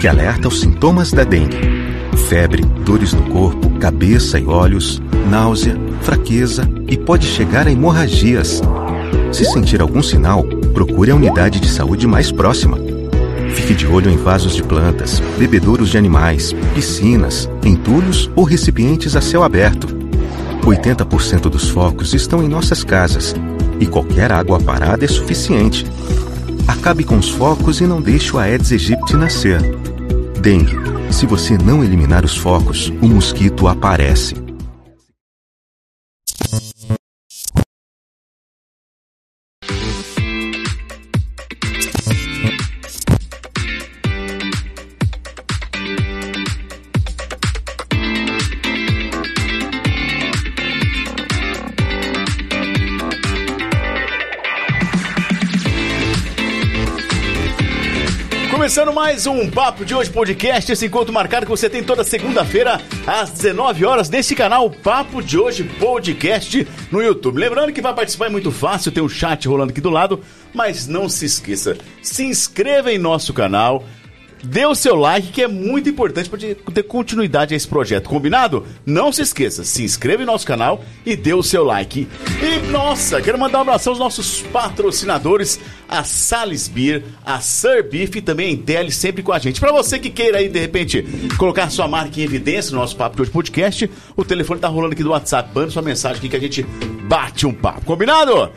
Fique alerta aos sintomas da dengue: febre, dores no corpo, cabeça e olhos, náusea, fraqueza e pode chegar a hemorragias. Se sentir algum sinal, procure a unidade de saúde mais próxima. Fique de olho em vasos de plantas, bebedouros de animais, piscinas, entulhos ou recipientes a céu aberto. 80% dos focos estão em nossas casas e qualquer água parada é suficiente. Acabe com os focos e não deixe o Aedes aegypti nascer. Dengue. Se você não eliminar os focos, o mosquito aparece. Mais um Papo de Hoje Podcast, esse encontro marcado que você tem toda segunda-feira às 19 horas nesse canal Papo de Hoje Podcast no YouTube. Lembrando que vai participar é muito fácil, tem um chat rolando aqui do lado, mas não se esqueça, se inscreva em nosso canal, dê o seu like, que é muito importante para ter continuidade a esse projeto. Combinado? Não se esqueça, se inscreva em nosso canal e dê o seu like. E nossa, quero mandar um abraço aos nossos patrocinadores, a Sales Beer, a Sir Beef e também a Intel, sempre com a gente. Para você que queira aí, de repente, colocar sua marca em evidência no nosso Papo de Hoje Podcast, o telefone tá rolando aqui do WhatsApp, manda sua mensagem aqui que a gente bate um papo. Combinado?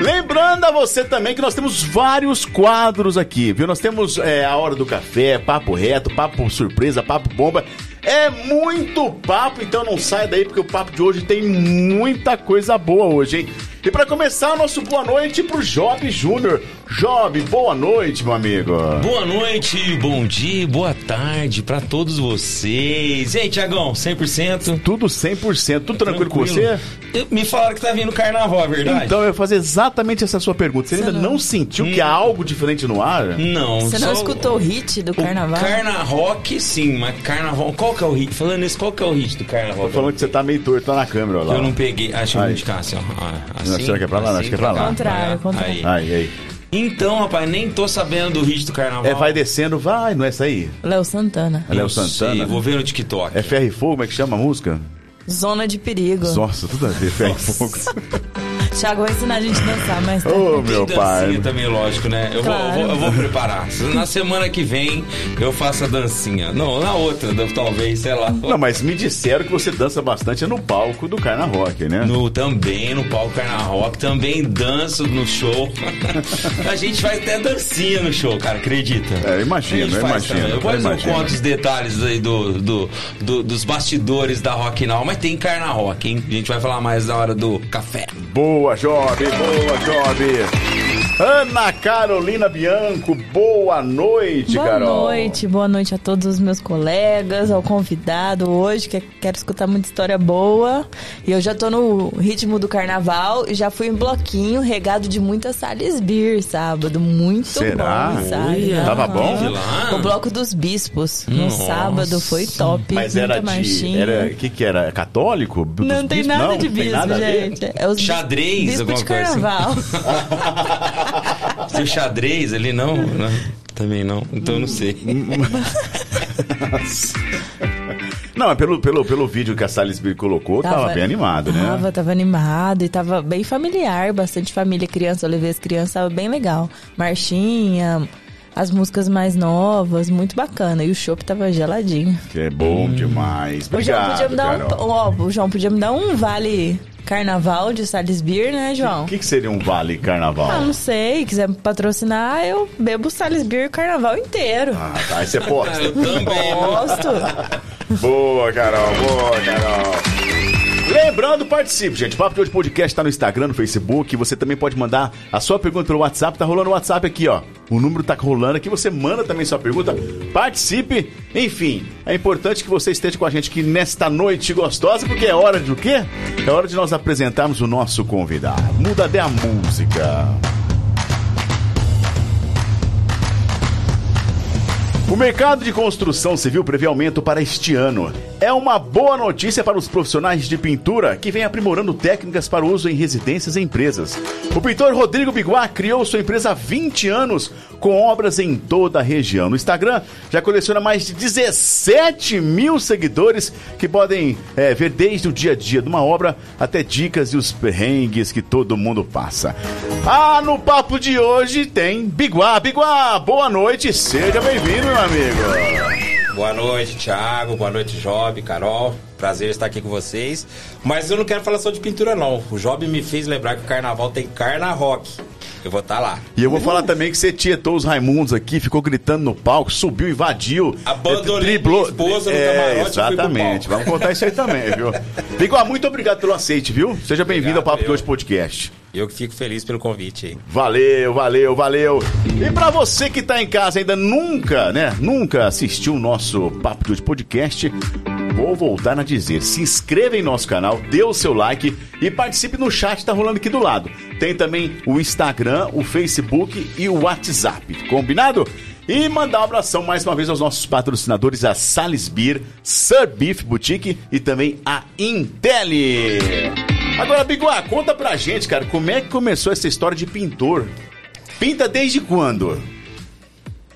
Lembrando a você também que nós temos vários quadros aqui, viu? Nós temos é, a hora do café, papo reto, papo surpresa, papo bomba. É muito papo, então não sai daí porque o papo de hoje tem muita coisa boa hoje, hein? E para começar, nosso boa noite pro Job Júnior. Job, boa noite, meu amigo. Boa noite, bom dia, boa tarde para todos vocês. E aí, Tiagão, 100%? Tudo 100%, tudo tranquilo, tranquilo, com você? Eu, me falaram que tá vindo carnaval, é verdade? Então, eu ia fazer exatamente essa sua pergunta. Você, você ainda não, não sentiu hum. que há algo diferente no ar? Não. Você não escutou o hit do carnaval? Carna rock, sim, mas carnaval... Qual que é o hit? Falando isso, qual que é o hit do carnaval? Tô falando que você tá meio torto na câmera, lá. Eu não peguei, acho que eu vou indicar assim, ó. Assim, não, será que é pra lá? Assim, acho que é pra lá. Contrário, contrário. Aí, aí. aí. Então, rapaz, nem tô sabendo do hit do carnaval. É, vai descendo, vai, não é essa aí? Léo Santana. É Léo Santana? Sei, vou ver no TikTok. É Ferro e Fogo, como é que chama a música? Zona de Perigo. Nossa, tudo a ver, Ferro e Fogo. Thiago vai ensinar a gente a dançar, mas... Ô, oh, meu pai. também, lógico, né? Eu, claro. vou, eu, vou, eu, vou, preparar. Na semana que vem eu faço a dancinha. Não, na outra, talvez, sei lá. Não, mas me disseram que você dança bastante no palco do Carna Rock, né? No, também, no palco Carna Rock. Também danço no show. a gente faz até dancinha no show, cara, acredita? É, imagino. Eu Depois eu conto os detalhes aí do, do, do, dos bastidores da Rock Now, mas tem Carna Rock, hein? A gente vai falar mais na hora do café. Boa! Boa, Job, boa, Job. Ana Carolina Bianco, boa noite, boa Carol. Boa noite, boa noite a todos os meus colegas, ao convidado hoje, que quero escutar muita história boa. E eu já tô no ritmo do carnaval e já fui em bloquinho regado de muita Sales Beer sábado. Muito Será? bom, sabe? Tava bom? O bloco dos bispos no Nossa. sábado foi top. Mas era de. Era. O que, que era? Católico? Dos não tem nada não, de bispo, gente. É os Xadrez, bispo de assim. carnaval. Se o xadrez ali não, não, também não. Então eu não sei. Não, pelo, pelo, pelo vídeo que a Salisbury colocou, tava, tava bem animado, né? Tava, tava animado e tava bem familiar, bastante família, criança, eu levei as crianças, tava bem legal. Marchinha, as músicas mais novas, muito bacana. E o show tava geladinho. Que é bom hum. demais. Obrigado, o João podia me dar um, ó, o João podia me dar um vale carnaval de Salisbury, né, João? O que, que, seria um vale carnaval? Ah, não sei. Quiser me patrocinar, eu bebo Salisbury o carnaval inteiro. Ah, tá. Aí você posta. eu também. Posto. boa, Carol. Boa, Carol. Lembrando, participe, gente. Papo de Hoje Podcast tá no Instagram, no Facebook. Você também pode mandar a sua pergunta pelo WhatsApp. Tá rolando o WhatsApp aqui, ó. O número tá rolando aqui. Você manda também sua pergunta. Participe. Enfim, é importante que você esteja com a gente aqui nesta noite gostosa, porque é hora de o quê? É hora de nós apresentarmos o nosso convidado. Muda até a música. O mercado de construção civil prevê aumento para este ano. É uma boa notícia para os profissionais de pintura que vem aprimorando técnicas para uso em residências e empresas. O pintor Rodrigo Biguá criou sua empresa há 20 anos com obras em toda a região. No Instagram já coleciona mais de 17 mil seguidores que podem é, ver desde o dia a dia de uma obra até dicas e os perrengues que todo mundo passa. Ah, no papo de hoje tem Biguá. Biguá, boa noite, seja bem-vindo, meu amigo. Boa noite, Thiago. Boa noite, Job, Carol. Prazer estar aqui com vocês. Mas eu não quero falar só de pintura, não. O Job me fez lembrar que o carnaval tem carna rock. Eu vou estar tá lá. E eu vou falar também que você tietou os Raimundos aqui, ficou gritando no palco, subiu, invadiu. Abandonei driblou. minha esposa no é, camarote Exatamente. Vamos contar isso aí também, viu? Bigó, muito obrigado pelo aceite, viu? Seja bem-vindo ao Papo eu. de Hoje Podcast. Eu que fico feliz pelo convite aí. Valeu, valeu, valeu. E para você que tá em casa ainda nunca, né, nunca assistiu o nosso Papo de Hoje Podcast, vou voltar a dizer, se inscreva em nosso canal, dê o seu like e participe no chat que tá rolando aqui do lado. Tem também o Instagram, o Facebook e o WhatsApp. Combinado? E mandar um abração mais uma vez aos nossos patrocinadores, a Salisbury, Sir Beef Boutique e também a Intelli. Agora, Biguá, conta pra gente, cara, como é que começou essa história de pintor? Pinta desde quando?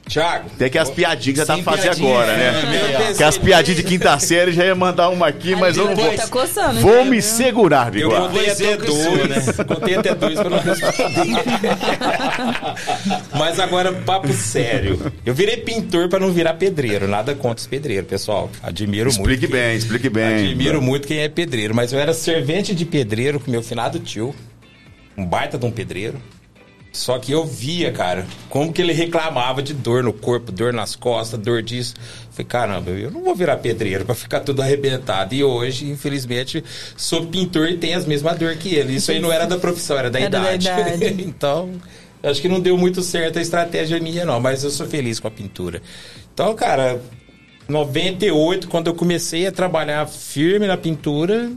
Tiago. Tem que as piadinhas que já tá fazendo agora, né? É, que as piadinhas de quinta série já ia mandar uma aqui, mas eu não vou. Tá coçando, vou né? me segurar, Biguá. Eu contei até dois, né? Contei até dois pra não responder. mas agora, papo sério. Eu virei pintor pra não virar pedreiro. Nada contra os pedreiros, pessoal. Admiro explique muito. Explique bem, quem... explique bem. Admiro muito quem é pedreiro. Mas eu era servente de pedreiro com meu finado tio. Um baita de um pedreiro. Só que eu via, cara, como que ele reclamava de dor no corpo, dor nas costas, dor disso. Falei, caramba, eu não vou virar pedreiro para ficar tudo arrebentado. E hoje, infelizmente, sou pintor e tenho as mesmas dor que ele. Isso aí não era da profissão, era da era idade. Da idade. então, acho que não deu muito certo a estratégia minha, não. Mas eu sou feliz com a pintura. Então, cara, 98, quando eu comecei a trabalhar firme na pintura,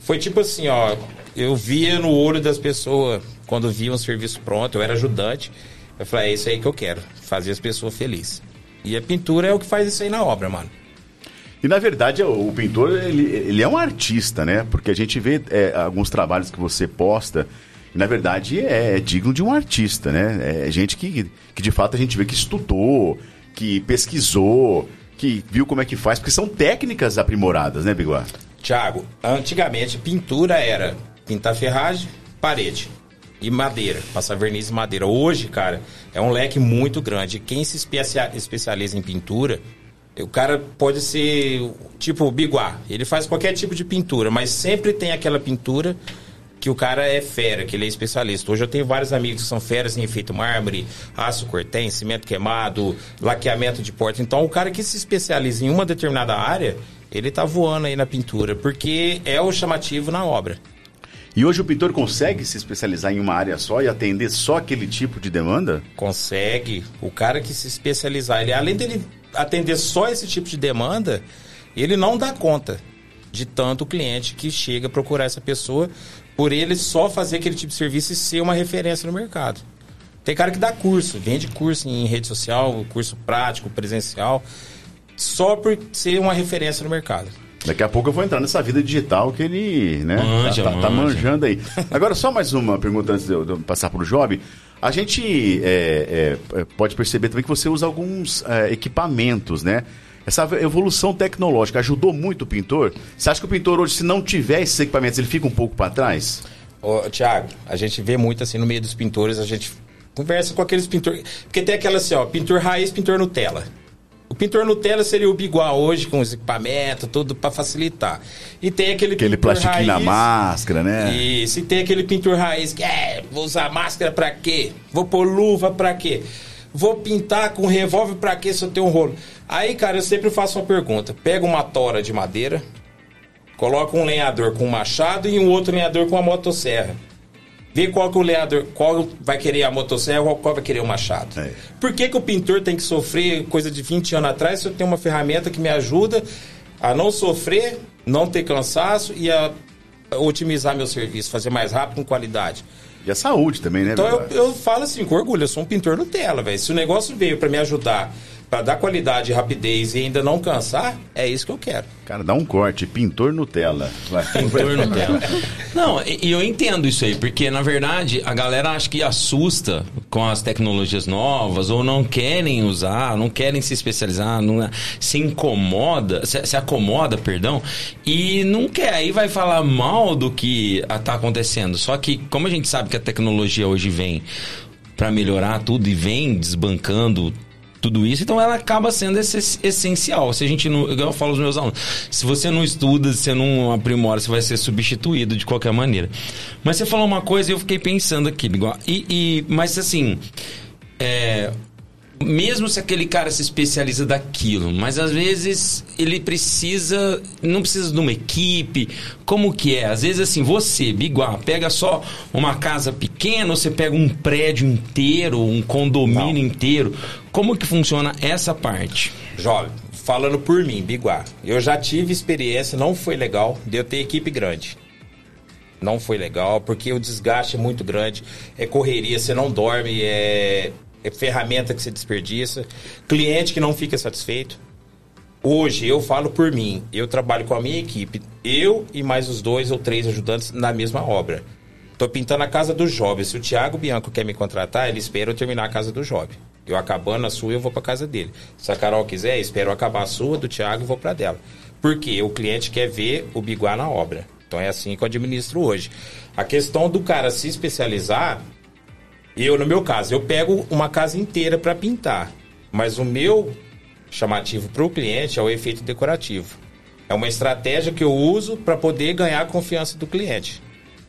foi tipo assim, ó. Eu via no olho das pessoas quando via um serviço pronto, eu era ajudante. Eu falei, é isso aí que eu quero, fazer as pessoas felizes. E a pintura é o que faz isso aí na obra, mano. E na verdade, o, pintor, ele, ele é um artista, né? Porque a gente vê é, alguns trabalhos que você posta, e na verdade é, é digno de um artista, né? É gente que, que de fato a gente vê que estudou, que pesquisou, que viu como é que faz, porque são técnicas aprimoradas, né, Biguá? Tiago, antigamente pintura era pintar ferragem, parede e madeira, passar verniz e madeira. Hoje, cara, é um leque muito grande. Quem se especializa em pintura, o cara pode ser tipo Biguá. Ele faz qualquer tipo de pintura, mas sempre tem aquela pintura que o cara é fera, que ele é especialista. Hoje eu tenho vários amigos que são feras em efeito mármore, aço cortem, cimento queimado, laqueamento de porta. Então, o cara que se especializa em uma determinada área, ele tá voando aí na pintura, porque é o chamativo na obra. E hoje o pintor consegue se especializar em uma área só e atender só aquele tipo de demanda? Consegue. O cara que se especializar, ele além dele atender só esse tipo de demanda, ele não dá conta de tanto cliente que chega procurar essa pessoa por ele só fazer aquele tipo de serviço e ser uma referência no mercado. Tem cara que dá curso, vende curso em rede social, curso prático, presencial, só por ser uma referência no mercado. Daqui a pouco eu vou entrar nessa vida digital que ele, né, manja, tá, tá, tá manjando aí. Agora, só mais uma pergunta antes de eu, de eu passar para o Job. A gente é, é, pode perceber também que você usa alguns é, equipamentos, né? Essa evolução tecnológica ajudou muito o pintor? Você acha que o pintor hoje, se não tiver esses equipamentos, ele fica um pouco para trás? Ô, Tiago, a gente vê muito assim no meio dos pintores, a gente conversa com aqueles pintores. Porque tem aquela assim, ó, pintor raiz, pintor Nutella. O pintor Nutella seria o Biguá hoje, com os equipamentos, tudo para facilitar. E tem aquele Aquele plastiquinho na máscara, né? Isso, e tem aquele pintor raiz que é, vou usar máscara para quê? Vou pôr luva para quê? Vou pintar com revólver para quê se eu tenho um rolo? Aí, cara, eu sempre faço uma pergunta. Pega uma tora de madeira, coloca um lenhador com um machado e um outro lenhador com uma motosserra. Vê qual que o lenhador, qual vai querer a motosserra qual vai querer o machado. É. Por que, que o pintor tem que sofrer coisa de 20 anos atrás se eu tenho uma ferramenta que me ajuda a não sofrer, não ter cansaço e a otimizar meu serviço, fazer mais rápido com qualidade? E a saúde também, né? Então eu, eu, falo assim, com orgulho, eu sou um pintor Nutella, velho. Se o negócio veio para me ajudar Pra dar qualidade e rapidez e ainda não cansar, é isso que eu quero. Cara, dá um corte, pintor Nutella. Vai. Pintor Nutella. Não, e e eu entendo isso aí, porque na verdade a galera acha que assusta com as tecnologias novas, ou não querem usar, não querem se especializar, não, se incomoda, se, se acomoda, perdão, e não quer, aí vai falar mal do que está acontecendo. Só que, como a gente sabe que a tecnologia hoje vem para melhorar tudo e vem desbancando tudo isso, então ela acaba sendo esse- essencial. Se a gente não, eu falo aos meus alunos, se você não estuda, se você não aprimora, você vai ser substituído de qualquer maneira. Mas você falou uma coisa e eu fiquei pensando aqui, igual, e, e mas assim, é, mesmo se aquele cara se especializa daquilo, mas às vezes ele precisa, não precisa de uma equipe, como que é? Às vezes assim, você, Biguá, pega só uma casa pequena, ou você pega um prédio inteiro, um condomínio inteiro, como que funciona essa parte? Jovem, falando por mim, Biguá, eu já tive experiência, não foi legal de eu ter equipe grande. Não foi legal, porque o desgaste é muito grande, é correria, você não dorme, é ferramenta que você desperdiça, cliente que não fica satisfeito. Hoje, eu falo por mim, eu trabalho com a minha equipe, eu e mais os dois ou três ajudantes na mesma obra. Tô pintando a casa do Job. Se o Thiago Bianco quer me contratar, ele espera eu terminar a casa do Job. Eu acabando a sua, eu vou pra casa dele. Se a Carol quiser, espero acabar a sua, do Thiago, e vou pra dela. Porque o cliente quer ver o Biguá na obra. Então é assim que eu administro hoje. A questão do cara se especializar, eu, no meu caso, eu pego uma casa inteira para pintar. Mas o meu chamativo para o cliente é o efeito decorativo. É uma estratégia que eu uso para poder ganhar a confiança do cliente.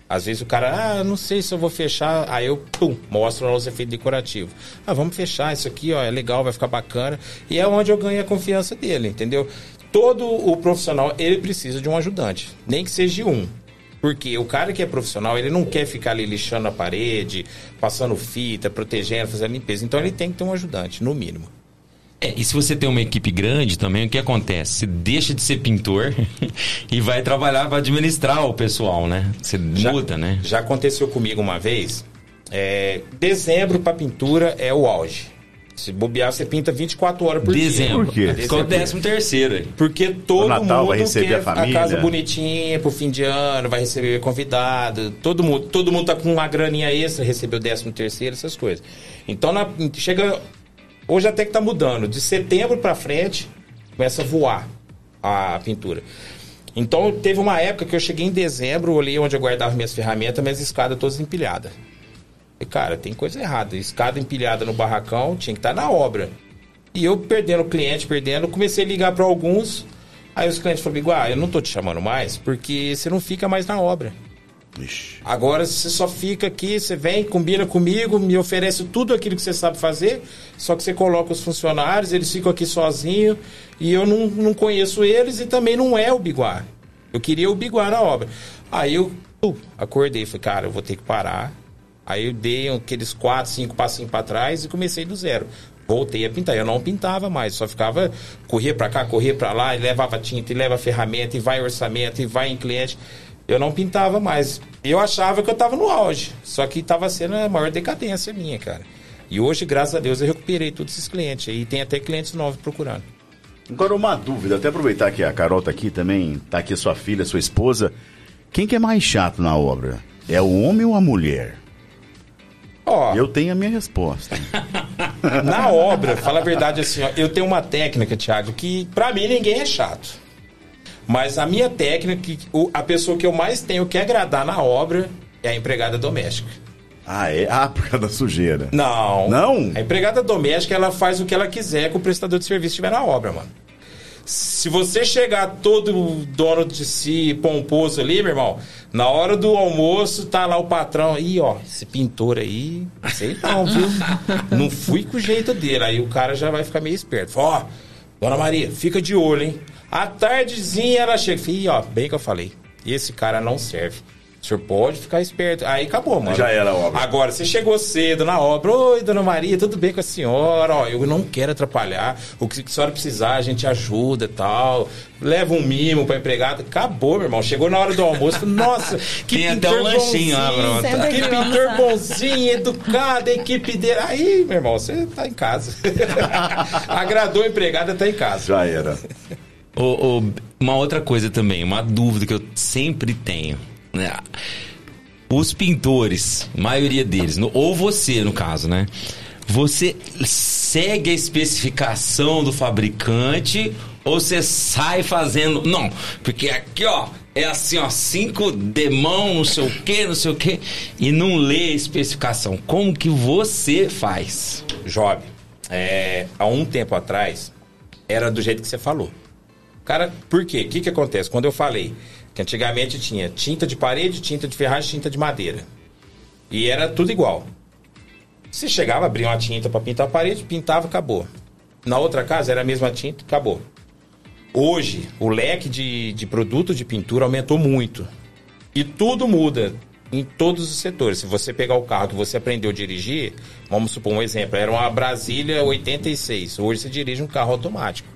Às vezes o cara, ah, não sei se eu vou fechar. Aí eu, pum, mostro lá os efeitos decorativos. Ah, vamos fechar isso aqui, ó, é legal, vai ficar bacana. E é onde eu ganho a confiança dele, entendeu? Todo o profissional, ele precisa de um ajudante. Nem que seja um. Porque o cara que é profissional, ele não quer ficar ali lixando a parede, passando fita, protegendo, fazendo limpeza. Então ele tem que ter um ajudante, no mínimo. É, e se você tem uma equipe grande também, o que acontece? Você deixa de ser pintor e vai trabalhar para administrar o pessoal, né? Você muda, né? Já aconteceu comigo uma vez. É, dezembro para pintura é o auge. Se bobear, você pinta 24 horas por Dezembro. Por quê? Ficou o décimo terceiro aí. Porque todo O Natal mundo vai receber quer a família. casa bonitinha pro fim de ano, vai receber convidado. Todo mundo, todo mundo tá com uma graninha extra, recebeu o décimo terceiro, essas coisas. Então na- chega. Hoje até que tá mudando. De setembro pra frente, começa a voar a pintura. Então teve uma época que eu cheguei em dezembro, olhei onde eu guardava minhas ferramentas, minhas escadas todas empilhadas. E, cara, tem coisa errada. Escada empilhada no barracão tinha que estar na obra. E eu perdendo cliente, perdendo, comecei a ligar para alguns. Aí os clientes falaram, ah, eu não tô te chamando mais, porque você não fica mais na obra. Ixi. Agora você só fica aqui, você vem, combina comigo, me oferece tudo aquilo que você sabe fazer, só que você coloca os funcionários, eles ficam aqui sozinhos, e eu não, não conheço eles e também não é o Biguá. Eu queria o Biguá na obra. Aí eu uh, acordei, falei, cara, eu vou ter que parar. Aí eu dei aqueles quatro, cinco passinhos para trás e comecei do zero. Voltei a pintar. Eu não pintava mais, só ficava correr para cá, correr para lá, e levava tinta, e leva ferramenta, e vai orçamento, e vai em cliente. Eu não pintava mais. Eu achava que eu tava no auge, só que tava sendo a maior decadência minha, cara. E hoje, graças a Deus, eu recuperei todos esses clientes. E tem até clientes novos procurando. Agora uma dúvida, até aproveitar que a Carol tá aqui também, tá aqui sua filha, sua esposa. Quem que é mais chato na obra? É o homem ou a mulher? Ó, Eu tenho a minha resposta. na obra, fala a verdade assim, ó, eu tenho uma técnica, Thiago, que pra mim ninguém é chato. Mas a minha técnica, que o- a pessoa que eu mais tenho que agradar na obra é a empregada doméstica. Ah, é? Ah, por causa da sujeira. Não. Não? A empregada doméstica, ela faz o que ela quiser que o prestador de serviço estiver na obra, mano. Se você chegar todo dono de si, pomposo ali, meu irmão, na hora do almoço, tá lá o patrão. Ih, ó, esse pintor aí, sei não, viu? Não fui com o jeito dele. Aí o cara já vai ficar meio esperto. Fala, Ó, dona Maria, fica de olho, hein? À tardezinha ela chega. Ih, ó, bem que eu falei. Esse cara não serve. O senhor pode ficar esperto. Aí acabou, mano. Já era a obra. Agora, você chegou cedo na obra. Oi, dona Maria, tudo bem com a senhora? Ó, eu não quero atrapalhar. O que a senhora precisar, a gente ajuda e tal. Leva um mimo pra empregada. Acabou, meu irmão. Chegou na hora do almoço. Nossa, que Tem até um lanchinho lá, pronto. Que pintor almoçar. bonzinho, educado, a equipe dele. Aí, meu irmão, você tá em casa. Agradou a empregada, tá em casa. Já era. Ô, ô, uma outra coisa também, uma dúvida que eu sempre tenho. Né? Os pintores, maioria deles, no- ou você no caso, né? Você segue a especificação do fabricante ou você sai fazendo. Não, porque aqui, ó, é assim, ó, cinco demão, não sei o que, não sei o que, e não lê a especificação. Como que você faz? Job, é, há um tempo atrás, era do jeito que você falou. Cara, por quê? O que, que acontece? Quando eu falei que antigamente tinha tinta de parede, tinta de ferragem, tinta de madeira. E era tudo igual. Você chegava, abria uma tinta para pintar a parede, pintava, acabou. Na outra casa era a mesma tinta, acabou. Hoje, o leque de, de produto de pintura aumentou muito. E tudo muda em todos os setores. Se você pegar o carro que você aprendeu a dirigir, vamos supor um exemplo, era uma Brasília 86. Hoje você dirige um carro automático.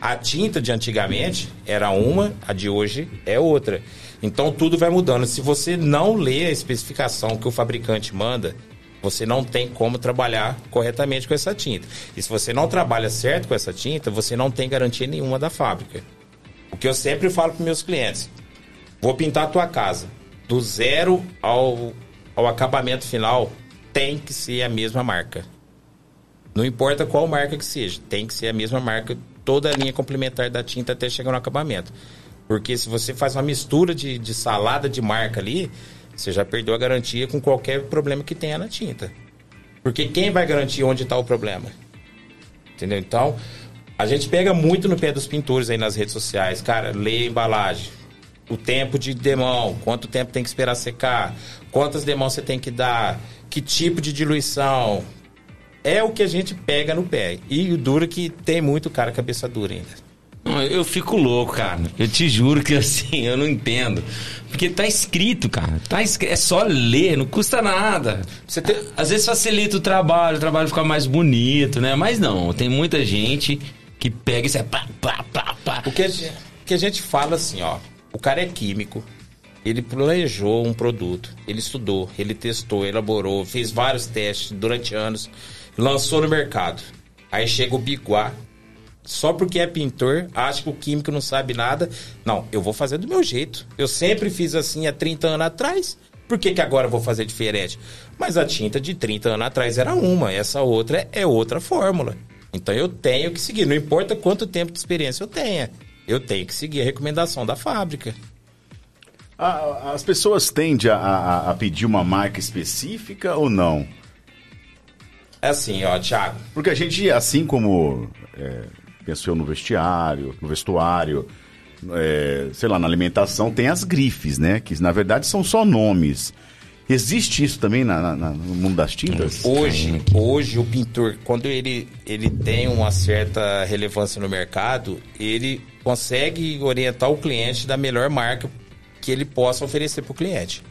A tinta de antigamente era uma, a de hoje é outra. Então tudo vai mudando. Se você não lê a especificação que o fabricante manda, você não tem como trabalhar corretamente com essa tinta. E se você não trabalha certo com essa tinta, você não tem garantia nenhuma da fábrica. O que eu sempre falo para meus clientes: vou pintar a tua casa. Do zero ao, ao acabamento final, tem que ser a mesma marca. Não importa qual marca que seja, tem que ser a mesma marca, toda a linha complementar da tinta até chegar no acabamento. Porque se você faz uma mistura de, de salada de marca ali, você já perdeu a garantia com qualquer problema que tenha na tinta. Porque quem vai garantir onde está o problema? Entendeu? Então, a gente pega muito no pé dos pintores aí nas redes sociais. Cara, lê a embalagem. O tempo de demão, quanto tempo tem que esperar secar, quantas demãos você tem que dar, que tipo de diluição. É o que a gente pega no pé. E o duro é que tem muito cara cabeça dura ainda. Eu fico louco, cara. Eu te juro que assim, eu não entendo. Porque tá escrito, cara. Tá escrito. É só ler, não custa nada. Você tem- Às vezes facilita o trabalho, o trabalho fica mais bonito, né? Mas não, tem muita gente que pega isso é pá, pá, pá, pá. O que a gente, o que a gente fala assim, ó. O cara é químico. Ele planejou um produto, ele estudou, ele testou, elaborou, fez vários testes durante anos, lançou no mercado. Aí chega o Biguá, só porque é pintor, acha que o químico não sabe nada. Não, eu vou fazer do meu jeito. Eu sempre fiz assim há 30 anos atrás. Por que, que agora eu vou fazer diferente? Mas a tinta de 30 anos atrás era uma, essa outra é outra fórmula. Então eu tenho que seguir, não importa quanto tempo de experiência eu tenha. Eu tenho que seguir a recomendação da fábrica. As pessoas tendem a, a- a pedir uma marca específica ou não? É assim, ó, Thiago. Porque a gente, assim como é, pensou no vestiário, no vestuário, é, sei lá, na alimentação, tem as grifes, né? Que na verdade são só nomes. Existe isso também na- na- na- no mundo das tintas? Hoje, hoje o pintor, quando ele, ele tem uma certa relevância no mercado, ele consegue orientar o cliente da melhor marca que ele possa oferecer para o cliente.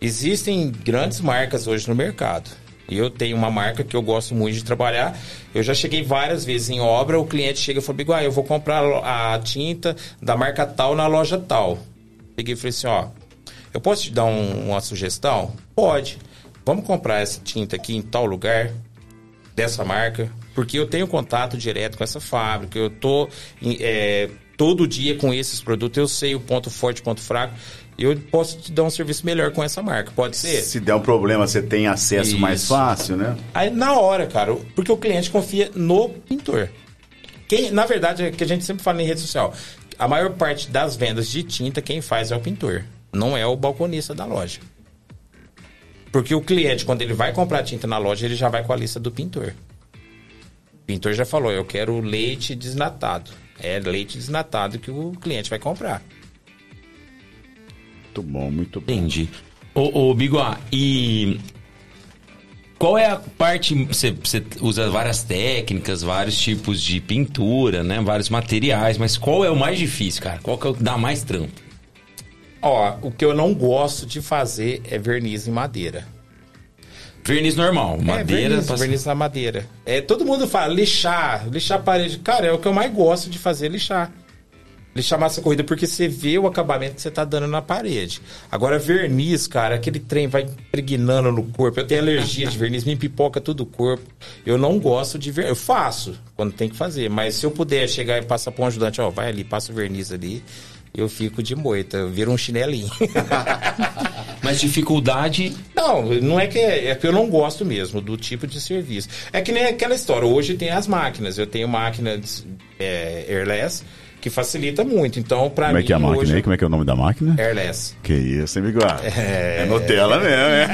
Existem grandes marcas hoje no mercado. Eu tenho uma marca que eu gosto muito de trabalhar. Eu já cheguei várias vezes em obra, o cliente chega e fala, Biguá, eu vou comprar a tinta da marca tal na loja tal. Peguei e falei assim, ó, eu posso te dar um- uma sugestão? Pode. Vamos comprar essa tinta aqui em tal lugar, dessa marca, porque eu tenho contato direto com essa fábrica, eu tô é, todo dia com esses produtos, eu sei o ponto forte o ponto fraco, eu posso te dar um serviço melhor com essa marca, pode ser? Se der um problema, você tem acesso mais Isso. fácil, né? Aí na hora, cara, porque o cliente confia no pintor. Quem, na verdade, é que a gente sempre fala em rede social, a maior parte das vendas de tinta quem faz é o pintor, não é o balconista da loja. Porque o cliente, quando ele vai comprar tinta na loja, ele já vai com a lista do pintor. O pintor já falou, eu quero leite desnatado. É leite desnatado que o cliente vai comprar. Muito bom, muito bom. Entendi. Ô, ô Biguá, e qual é a parte. Você, você usa várias técnicas, vários tipos de pintura, né? Vários materiais, mas qual é o mais difícil, cara? Qual que é o que dá mais trampo? Ó, o que eu não gosto de fazer é verniz em madeira. Verniz normal, madeira. É, verniz, passa- verniz na madeira. É, todo mundo fala lixar, lixar a parede. Cara, é o que eu mais gosto de fazer, lixar. Lixar massa corrida, porque você vê o acabamento que você tá dando na parede. Agora, verniz, cara, aquele trem vai impregnando no corpo. Eu tenho alergia de verniz, me pipoca todo o corpo. Eu não gosto de verniz. Eu faço quando tem que fazer, mas se eu puder chegar e passar pra um ajudante, ó, vai ali, passa o verniz ali, eu fico de moita, eu viro um chinelinho. Mas dificuldade. Não, não é que é, é que eu não gosto mesmo do tipo de serviço. É que nem aquela história. Hoje tem as máquinas. Eu tenho máquinas é, airless que facilita muito. Então, pra Como é mim que é a máquina hoje aí? Como é que é o nome da máquina? airless. Que isso, hein, Bigode? É, Nutella mesmo, é.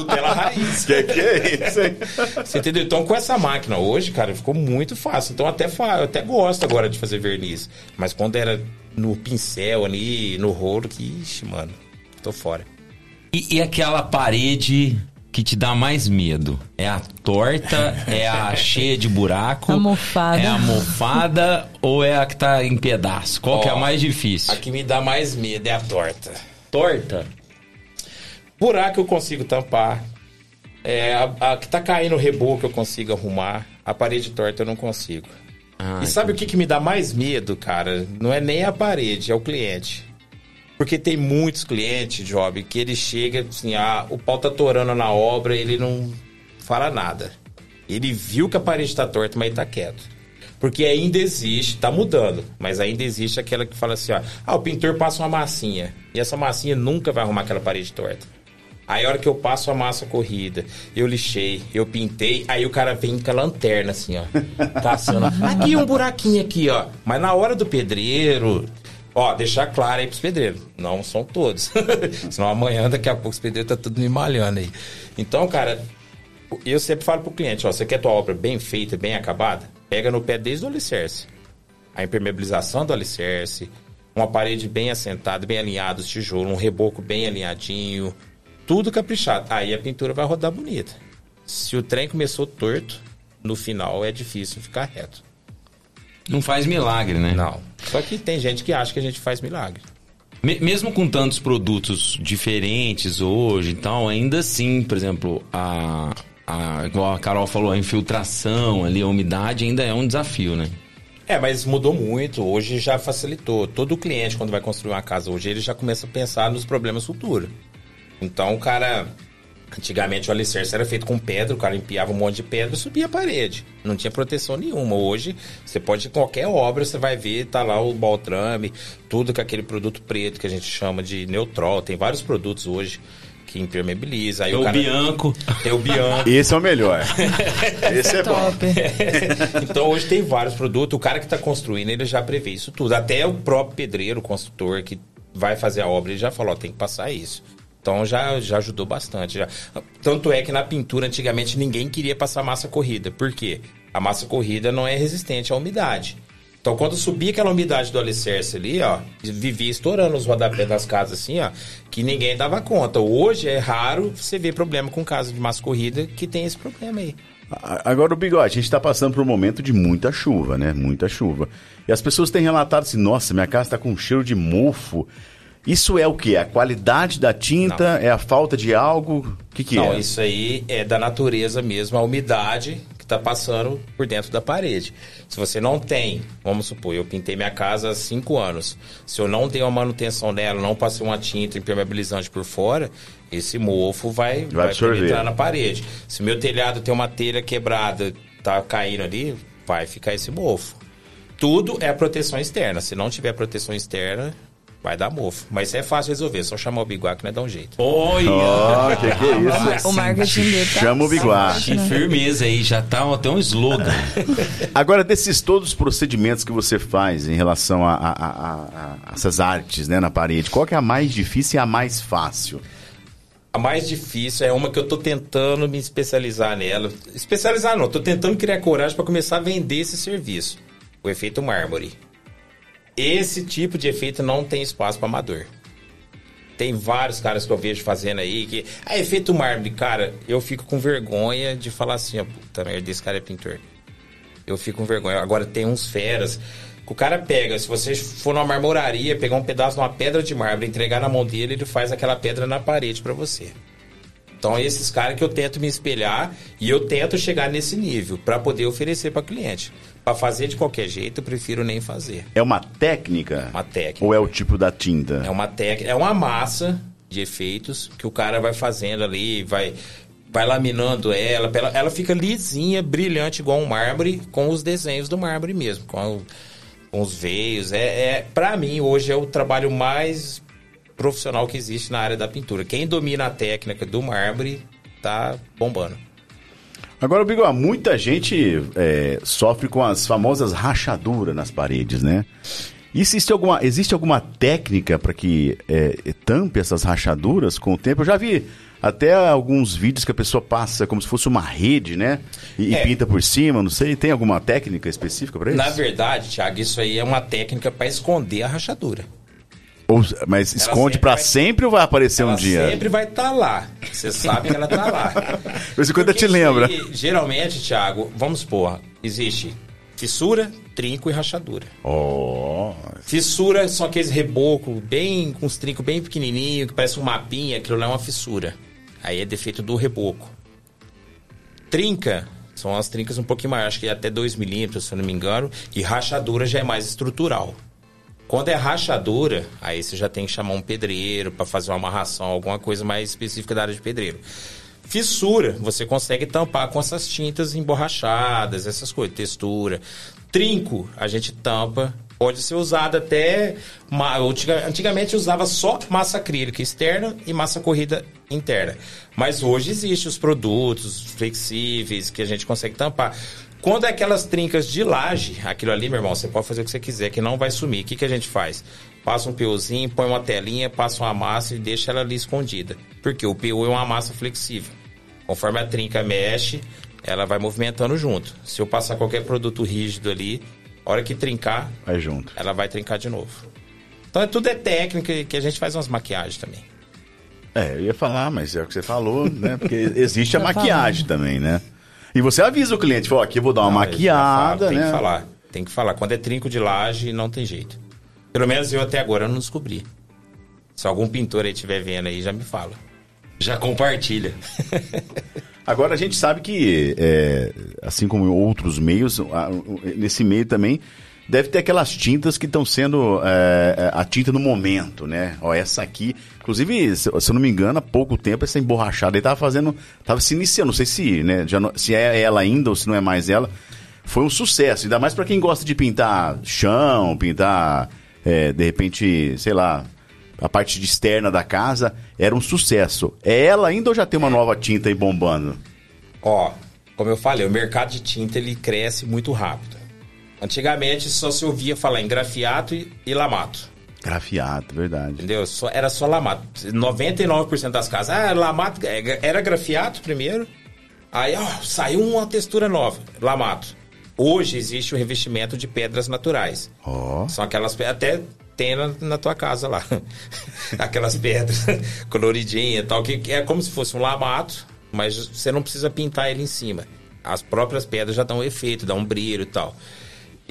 Nutella raiz. que que é isso, hein? Você entendeu? Então, com essa máquina hoje, cara, ficou muito fácil. Então, até fa- eu até gosto agora de fazer verniz. Mas quando era no pincel ali, no rolo, que, ixi, mano, tô fora. E, e aquela parede que te dá mais medo? É a torta? é a cheia de buraco? A mofada. É a mofada ou é a que tá em pedaço? Qual que é a mais difícil? A que me dá mais medo é a torta. torta? Buraco eu consigo tampar. É, a, a que tá caindo o reboco eu consigo arrumar. A parede torta eu não consigo. Ah, e sabe o que, que me dá mais medo, cara? Não é nem a parede, é o cliente. Porque tem muitos clientes, Job, que ele chega assim, ah, o pau tá torando na obra, ele não fala nada. Ele viu que a parede tá torta, mas ele tá quieto. Porque ainda existe, tá mudando, mas ainda existe aquela que fala assim, ó, ah, o pintor passa uma massinha, e essa massinha nunca vai arrumar aquela parede torta. Aí a hora que eu passo a massa corrida, eu lixei, eu pintei, aí o cara vem com a lanterna assim, ó, caçando. Aqui um buraquinho aqui, ó. Mas na hora do pedreiro, ó, deixar claro aí pros pedreiros, não são todos. Senão amanhã, daqui a pouco, os pedreiros tá tudo me malhando aí. Então, cara, eu sempre falo pro cliente, ó, você quer tua obra bem feita, bem acabada? Pega no pé desde o alicerce. A impermeabilização do alicerce, uma parede bem assentada, bem alinhada, os tijolos, um reboco bem alinhadinho, tudo caprichado. Aí a pintura vai rodar bonita. Se o trem começou torto, no final é difícil ficar reto. Não faz milagre, né? Não. Só que tem gente que acha que a gente faz milagre. Me- mesmo com tantos produtos diferentes hoje e tal, ainda assim, por exemplo, a, a, igual a Carol falou, a infiltração ali, a umidade ainda é um desafio, né? É, mas mudou muito. Hoje já facilitou. Todo cliente, quando vai construir uma casa hoje, ele já começa a pensar nos problemas futuros. Então, o cara. Antigamente o alicerce era feito com pedra, o cara empiava um monte de pedra e subia a parede. Não tinha proteção nenhuma. Hoje, você pode, em qualquer obra, você vai ver, tá lá o baltrame, tudo com aquele produto preto que a gente chama de neutrol. Tem vários produtos hoje que impermeabiliza. Aí É o o cara, Bianco. Tem o Bianco. Esse é o melhor. Esse é bom. Top. então hoje tem vários produtos. O cara que está construindo, ele já prevê isso tudo. Até o próprio pedreiro, o construtor que vai fazer a obra, ele já falou, ó, tem que passar isso. Então já, já ajudou bastante. Já. Tanto é que na pintura, antigamente, ninguém queria passar massa corrida. Por quê? A massa corrida não é resistente à umidade. Então, quando subia aquela umidade do alicerce ali, ó, vivia estourando os rodapés das casas assim, ó, que ninguém dava conta. Hoje é raro você ver problema com casa de massa corrida que tem esse problema aí. Agora, o Bigode, a gente está passando por um momento de muita chuva, né? Muita chuva. E as pessoas têm relatado assim, nossa, minha casa está com um cheiro de mofo. Isso é o quê? A qualidade da tinta? É a falta de algo? O que, que Não, é? isso aí é da natureza mesmo, a umidade que está passando por dentro da parede. Se você não tem, vamos supor, eu pintei minha casa há cinco anos. Se eu não tenho a manutenção dela, não passei uma tinta impermeabilizante por fora, esse mofo vai, vai, penetrar na parede. Se meu telhado tem uma telha quebrada, tá caindo ali, vai ficar esse mofo. Tudo é proteção externa. Se não tiver proteção externa, vai dar mofo. Mas isso é fácil resolver, só chamar o biguá que não é dar um jeito. Olha! Ó, que que é isso? O marketing dele tá Chama o Biguá. Que firmeza aí, já tá até um slogan. Agora, desses todos os procedimentos que você faz em relação a, a- a- a- a essas artes né, na parede, qual que é a mais difícil e a mais fácil? A mais difícil é uma que eu tô tentando me especializar nela. Especializar não, tô tentando criar coragem para começar a vender esse serviço. O efeito mármore. Esse tipo de efeito não tem espaço para amador. Tem vários caras que eu vejo fazendo aí que. Ah, efeito mármore, cara, eu fico com vergonha de falar assim, ó, puta merda, esse cara é pintor. Eu fico com vergonha. Agora tem uns feras que o cara pega, se você for numa marmoraria, pegar um pedaço de uma pedra de mármore, entregar na mão dele, ele faz aquela pedra na parede para você. Então, esses caras que eu tento me espelhar e eu tento chegar nesse nível para poder oferecer para cliente. Para fazer de qualquer jeito, eu prefiro nem fazer. É uma técnica? Uma técnica. Ou é o tipo da tinta? É uma técnica, é uma massa de efeitos que o cara vai fazendo ali, vai vai laminando ela, ela, ela fica lisinha, brilhante igual um mármore com os desenhos do mármore mesmo, com, com os veios. É, é para mim hoje é o trabalho mais profissional que existe na área da pintura. Quem domina a técnica do mármore tá bombando. Agora, Bigó, muita gente é, sofre com as famosas rachaduras nas paredes, né? Existe alguma, existe alguma técnica para que é, tampe essas rachaduras com o tempo? Eu já vi até alguns vídeos que a pessoa passa como se fosse uma rede, né? E, é. e pinta por cima, não sei. Tem alguma técnica específica para isso? Na verdade, Thiago, isso aí é uma técnica para esconder a rachadura. Ou, mas ela esconde para sempre ou vai aparecer um dia? sempre vai estar tá lá. Você sabe que ela está lá. Mas quando te lembra. Aí, geralmente, Thiago, vamos supor, existe fissura, trinco e rachadura. Oh. Fissura são aqueles rebocos bem com os trincos bem pequenininho, que parece um mapinha, aquilo lá é uma fissura. Aí é defeito do reboco. Trinca são as trincas um pouquinho maiores, acho que é até 2 milímetros, se eu não me engano, e rachadura já é mais estrutural. Quando é rachadura, aí você já tem que chamar um pedreiro para fazer uma amarração, alguma coisa mais específica da área de pedreiro. Fissura, você consegue tampar com essas tintas emborrachadas, essas coisas, textura. Trinco, a gente tampa. Pode ser usado até. Antigamente usava só massa acrílica externa e massa corrida interna. Mas hoje existem os produtos flexíveis que a gente consegue tampar. Quando é aquelas trincas de laje, aquilo ali, meu irmão, você pode fazer o que você quiser, que não vai sumir. O que, que a gente faz? Passa um PUzinho, põe uma telinha, passa uma massa e deixa ela ali escondida. Porque o PU é uma massa flexível. Conforme a trinca mexe, ela vai movimentando junto. Se eu passar qualquer produto rígido ali, a hora que trincar, vai junto. Ela vai trincar de novo. Então é tudo é técnica que a gente faz umas maquiagens também. É, eu ia falar, mas é o que você falou, né? Porque existe a maquiagem também, né? E você avisa o cliente, fala, aqui eu vou dar uma não, maquiada, falo, né? Tem que falar, tem que falar. Quando é trinco de laje, não tem jeito. Pelo menos eu até agora não descobri. Se algum pintor aí estiver vendo aí, já me fala. Já compartilha. Agora a gente sabe que, é, assim como em outros meios, nesse meio também deve ter aquelas tintas que estão sendo é, a tinta no momento, né? Ó, essa aqui, inclusive, se, se eu não me engano, há pouco tempo essa emborrachada aí tava fazendo, tava se iniciando, não sei se, né, não, se é ela ainda ou se não é mais ela. Foi um sucesso, ainda mais para quem gosta de pintar chão, pintar, é, de repente, sei lá, a parte externa da casa, era um sucesso. É ela ainda ou já tem uma nova tinta aí bombando? Ó, como eu falei, o mercado de tinta ele cresce muito rápido. Antigamente só se ouvia falar em grafiato e, e lamato. Grafiato, verdade. Entendeu? Só, era só lamato. 99% das casas. Ah, lamato. É, era grafiato primeiro. Aí, ó, saiu uma textura nova. Lamato. Hoje existe o revestimento de pedras naturais. Oh. São aquelas pedras. Até tem na, na tua casa lá. aquelas pedras coloridinhas e tal. Que é como se fosse um lamato, mas você não precisa pintar ele em cima. As próprias pedras já dão um efeito, dão um brilho e tal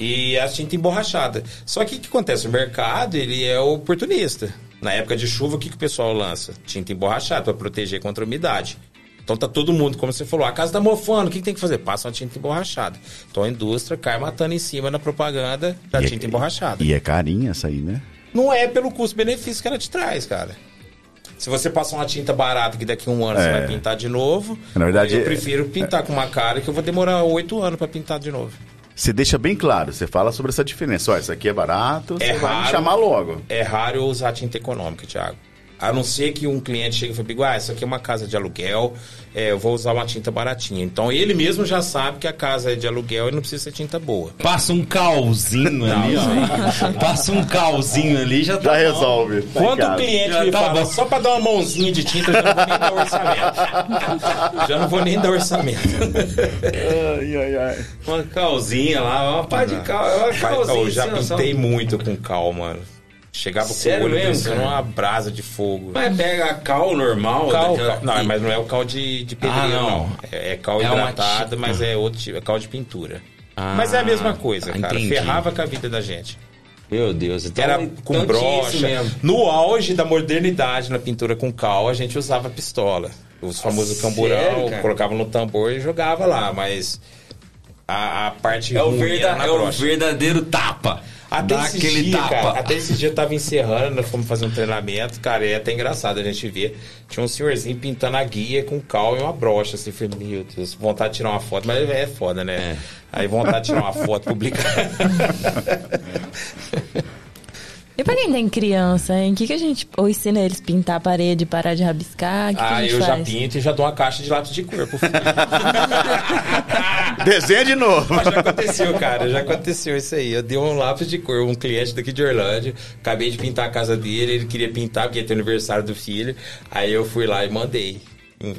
e a tinta emborrachada. Só que o que acontece? O mercado, ele é oportunista. Na época de chuva, o que, que o pessoal lança? Tinta emborrachada para proteger contra a umidade. Então tá todo mundo, como você falou, a casa tá mofando, o que, que tem que fazer? Passa uma tinta emborrachada. Então a indústria cai matando em cima na propaganda da e é tinta é, emborrachada. E é carinha essa aí, né? Não é pelo custo-benefício que ela te traz, cara. Se você passar uma tinta barata que daqui a um ano é. você vai pintar de novo, Na verdade, eu prefiro pintar com uma cara que eu vou demorar oito anos para pintar de novo. Você deixa bem claro, você fala sobre essa diferença. Ó, isso aqui é barato, é você raro, vai me chamar logo. É raro usar tinta econômica, Thiago. A não ser que um cliente chegue e fale, ah, isso aqui é uma casa de aluguel, é, eu vou usar uma tinta baratinha. Então ele mesmo já sabe que a casa é de aluguel e não precisa ser tinta boa. Passa um calzinho ali, ó. Passa um calzinho ali já tá. Já resolve. Tá Quando o cliente já me tá fala, bom. só pra dar uma mãozinha de tinta, eu já não vou nem dar orçamento. já não vou nem dar orçamento. ai, ai, ai. Uma calzinha lá, uma pá de cal. Uma calzinha, eu já pintei muito com cal, mano. Chegava Sério com o olho mesmo, uma brasa de fogo. Mas pega a cal normal? Cal, daquela... cal, não, mas não é o cal de, de pedreiro, ah, não. não. É, é cal é hidratado, mas é outro tipo, é cal de pintura. Ah, Mas é a mesma coisa, cara. entendi. Ferrava com a vida da gente. Meu Deus, então, Era então com isso brocha. mesmo. No auge da modernidade na pintura com cal, a gente usava pistola. Os famosos sério, camburão, cara? colocava no tambor e jogava lá, mas a, a parte É o, verda- é o brocha. verdadeiro tapa. Até Dá esse aquele dia, tapa. cara, até esse dia eu tava encerrando, nós fomos fazer um treinamento, cara, é até engraçado a gente ver. Tinha um senhorzinho pintando a guia com cal e uma brocha, assim, falei, meu Deus, vontade de tirar uma foto, mas é foda, né? Aí vontade de tirar uma foto, publicar. E pra quem tem criança, hein? O que, que a gente. Ou ensina eles a pintar a parede, parar de rabiscar? Que, que a Ah, gente eu já faz? pinto e já dou uma caixa de lápis de cor pro filho. Desenha de novo. Mas já aconteceu, cara, já aconteceu isso aí. Eu dei um lápis de cor, um cliente daqui de Orlândia, acabei de pintar a casa dele, ele queria pintar porque ia ter aniversário do filho, aí eu fui lá e mandei.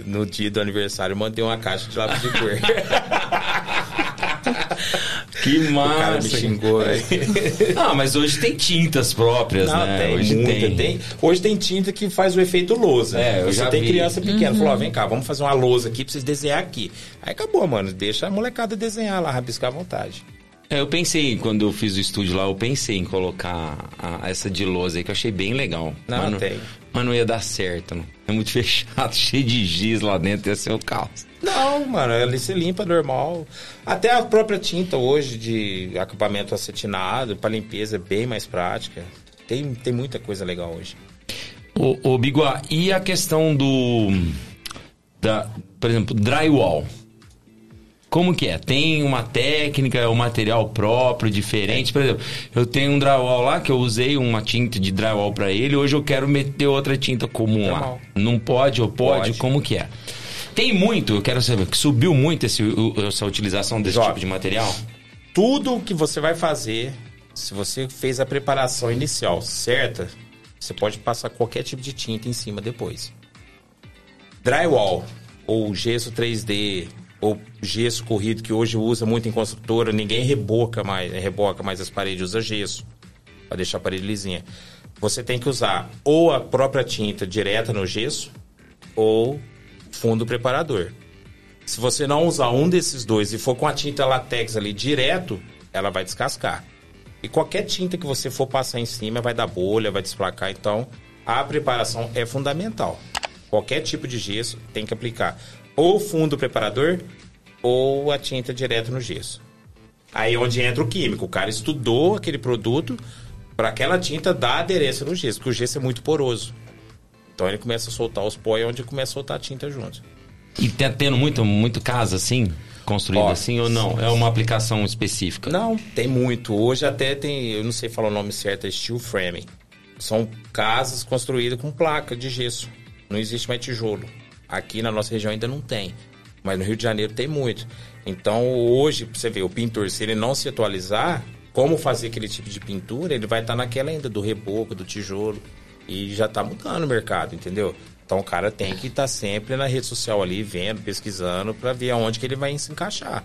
No dia do aniversário, eu mandei uma caixa de lápis de cor. Que o cara me massa. xingou, velho. Ah, mas hoje tem tintas próprias, Não, né? tem hoje muita, tem. tem. Hoje tem tinta que faz o efeito lousa. É, eu Você já tem vi. criança pequena, Uhum. falou, ó, vem cá, vamos fazer uma lousa aqui pra vocês desenhar aqui. Aí acabou, mano, deixa a molecada desenhar lá, rabiscar à vontade. É, eu pensei, quando eu fiz o estúdio lá, eu pensei em colocar a- essa de lousa aí, que eu achei bem legal. Não, mas tem. Mas não ia dar certo, não. É muito fechado, cheio de giz lá dentro, ia ser o caos. Não, mano, ali você limpa normal. Até a própria tinta hoje de acampamento acetinado, pra limpeza é bem mais prática. Tem, tem muita coisa legal hoje. Ô, ô Biguá, e a questão do. Da, por exemplo, drywall? Como que é? Tem uma técnica, um material próprio, diferente? Por exemplo, eu tenho um drywall lá que eu usei uma tinta de drywall pra ele, hoje eu quero meter outra tinta comum lá. Normal. Não pode ou pode? Pode. Como que é? Tem muito, eu quero saber, que subiu muito esse, essa utilização desse Jovem. tipo de material? Tudo que você vai fazer, se você fez a preparação inicial certa, você pode passar qualquer tipo de tinta em cima depois. Drywall, ou gesso 3D, ou gesso corrido, que hoje usa muito em construtora, ninguém reboca mais, reboca mais as paredes, usa gesso, para deixar a parede lisinha. Você tem que usar ou a própria tinta direta no gesso, ou fundo preparador. Se você não usar um desses dois e for com a tinta latex ali direto, ela vai descascar. E qualquer tinta que você for passar em cima vai dar bolha, vai desplacar. Então, a preparação é fundamental. Qualquer tipo de gesso tem que aplicar ou fundo preparador ou a tinta direto no gesso. Aí é onde entra o químico. O cara estudou aquele produto para aquela tinta dar aderência no gesso, porque o gesso é muito poroso. Então ele começa a soltar os pó e é onde começa a soltar a tinta junto. E tá tendo muito, muito casa assim? Construído Ó, assim ou não? É uma aplicação específica? Não, tem muito. Hoje até tem, eu não sei falar o nome certo, é steel framing. São casas construídas com placa de gesso. Não existe mais tijolo. Aqui na nossa região ainda não tem. Mas no Rio de Janeiro tem muito. Então hoje, você ver, o pintor, se ele não se atualizar, como fazer aquele tipo de pintura, ele vai estar naquela ainda do reboco, do tijolo. E já tá mudando o mercado, entendeu? Então o cara tem que estar sempre na rede social ali, vendo, pesquisando, para ver aonde que ele vai se encaixar.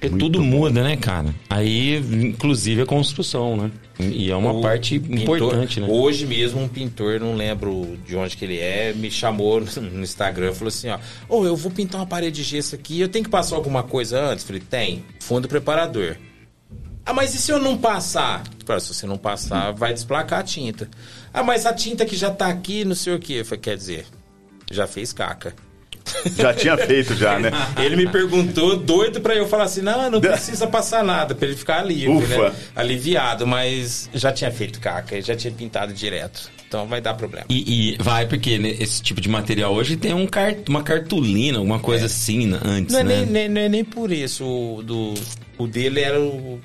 Porque tudo muda, né, cara? Aí, inclusive, a construção, né? E é uma O parte pintor- importante, né? Hoje mesmo um pintor, não lembro de onde que ele é, me chamou no Instagram e falou assim, ó, ô, eu vou pintar uma parede de gesso aqui, eu tenho que passar alguma coisa antes? Falei, tem, fundo preparador. Ah, mas e se eu não passar? Falei, se você não passar, vai desplacar a tinta. Ah, mas a tinta que já tá aqui, não sei o quê. Eu falei, quer dizer, já fez caca. Já tinha feito já, né? Ele me perguntou, doido pra eu falar assim, não, não precisa passar nada, pra ele ficar livre, Ufa. né? Aliviado, mas já tinha feito caca, já tinha pintado direto. Então vai dar problema. E, e vai, porque né, esse tipo de material hoje tem um car- uma cartolina, alguma coisa assim né, antes, Não é, né? nem, nem- não é nem por isso. O, do, o dele era o.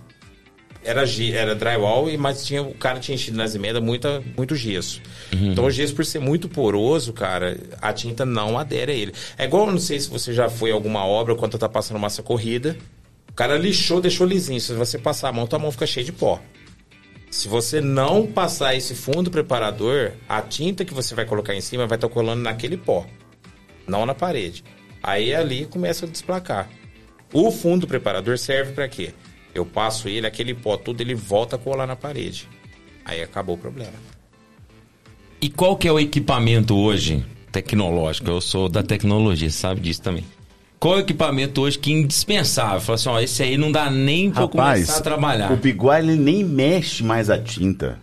Era, era drywall, e- mas tinha, o cara tinha enchido nas emendas muita, muito gesso. Então o gesso, por ser muito poroso, cara, a tinta não adere a ele. É igual, não sei se você já foi em alguma obra quando tá passando massa corrida. O cara lixou, deixou lisinho. Se você passar a mão, tua mão fica cheia de pó. Se você não passar esse fundo preparador, a tinta que você vai colocar em cima vai estar colando naquele pó, não na parede. Aí ali começa a desplacar. O fundo preparador serve para quê? Eu passo ele, aquele pó tudo, ele volta a colar na parede. Aí acabou o problema. E qual que é o equipamento hoje tecnológico? Eu sou da tecnologia, sabe disso também. qual equipamento hoje que é indispensável? Fala assim, ó, esse aí não dá nem pra eu começar a trabalhar. o Biguá, ele nem mexe mais a tinta.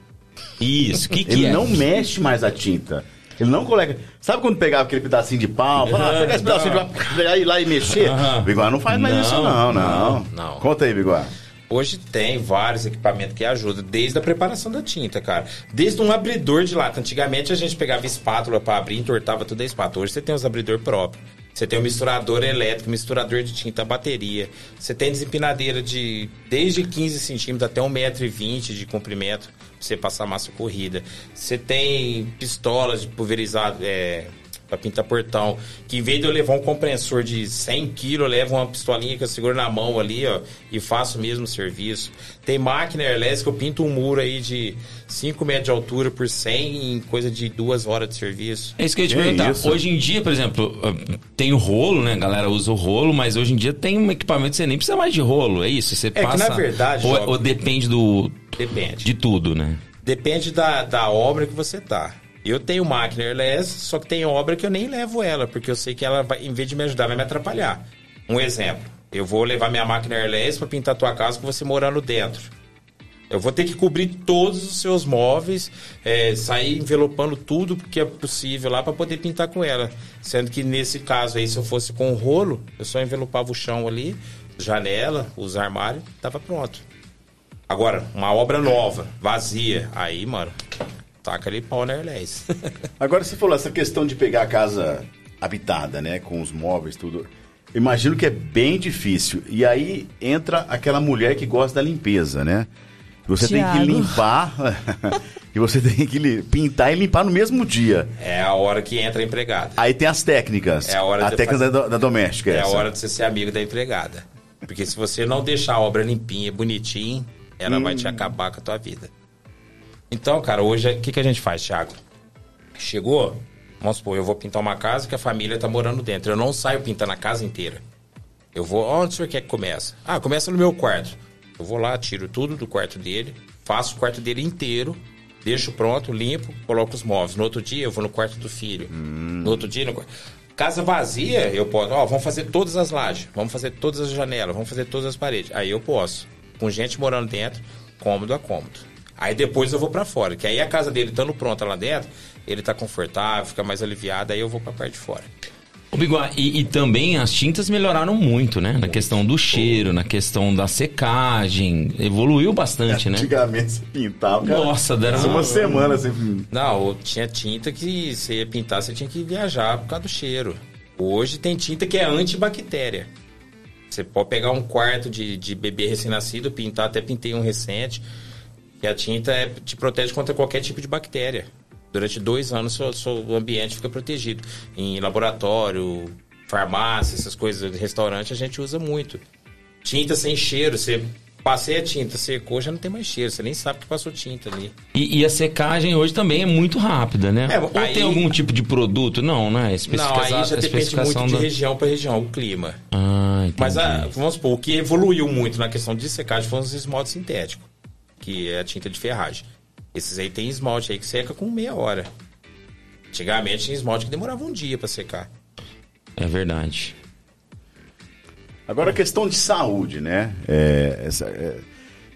Isso, o que, que ele é? não mexe mais a tinta. Ele não colega. Sabe quando pegava aquele pedacinho de pau? Fala, ah, pegar esse pedacinho de pau, pegar ir lá e mexer? Biguá não faz mais Não, isso, não, não, não. Conta aí, Biguá. Hoje tem vários equipamentos que ajudam, desde a preparação da tinta, cara. Desde um abridor de lata. Antigamente a gente pegava espátula para abrir, entortava tudo a espátula. Hoje você tem os abridor próprios. Você tem um misturador elétrico, misturador de tinta, bateria. Você tem desempinadeira de desde 15 centímetros até 1,20m de comprimento pra você passar massa corrida. Você tem pistolas de pulverizado, é, para pintar portão. Que em vez de eu levar um compressor de 100 kg, eu levo uma pistolinha que eu seguro na mão ali, ó, e faço o mesmo serviço. Tem máquina airless que eu pinto um muro aí de 5 metros de altura por 100 em coisa de duas horas de serviço. É isso que eu ia te Que perguntar. isso? Hoje em dia, por exemplo, uh, tem o rolo, né? A galera usa o rolo, mas hoje em dia tem um equipamento que você nem precisa mais de rolo, é isso? Você que, passa. na verdade, Ou, ou depende do. Depende. De tudo, né? Depende da, da obra que você tá. Eu tenho máquina airless, só que tem obra que eu nem levo ela, porque eu sei que ela, vai, em vez de me ajudar, vai me atrapalhar. Um exemplo, eu vou levar minha máquina airless para pintar tua casa com você morando dentro. Eu vou ter que cobrir todos os seus móveis, é, sair envelopando tudo que é possível lá para poder pintar com ela. Sendo que nesse caso aí, se eu fosse com o rolo, eu só envelopava o chão ali, janela, os armários, tava pronto. Agora, uma obra nova, vazia, aí, mano, taca ali pau na airless. Agora você falou essa questão de pegar a casa habitada, né? Com os móveis, tudo. Imagino que é bem difícil. E aí entra aquela mulher que gosta da limpeza, né? Você tem Thiago. que limpar. e você tem que pintar e limpar no mesmo dia. é a hora que entra a empregada. Aí tem as técnicas. É a hora de técnica fazer- da, da doméstica. É a essa. hora de você ser amigo da empregada. Porque se você não deixar a obra limpinha, bonitinha, ela vai te acabar com a tua vida. Então, cara, hoje o que, que a gente faz, Thiago? Chegou, vamos supor, eu vou pintar uma casa que a família tá morando dentro. Eu não saio pintando a casa inteira. Eu vou, onde o senhor quer que comece? Ah, começa no meu quarto. Eu vou lá, tiro tudo do quarto dele, faço o quarto dele inteiro, deixo pronto, limpo, coloco os móveis. No outro dia eu vou no quarto do filho. No outro dia no quarto. Casa vazia, eu posso, ó, vamos fazer todas as lajes, vamos fazer todas as janelas, vamos fazer todas as paredes. Aí eu posso. Com gente morando dentro, cômodo a cômodo. Aí depois eu vou pra fora, que aí a casa dele estando pronta lá dentro, ele tá confortável, fica mais aliviado, aí eu vou pra parte de fora. Ô, Biguá, e, e também as tintas melhoraram muito, né? Na questão do cheiro, na questão da secagem. Evoluiu bastante, né? Antigamente você pintava. cara, Nossa, deram uma uma- semana assim. Não, tinha tinta que você ia pintar, você tinha que viajar por causa do cheiro. Hoje tem tinta que é antibactéria. Você pode pegar um quarto de, de bebê recém-nascido, pintar, até pintei um recente, que a tinta é- te protege contra qualquer tipo de bactéria. Durante dois anos, seu, seu ambiente fica protegido. Em laboratório, farmácia, essas coisas, restaurante, a gente usa muito. Tinta sem cheiro, você passei a tinta, secou, já não tem mais cheiro, você nem sabe que passou tinta ali. E, e a secagem hoje também é muito rápida, né? É, Ou aí- tem algum tipo de produto? Não, né? Não, aí já depende muito de da- região para região, o clima. Ah, entendi. Mas a- vamos supor, o que evoluiu muito na questão de secagem foram os esmaltes sintéticos, que é a tinta de ferragem. Esses aí tem esmalte aí que seca com meia hora. Antigamente tinha esmalte que demorava um dia para secar. É verdade. Agora a questão de saúde, né? É, essa- é,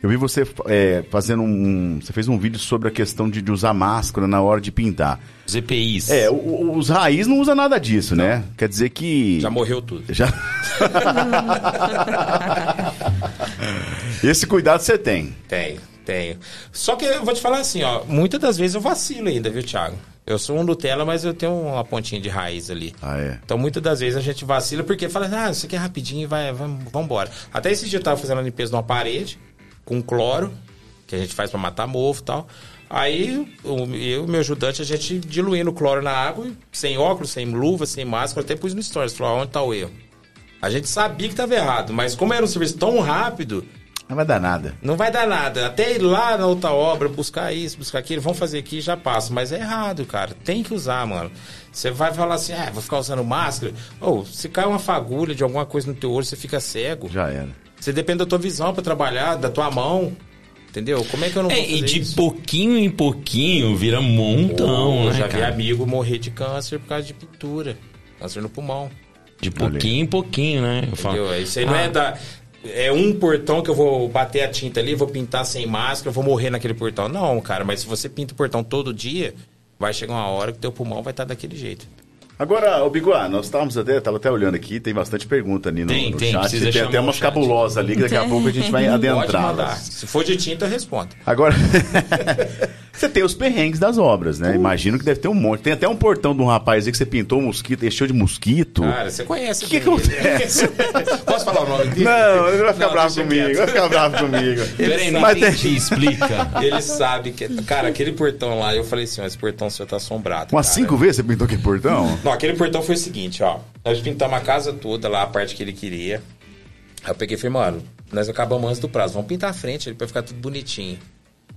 eu vi você é, fazendo um. Você fez um vídeo sobre a questão de, de usar máscara na hora de pintar. Os EPIs. É, o- o- os raiz não usa nada disso, né? Quer dizer que. Já morreu tudo. Já. Esse cuidado você tem. Tenho, tenho. Só que eu vou te falar assim, ó, muitas das vezes eu vacilo ainda, viu, Thiago? Eu sou um Nutella, mas eu tenho uma pontinha de raiz ali. Ah, é. Então, muitas das vezes a gente vacila porque fala, ah, isso aqui é rapidinho, vai, vamos embora. Até esse dia eu tava fazendo a limpeza numa parede, com cloro, que a gente faz pra matar mofo e tal. Aí, o- eu e meu ajudante, a gente diluindo o cloro na água, sem óculos, sem luva, sem máscara, até pus no stories, falou, onde tá o erro? A gente sabia que tava errado, mas como era um serviço tão rápido, Não vai dar nada. não vai dar nada. Até ir lá na outra obra, buscar isso, buscar aquilo, vão fazer aqui já passa. Mas é errado, cara. Tem que usar, mano. Você vai falar assim, ah, vou ficar usando máscara. Ou, se cai uma fagulha de alguma coisa no teu olho, você fica cego. Já era. Você depende da tua visão pra trabalhar, da tua mão. Entendeu? Como é que eu não vou É, fazer e de isso? pouquinho em pouquinho vira montão, Pô, né, já vi cara? amigo morrer de câncer por causa de pintura. Câncer no pulmão. De pouquinho em pouquinho, né? Eu falo, Entendeu? Isso aí não ah, é da. É um portão que eu vou bater a tinta ali, vou pintar sem máscara, vou morrer naquele portão. Não, cara, mas se você pinta o portão todo dia, vai chegar uma hora que teu pulmão vai estar daquele jeito. Agora, o Biguá, nós estávamos até, tava até olhando aqui, tem bastante pergunta ali no, Tem, no tem, chat. Tem até umas cabulosas ali, que daqui a pouco a gente vai adentrar. Se for de tinta, eu respondo. Agora, você tem os perrengues das obras, né? Imagino que deve ter um monte. Tem até um portão de um rapaz aí que você pintou um mosquito, encheu de mosquito. Cara, você conhece O que ele. acontece? Posso falar o nome dele? Não, ele vai ficar Não, bravo comigo, quieto. vai ficar bravo comigo. Peraí, não Mas tem- entendi, explica. Ele sabe que. Cara, aquele portão lá, eu falei assim: ó, esse portão seu tá assombrado. Umas cara. cinco vezes você pintou aquele portão? Não, aquele portão foi o seguinte, ó. Nós pintamos a casa toda lá, a parte que ele queria. Aí eu peguei e falei, mano, nós acabamos antes do prazo, vamos pintar a frente ali pra ficar tudo bonitinho.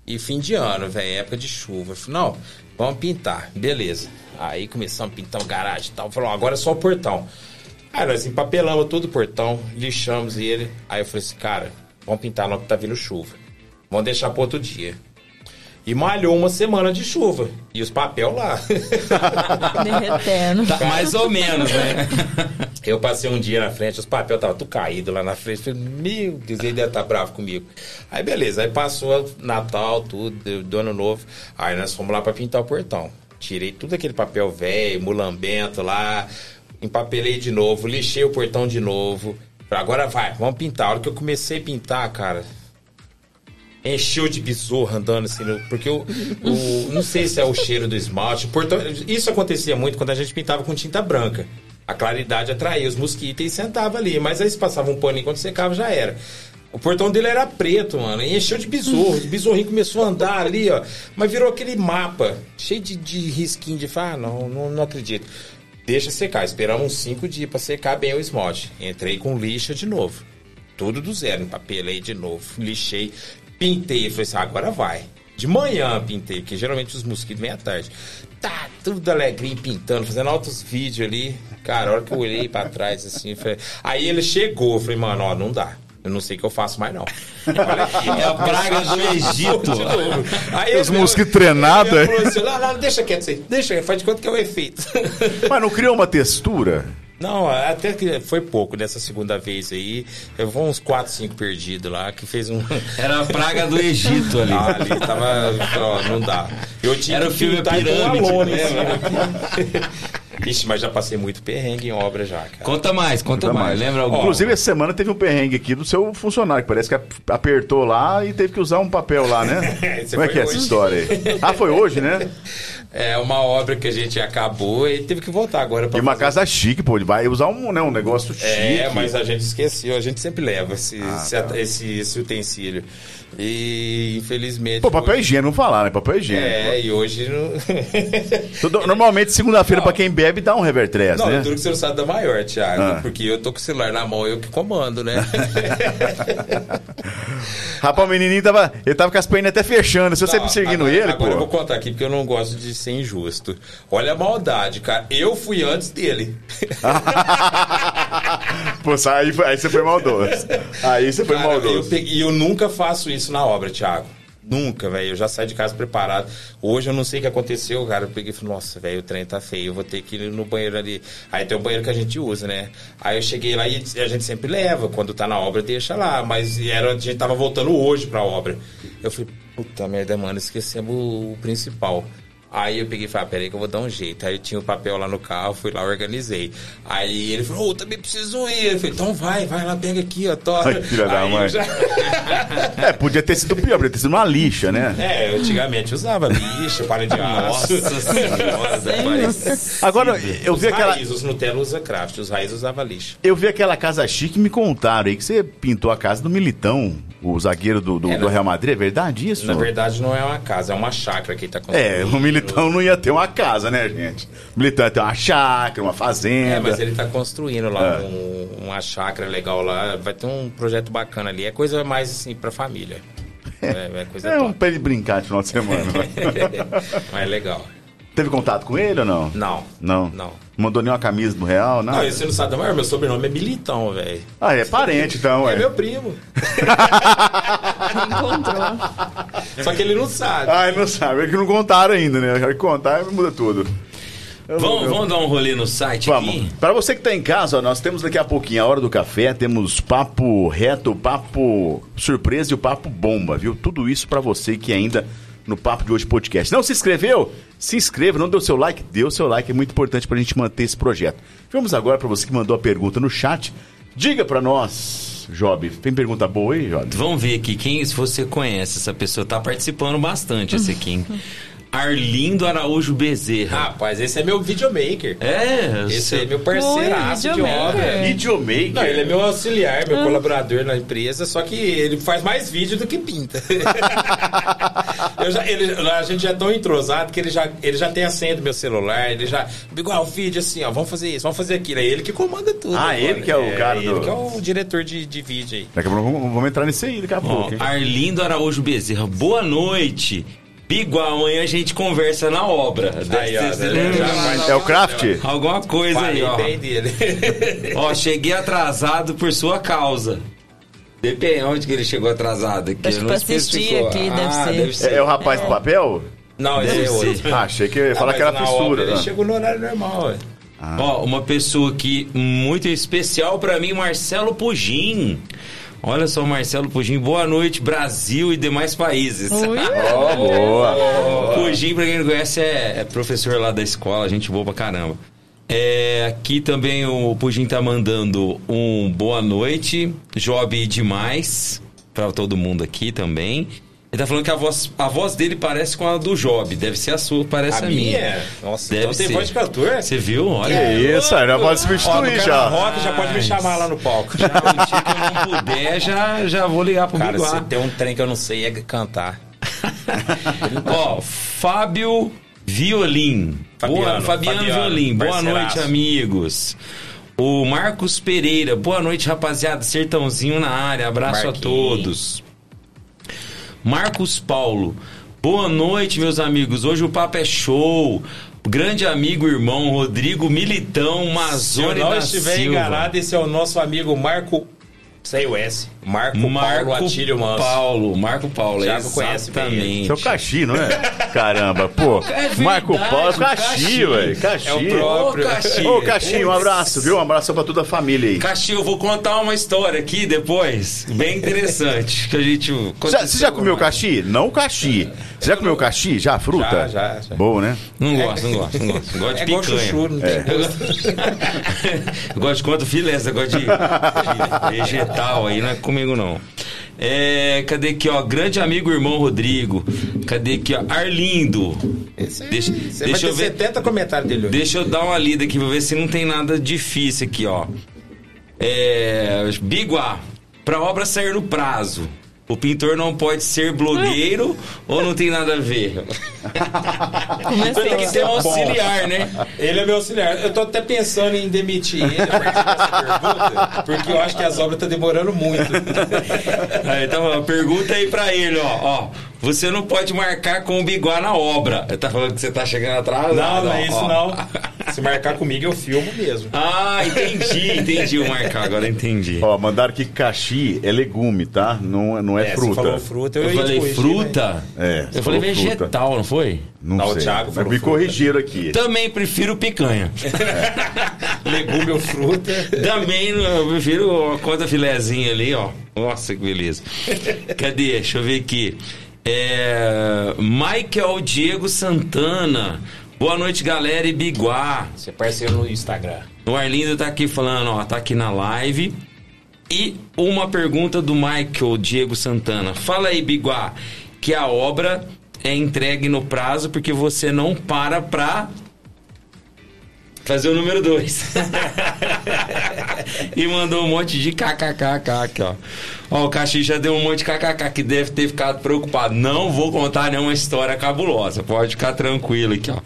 E fim de ano, velho, época de chuva. Eu falei, não, vamos pintar, beleza. Aí começamos a pintar o garagem e tal. Falou, agora é só o portão. Aí nós empapelamos todo o portão, lixamos ele. Aí eu falei assim, cara, vamos pintar não que tá vindo chuva. Vamos deixar pro outro dia. E malhou uma semana de chuva. E os papel lá. Derretendo. Tá mais ou menos, né? Eu passei um dia na frente, os papéis estavam tudo caído lá na frente. Falei, meu Deus, ele deve estar bravo comigo. Aí beleza, aí passou Natal, tudo, do ano novo. Aí nós fomos lá para pintar o portão. Tirei tudo aquele papel velho, mulambento lá, empapelei de novo, lixei o portão de novo. Agora vai, vamos pintar. A hora que eu comecei a pintar, cara, encheu de besouro andando assim, porque o, o- não sei se é o cheiro do esmalte. portão- isso acontecia muito quando a gente pintava com tinta branca. A claridade atraía os mosquitos e sentava ali, mas aí se passava um paninho quando secava já era. O portão dele era preto, mano, e encheu de besouro. O besorrinho começou a andar ali, ó, mas virou aquele mapa, cheio de, de risquinho de falar, ah, não, não, não acredito. Deixa secar, esperamos uns cinco dias pra secar bem o esmalte. Entrei com lixa de novo. Tudo do zero, empapelei de novo, lixei, pintei, falei assim, "Ah, agora vai. De manhã pintei, porque geralmente os mosquitos vêm à tarde. Tá, tudo alegrinho pintando, fazendo altos vídeos ali. Cara, a hora que eu olhei pra trás, assim, falei... aí ele chegou, eu falei, mano, ó, não dá. Eu não sei o que eu faço mais, não. Olha aqui, É a praga do Egito. de novo. Aí Os ele- mosquitos treinados, é? assim, não, não, deixa quieto isso aí. Deixa, faz de conta que é o efeito. Mas não criou uma textura? Não, até que foi pouco dessa segunda vez aí. Eu vou uns 4, 5 perdidos lá, que fez um. Era a praga do Egito ali. Ah, ali tava. ó, não dá. Eu tinha Era o filme com Pirâmide, lona né? Ixi, mas já passei muito perrengue em obra já, cara. Conta mais, conta, Conta mais. mais. Lembra algum? Inclusive, essa semana teve um perrengue aqui do seu funcionário, que parece que ap- apertou lá e teve que usar um papel lá, né? Como é que é essa história aí? Ah, foi hoje, né? É uma obra que a gente acabou e teve que voltar agora pra E uma fazer. casa chique, pô. Ele vai usar um, né, um negócio chique. É, mas a gente esqueceu, a gente sempre leva esse, Ah, esse, tá. esse, esse utensílio. E infelizmente. Pô, papel hoje- higiênico, vamos falar, né? Papel higiênico. É, e hoje não. Normalmente, segunda-feira, pra quem bebe, dá um revertress, Não, né? duro que você não sabe da maior, Thiago. Ah. Porque eu tô com o celular na mão, eu que comando, né? Rapaz, o menininho tava. Ele tava com as pernas até fechando. Se você Não, seguindo agora, ele, Agora eu vou pô. contar aqui, porque eu não gosto de ser injusto. Olha a maldade, cara. Eu fui antes dele. pô, aí, foi- aí você foi maldoso. Aí você foi Cara, eu maldoso. peguei- E eu nunca faço isso na obra, Thiago. Nunca, velho. Eu já saio de casa preparado. Hoje eu não sei o que aconteceu, cara. Eu peguei e falei, nossa, velho, o trem tá feio. Eu vou ter que ir no banheiro ali. Aí tem o banheiro que a gente usa, né? Aí eu cheguei lá e a gente sempre leva. Quando tá na obra, deixa lá. Mas era, a gente tava voltando hoje pra obra. Eu falei, puta merda, mano, esquecemos o principal. Aí eu peguei e falei, ah, peraí que eu vou dar um jeito. Aí tinha o papel lá no carro, fui lá, organizei. Aí ele falou, ô, também preciso ir. Eu falei, então vai, vai lá, pega aqui, ó, tora. Ai, filha da eu mãe. já- É, podia ter sido pior, podia ter sido uma lixa, né? É, eu antigamente usava lixa, palha de aço. Nossa senhora. Agora, eu os vi aquela. raiz, os Nutella usa craft, os raiz usava lixa. Eu vi aquela casa chique e me contaram aí que você pintou a casa do Militão, o zagueiro do, do, É, do Real Madrid. É verdade isso? Na verdade, não é uma casa, é uma chácara que ele tá construindo. É, o Militão não ia ter uma casa, né, gente? O Militão ia ter uma chácara, uma fazenda. É, mas ele tá construindo lá É. um- uma chácara legal lá. Vai ter um projeto bacana ali. É coisa mais assim pra família. É, é coisa É um pra ele brincar de final de semana. né? Mas é legal. Teve contato com ele ou não? Não. Não? Não. Mandou nenhuma camisa do Real, Não, nada? esse você não sabe da maior, meu sobrenome é Militão, velho. Ah, é parente então, É ué. meu primo. Encontrou. Só que ele não sabe. Ah, ele não sabe, é que não contaram ainda, né? Já que contar, muda tudo. Eu- Vamos, eu- vamos dar um rolê no site Vamos. aqui? Para você que está em casa, ó, nós temos daqui a pouquinho a hora do café, temos papo reto, papo surpresa e o papo bomba, viu? Tudo isso para você que ainda no Papo de Hoje Podcast. Não se inscreveu? Se inscreva, não deu seu like? Dê o seu like, é muito importante para a gente manter esse projeto. Vamos agora para você que mandou a pergunta no chat. Diga para nós, Job. Tem pergunta boa aí, Job? Vamos ver aqui quem, se você conhece essa pessoa, tá participando bastante esse aqui. Arlindo Araújo Bezerra. Rapaz, esse é meu videomaker. É, Esse seu- é meu parceiraço de videomaker. obra. Videomaker. Não, ele é meu auxiliar, meu colaborador na empresa, só que ele faz mais vídeo do que pinta. Eu já- ele- a gente já é tão entrosado que ele já, ele já tem a senha do meu celular, ele já. Igual o vídeo assim, ó, vamos fazer isso, vamos fazer aquilo. É ele que comanda tudo. Ah, agora. ele que é o cara ele do- que é o diretor de, de vídeo aí. Daqui a pouco vamos, entrar nisso aí daqui a Ó, pouco. hein? Arlindo Araújo Bezerra, boa noite. Biguá, amanhã a gente conversa na obra. Aí, ó, né? Já faz- É o Craft? Alguma coisa aí, Falei ó. bem dele. Ó, cheguei atrasado por sua causa. Depende onde que ele chegou atrasado. Aqui, Acho que não pra assistir aqui, deve ah, ser. Deve ser. É, é o rapaz do papel? Não, esse é outro. Ah, achei que ia falar Ah, que era fissura. obra Ele né? chegou no horário normal, ué. Ó, uma pessoa aqui muito especial pra mim, Marcelo Pugin. Olha só, Marcelo Pugin, boa noite, Brasil e demais países. Ui. Ó, boa. Pugin, pra quem não conhece, é, é professor lá da escola, gente boa pra caramba. É, aqui também o Pugin tá mandando um boa noite, Job demais, pra todo mundo aqui também. Ele tá falando que a voz, a voz dele parece com a do Job, deve ser a sua, parece a, A minha? Nossa, Deve então tem ser. voz de cantor? Você viu? Olha. Que isso, aí já pode substituir já. Rock já pode me chamar lá no palco. Já, o dia que eu não puder, já, já vou ligar pro Cara, se tem um trem que eu não sei é cantar. Ó, Fábio Violim. Fabiano, boa, Fabiano, Fabiano, Violim. Boa parceiraço. noite, amigos. O Marcos Pereira. Boa noite, rapaziada. Sertãozinho na área. Abraço Marquinhos. a todos. Marcos Paulo. Boa noite, meus amigos. Hoje o papo é show. Grande amigo, irmão Rodrigo Militão Se eu Mazone não estiver Silva. enganado, esse é o nosso amigo Marco. Sei o S. Marco, Marco Paulo Atílio Manso. Paulo, Marco Paulo, Thiago conhece bem ele. exatamente. Seu Caxi, não é? Caramba, pô. É verdade, Marco Paulo, o Caxi, velho. Caxi. É o próprio. Ô, Caxi. Ô, Caxi, um abraço, viu? Um abraço pra toda a família aí. Caxi, eu vou contar uma história aqui depois, bem interessante, que a gente... Já- Você já comeu caxi? Não caxi. Você já comeu caxi? Já, fruta? Já, já, já. Boa, né? Não gosto, não gosto, não gosto. Gosto de É picanha. chuchu, não tem Eu gosto- eu gosto de quanto filé, você gosta de, de vegetal aí, não é comigo não. É, cadê aqui, ó? Grande amigo irmão Rodrigo. Cadê aqui, ó? Arlindo. Esse Deixa- Você deixa eu ver. 70 comentários dele hoje. Deixa eu dar uma lida aqui pra ver se não tem nada difícil aqui, ó. É. Biguá, pra obra sair no prazo. O pintor não pode ser blogueiro ou não tem nada a ver? Começou. Tem que ser um auxiliar, né? Ele é meu auxiliar. Eu tô até pensando em demitir ele a partir dessa pergunta, porque eu acho que as obras estão demorando muito. Aí, então, pergunta aí pra ele, ó, ó. Você não pode marcar com o Biguá na obra. Ele tá falando que você tá chegando atrás? Não, não é isso ó. não. Se marcar comigo, eu filmo mesmo. Ah, entendi, entendi o marcar, agora entendi. Ó, mandaram que caxi é legume, tá? Não, não é, É, fruta. Você falou fruta, eu, Eu falei corrigir, fruta? É, Eu falei falou fruta. vegetal, não foi? Não Não, o sei. Thiago Mas me fruta. corrigiram aqui. Também prefiro picanha. mas Legume ou fruta. Também eu prefiro a conta filézinha ali, ó. Nossa, que beleza. Cadê? Deixa eu ver aqui. É, Michael Diego Santana. Boa noite, galera, e Biguá. Você é parceiro no Instagram. O Arlindo tá aqui falando, ó, tá aqui na live. E uma pergunta do Michael Diego Santana. Fala aí, Biguá, que a obra é entregue no prazo porque você não para pra fazer o número 2. e mandou um monte de kkkk aqui, ó. Ó, o Caxi já deu um monte de kkk que deve ter ficado preocupado. Não vou contar nenhuma história cabulosa. Pode ficar tranquilo aqui, ó.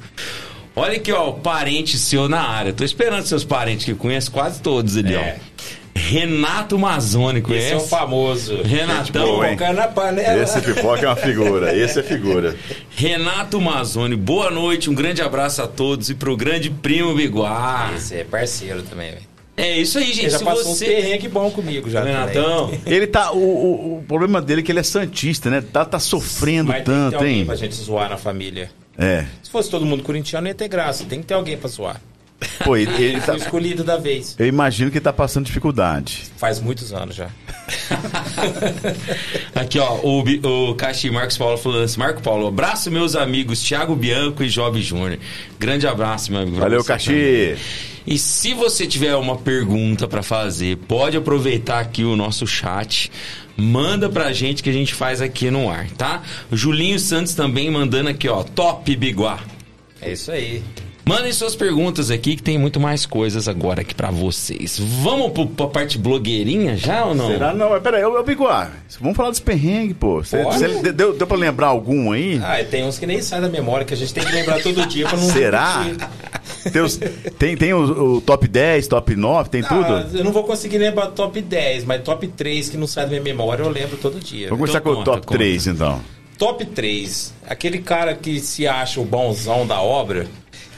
Olha aqui, ó, o parente seu na área. Tô esperando seus parentes que conheço quase todos ali, É. ó. Renato Mazzoni, conhece? Esse é o famoso. Renatão. boa? Colocar na panela. Esse pipoca é uma figura. Esse é figura. Renato Mazzoni, boa noite, um grande abraço a todos e pro grande primo Biguá. Esse é parceiro também, velho. É isso aí, gente. Ele já Se passou um você. perrengue bom comigo já. Renatão, Ele tá. O, o, o problema dele é que ele é santista, né? Tá, tá sofrendo Mas tem que ter tanto, alguém hein? pra gente zoar na família. É. Se fosse todo mundo corintiano, ia ter graça. Tem que ter alguém pra zoar. Pô, ele, ele tá- escolhido da vez. eu imagino que ele tá passando dificuldade. Faz muitos anos já. Aqui, ó, o, o Caxi Marcos Paulo falando assim, Marco Paulo, abraço meus amigos Thiago Bianco e Job Júnior. Grande abraço, meu amigo. Valeu. Caxi. E se você tiver uma pergunta pra fazer, pode aproveitar aqui o nosso chat. Manda pra gente que a gente faz aqui no ar, tá? Julinho Santos também mandando aqui, ó, top Biguá. É isso aí. Mandem suas perguntas aqui que tem muito mais coisas agora aqui pra vocês. Vamos pro, pra parte blogueirinha já ou não? Será? Não, mas peraí, ô Biguá, vamos falar dos perrengues, pô. Cê, cê- deu, deu pra lembrar algum aí? Ah, tem uns que nem saem da memória, que a gente tem que lembrar todo dia pra não. Será? repetir. Tem, os- tem, tem o, o top 10, top 9, tem Ah, tudo? eu não vou conseguir lembrar top 10, mas top 3 que não sai da minha memória eu lembro todo dia. Vamos começar Então com o top conta. 3, então. Top 3. Aquele cara que se acha o bonzão da obra,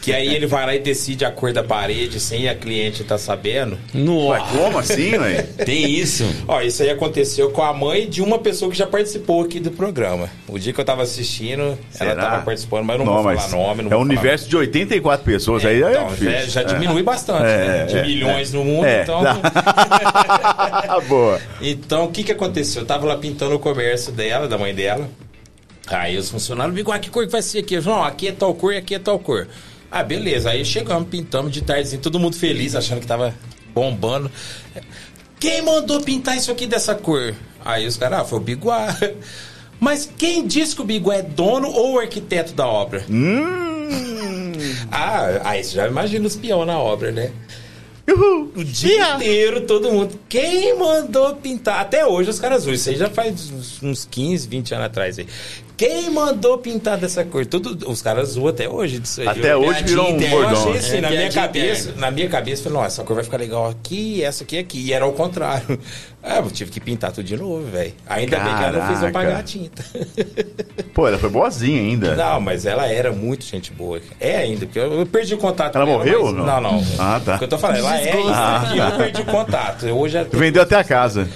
que aí ele vai lá e decide a cor da parede sem a cliente estar sabendo. Ué, Nossa, como assim, ué? tem isso. Ó, isso aí aconteceu com a mãe de uma pessoa que já participou aqui do programa. O dia que eu tava assistindo, ela Será? tava participando, mas eu não, vou mas falar nome. Não é um universo de 84 pessoas, aí é então, difícil. já, já É. diminui bastante, É, né? De é, milhões no mundo, É. então. Boa. Então, o que que aconteceu? Eu tava lá pintando o comércio dela, da mãe dela. Aí os funcionários, Bigode, que cor que vai ser aqui? Eu falei, não, aqui é tal cor e aqui é tal cor. Ah, beleza. Aí chegamos, pintamos de tardezinho, todo mundo feliz, achando que tava bombando. Quem mandou pintar isso aqui dessa cor? Aí os caras, ah, foi o Biguá. Mas quem disse que o Biguá é dono ou arquiteto da obra? Hum. Ah, aí você já imagina os peão na obra, né? Uhul. O dia inteiro, todo mundo. Quem mandou pintar? Até hoje os caras usam. Isso aí já faz uns- uns 15, 20 anos atrás. Aí. Quem mandou pintar dessa cor? Tudo, os caras zoam até hoje disso aí. Até Eu- hoje virou um eu bordão. achei assim, É, na minha cabeça, na minha cabeça, eu falei, nossa, essa cor vai ficar legal aqui, essa aqui aqui. E era ao contrário. Ah, eu tive que pintar tudo de novo, velho. Ainda bem que ela não fez eu Caraca. pagar a tinta. Pô, ela foi boazinha ainda. Não, mas ela era muito gente boa. É ainda, porque eu eu perdi o contato Ela com morreu mas- ou Não, não? não. Ah, tá. O que eu tô falando, ela é isso Ah, aqui, tá. eu perdi o contato. Hoje é... Vendeu até a casa.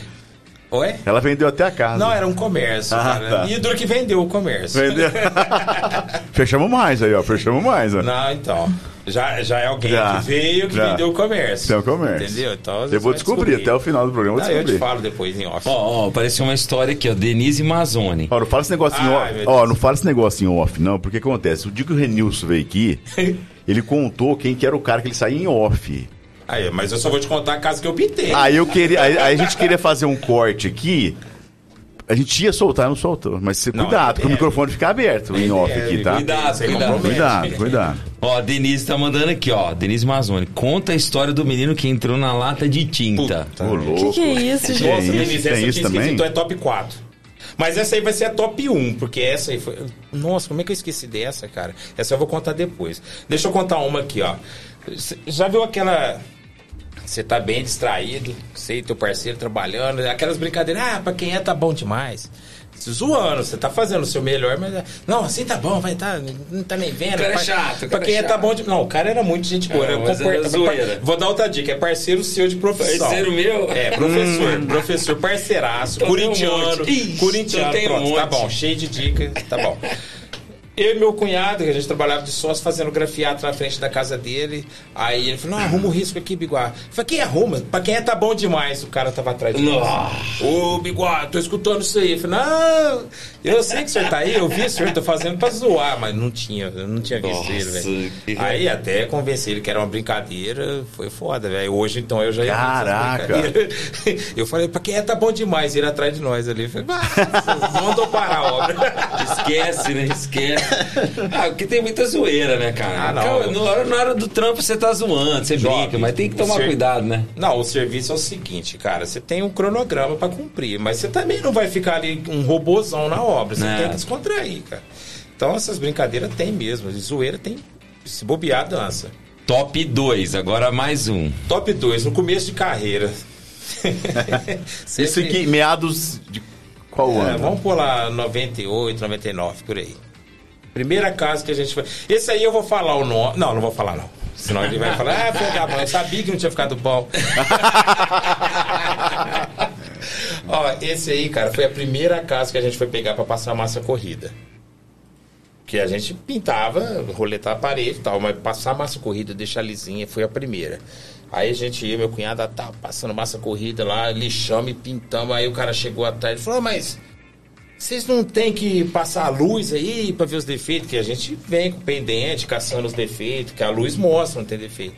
Oi? Ela vendeu até a casa. Não, era um comércio, Ah, cara. tá. E duro que vendeu o comércio. Vendeu. Fechamos mais aí, ó. Fechamos mais, ó. Não, então. Já, já é alguém Já, que veio que já. vendeu o comércio. Tem o comércio. Entendeu? Então, Eu vou vai descobrir, até o final do programa eu Ah, vou eu te descobrir. falo depois em off. Ó, ó, apareceu uma história aqui, ó, Denise Mazzoni. Ó, não fala esse negócio em Ai, off. Ó, não fala esse negócio em off, não, porque acontece. O dia que o Renilson veio aqui, ele contou quem que era o cara que ele saía em off. Aí, mas eu só vou te contar a casa que eu pintei. Aí eu queria. Aí, aí a gente queria fazer um corte aqui. A gente ia soltar, não soltou. Mas você, Não, cuidado, ele porque o deve. microfone fica aberto em off deve, aqui, tá? cuidado, cuidado. Cuidado, cuidado. Ó, a Denise tá mandando aqui, ó. Denise Mazzoni. Conta a história do menino que entrou na lata de tinta. Puta. O louco. que, que é isso, gente? Nossa, isso? Denise, Tem essa eu isso tinha também? esquecido, então é top 4. Mas essa aí vai ser a top 1, porque essa aí foi. Nossa, como é que eu esqueci dessa, cara? Essa eu vou contar depois. Deixa eu contar uma aqui, ó. Já viu aquela. Você tá bem distraído, você e teu parceiro trabalhando, aquelas brincadeiras, ah, pra quem é tá bom demais. Zoando, você tá fazendo o seu melhor, mas. Não, assim tá bom, vai tá. Não tá nem vendo. O cara é chato, o Pra cara é quem é tá chato. bom de. Não, o cara era muito gente boa. É, era comporta- zoeira. Vou dar outra dica, é parceiro seu de profissão. Parceiro meu? É, professor, professor, parceiraço, tem um corintiano, corintiano, então tem um pronto, tá bom, cheio de dica, tá bom. Eu e meu cunhado, que a gente trabalhava de sócio, fazendo grafiato na frente da casa dele. Aí ele falou, não, arruma o risco aqui, Biguá. Eu falei, quem arruma? Pra quem é tá bom demais, o cara tava atrás de nós. Ô, Biguá, tô escutando isso aí. Eu falei, não, eu sei que o senhor tá aí, eu vi o senhor, tô fazendo pra zoar, mas não tinha, eu não tinha visto ele, velho. Aí até convenci ele que era uma brincadeira, foi foda, velho. Hoje, então, eu já ia Caraca. Eu falei, pra quem é tá bom demais, ele atrás de nós ali. Eu falei, "Ah, mandou parar a obra. Esquece, né? Esquece. Ah, porque tem muita zoeira, né, cara? Ah, não. Na, hora, na hora do trampo você tá zoando, você Jovem, brinca, mas tem que tomar você- cuidado, né? Não, o serviço é o seguinte, cara. Você tem um cronograma pra cumprir, mas você também não vai ficar ali um robozão na obra. Você É. tem que descontrair, cara. Então essas brincadeiras tem mesmo. E zoeira tem. Se bobear, dança. Top 2, agora mais um. Top 2, no começo de carreira. Isso Sempre- aqui, meados de qual É, ano? vamos pular 98, 99, por aí. Primeira casa que a gente foi. Esse aí eu vou falar o nome. Não, não vou falar, não. Senão ele vai falar, ah, foi bom. Eu sabia que não tinha ficado bom. Ó, esse aí, cara, foi a primeira casa que a gente foi pegar pra passar massa corrida. Que a gente pintava, roletar a parede e tal, mas passar massa corrida, deixar lisinha, foi a primeira. Aí a gente ia, meu cunhado, tá passando massa corrida lá, lixamos e pintamos. Aí o cara chegou atrás e falou, "Ah, mas vocês não tem que passar a luz aí pra ver os defeitos? Que a gente vem com o pendente, caçando os defeitos, que a luz mostra não tem defeito.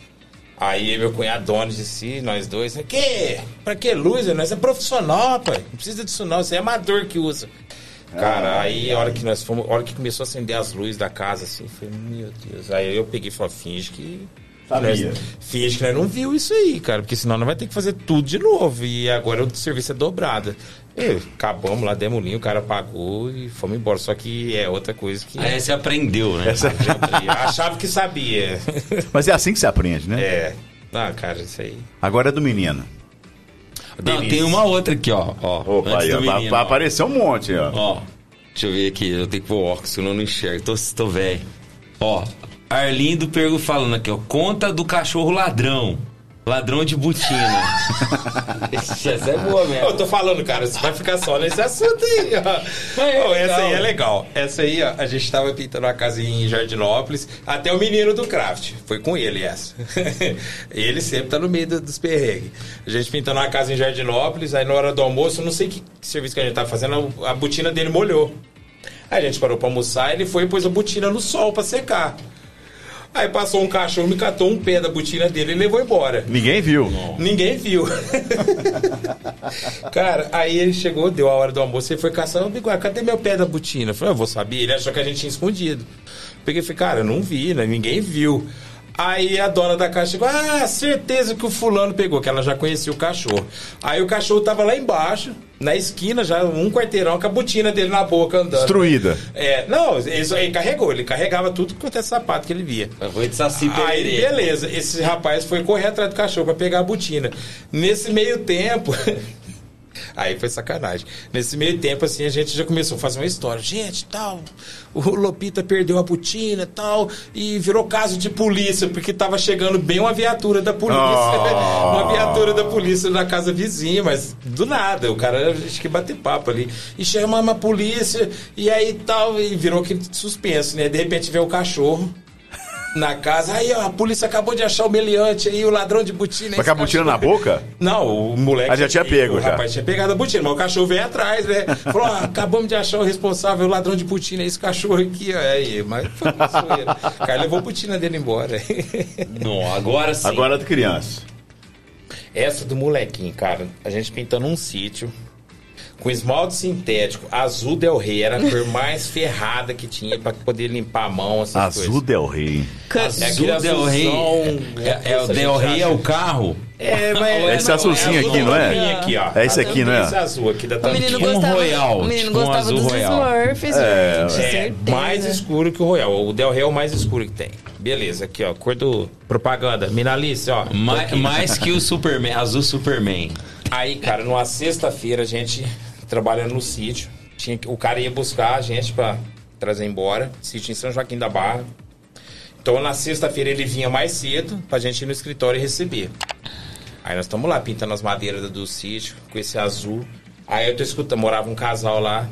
Aí meu cunhado dono disse, nós dois, né? Que? Pra que luz? Nós é profissional, pai. Não precisa disso não, isso é amador que usa. Cara, aí a hora que nós fomos, a hora que começou a acender as luzes da casa, assim, foi, meu Deus. Aí eu peguei e falei, finge que. Sabia. Nós, finge que nós não viu isso aí, cara, porque senão nós vai ter que fazer tudo de novo. E agora o serviço é dobrado. Acabamos lá, demos o cara pagou e fomos embora. Só que é outra coisa que. Aí você aprendeu, né? Eu achava que sabia. Mas é assim que se aprende, né? É. Ah, cara, isso aí. Agora é do menino. Não, Denise. tem uma outra aqui, ó. ó Opa, aí, ó, menino, ó. aparecer um monte, ó. Ó, deixa eu ver aqui, eu tenho que pôr óculos, senão eu não enxergo. Tô, tô velho. Ó, Arlindo Pergo falando aqui, ó. Conta do cachorro ladrão. Ladrão de botina. Essa é boa mesmo. Eu tô falando, cara, você vai ficar só nesse assunto aí, ó. é essa aí é legal. Essa aí, ó, a gente tava pintando uma casa em Jardinópolis, até o menino do craft. Foi com ele essa. ele sempre tá no meio do- dos perrengues. A gente pintando uma casa em Jardinópolis, aí na hora do almoço, não sei que, que serviço que a gente tava fazendo, a, a botina dele molhou. Aí a gente parou pra almoçar, ele foi e pôs a botina no sol pra secar. Aí passou um cachorro, me catou um pé da botina dele e levou embora. Ninguém viu. Ninguém viu. Cara, aí ele chegou, deu a hora do almoço, ele foi caçar, "Ô, Bigode, cadê meu pé da botina? Eu falei, eu vou saber. Ele achou que a gente tinha escondido. Peguei e falei, cara, não vi, né? Ninguém viu. Aí a dona da casa chegou, ah, certeza que o fulano pegou, que ela já conhecia o cachorro. Aí o cachorro tava lá embaixo, na esquina, já um quarteirão, com a botina dele na boca andando. Destruída. É, não, isso aí carregou, ele carregava tudo quanto é sapato que ele via. Foi de Saci Aí, Pererê. beleza, esse rapaz foi correr atrás do cachorro pra pegar a botina. Nesse meio tempo. Aí foi sacanagem. Nesse meio tempo, assim, a gente já começou a fazer uma história. Gente, tal, o Lopita perdeu a botina tal, e virou caso de polícia, porque tava chegando bem uma viatura da polícia. Oh. uma viatura da polícia na casa vizinha, mas do nada, o cara acho que bater papo ali. E chamamos a polícia, e aí tal, e virou aquele suspenso, né? De repente vê o cachorro na casa. Aí, ó, a polícia acabou de achar o meliante aí, o ladrão de botina. Mas com a botina na boca? Não, o moleque. Ah, já tinha pego, O já. rapaz tinha pegado a botina, mas o cachorro veio atrás, né? Falou, ó, acabamos de achar o responsável, o ladrão de botina, esse cachorro aqui, ó. Aí, mas foi uma zoeira. O cara levou a botina dele embora. Não, agora sim. Agora é do criança. Essa do molequinho, cara, a gente pintando um sítio. Com esmalte sintético, azul Del Rey, era a cor mais ferrada que tinha pra poder limpar a mão, essas Azul coisas. Del Rey. É Azul Del Rey. É, é o Del Rey é o carro? É, mas Esse azulzinho aqui, não é? Aqui, ó. É esse aqui, não é? Esse azul aqui da O menino um gostava, Royal, o menino tipo um gostava azul dos Royal. Smurfs, É, gente. É, certeza. mais escuro que o Royal. O Del Rey é o mais escuro que tem. Beleza, aqui, ó. Cor do propaganda. Minalice, ó. Ma- Tô aqui. mais que o Superman, azul Superman. Aí, cara, numa sexta-feira a gente trabalhando no sítio. Tinha, o cara ia buscar a gente pra trazer embora. Sítio em São Joaquim da Barra. Então na sexta-feira ele vinha mais cedo pra gente ir no escritório e receber. Aí nós estamos lá pintando as madeiras do, do sítio com esse azul. Aí eu tô escutando, morava um casal lá.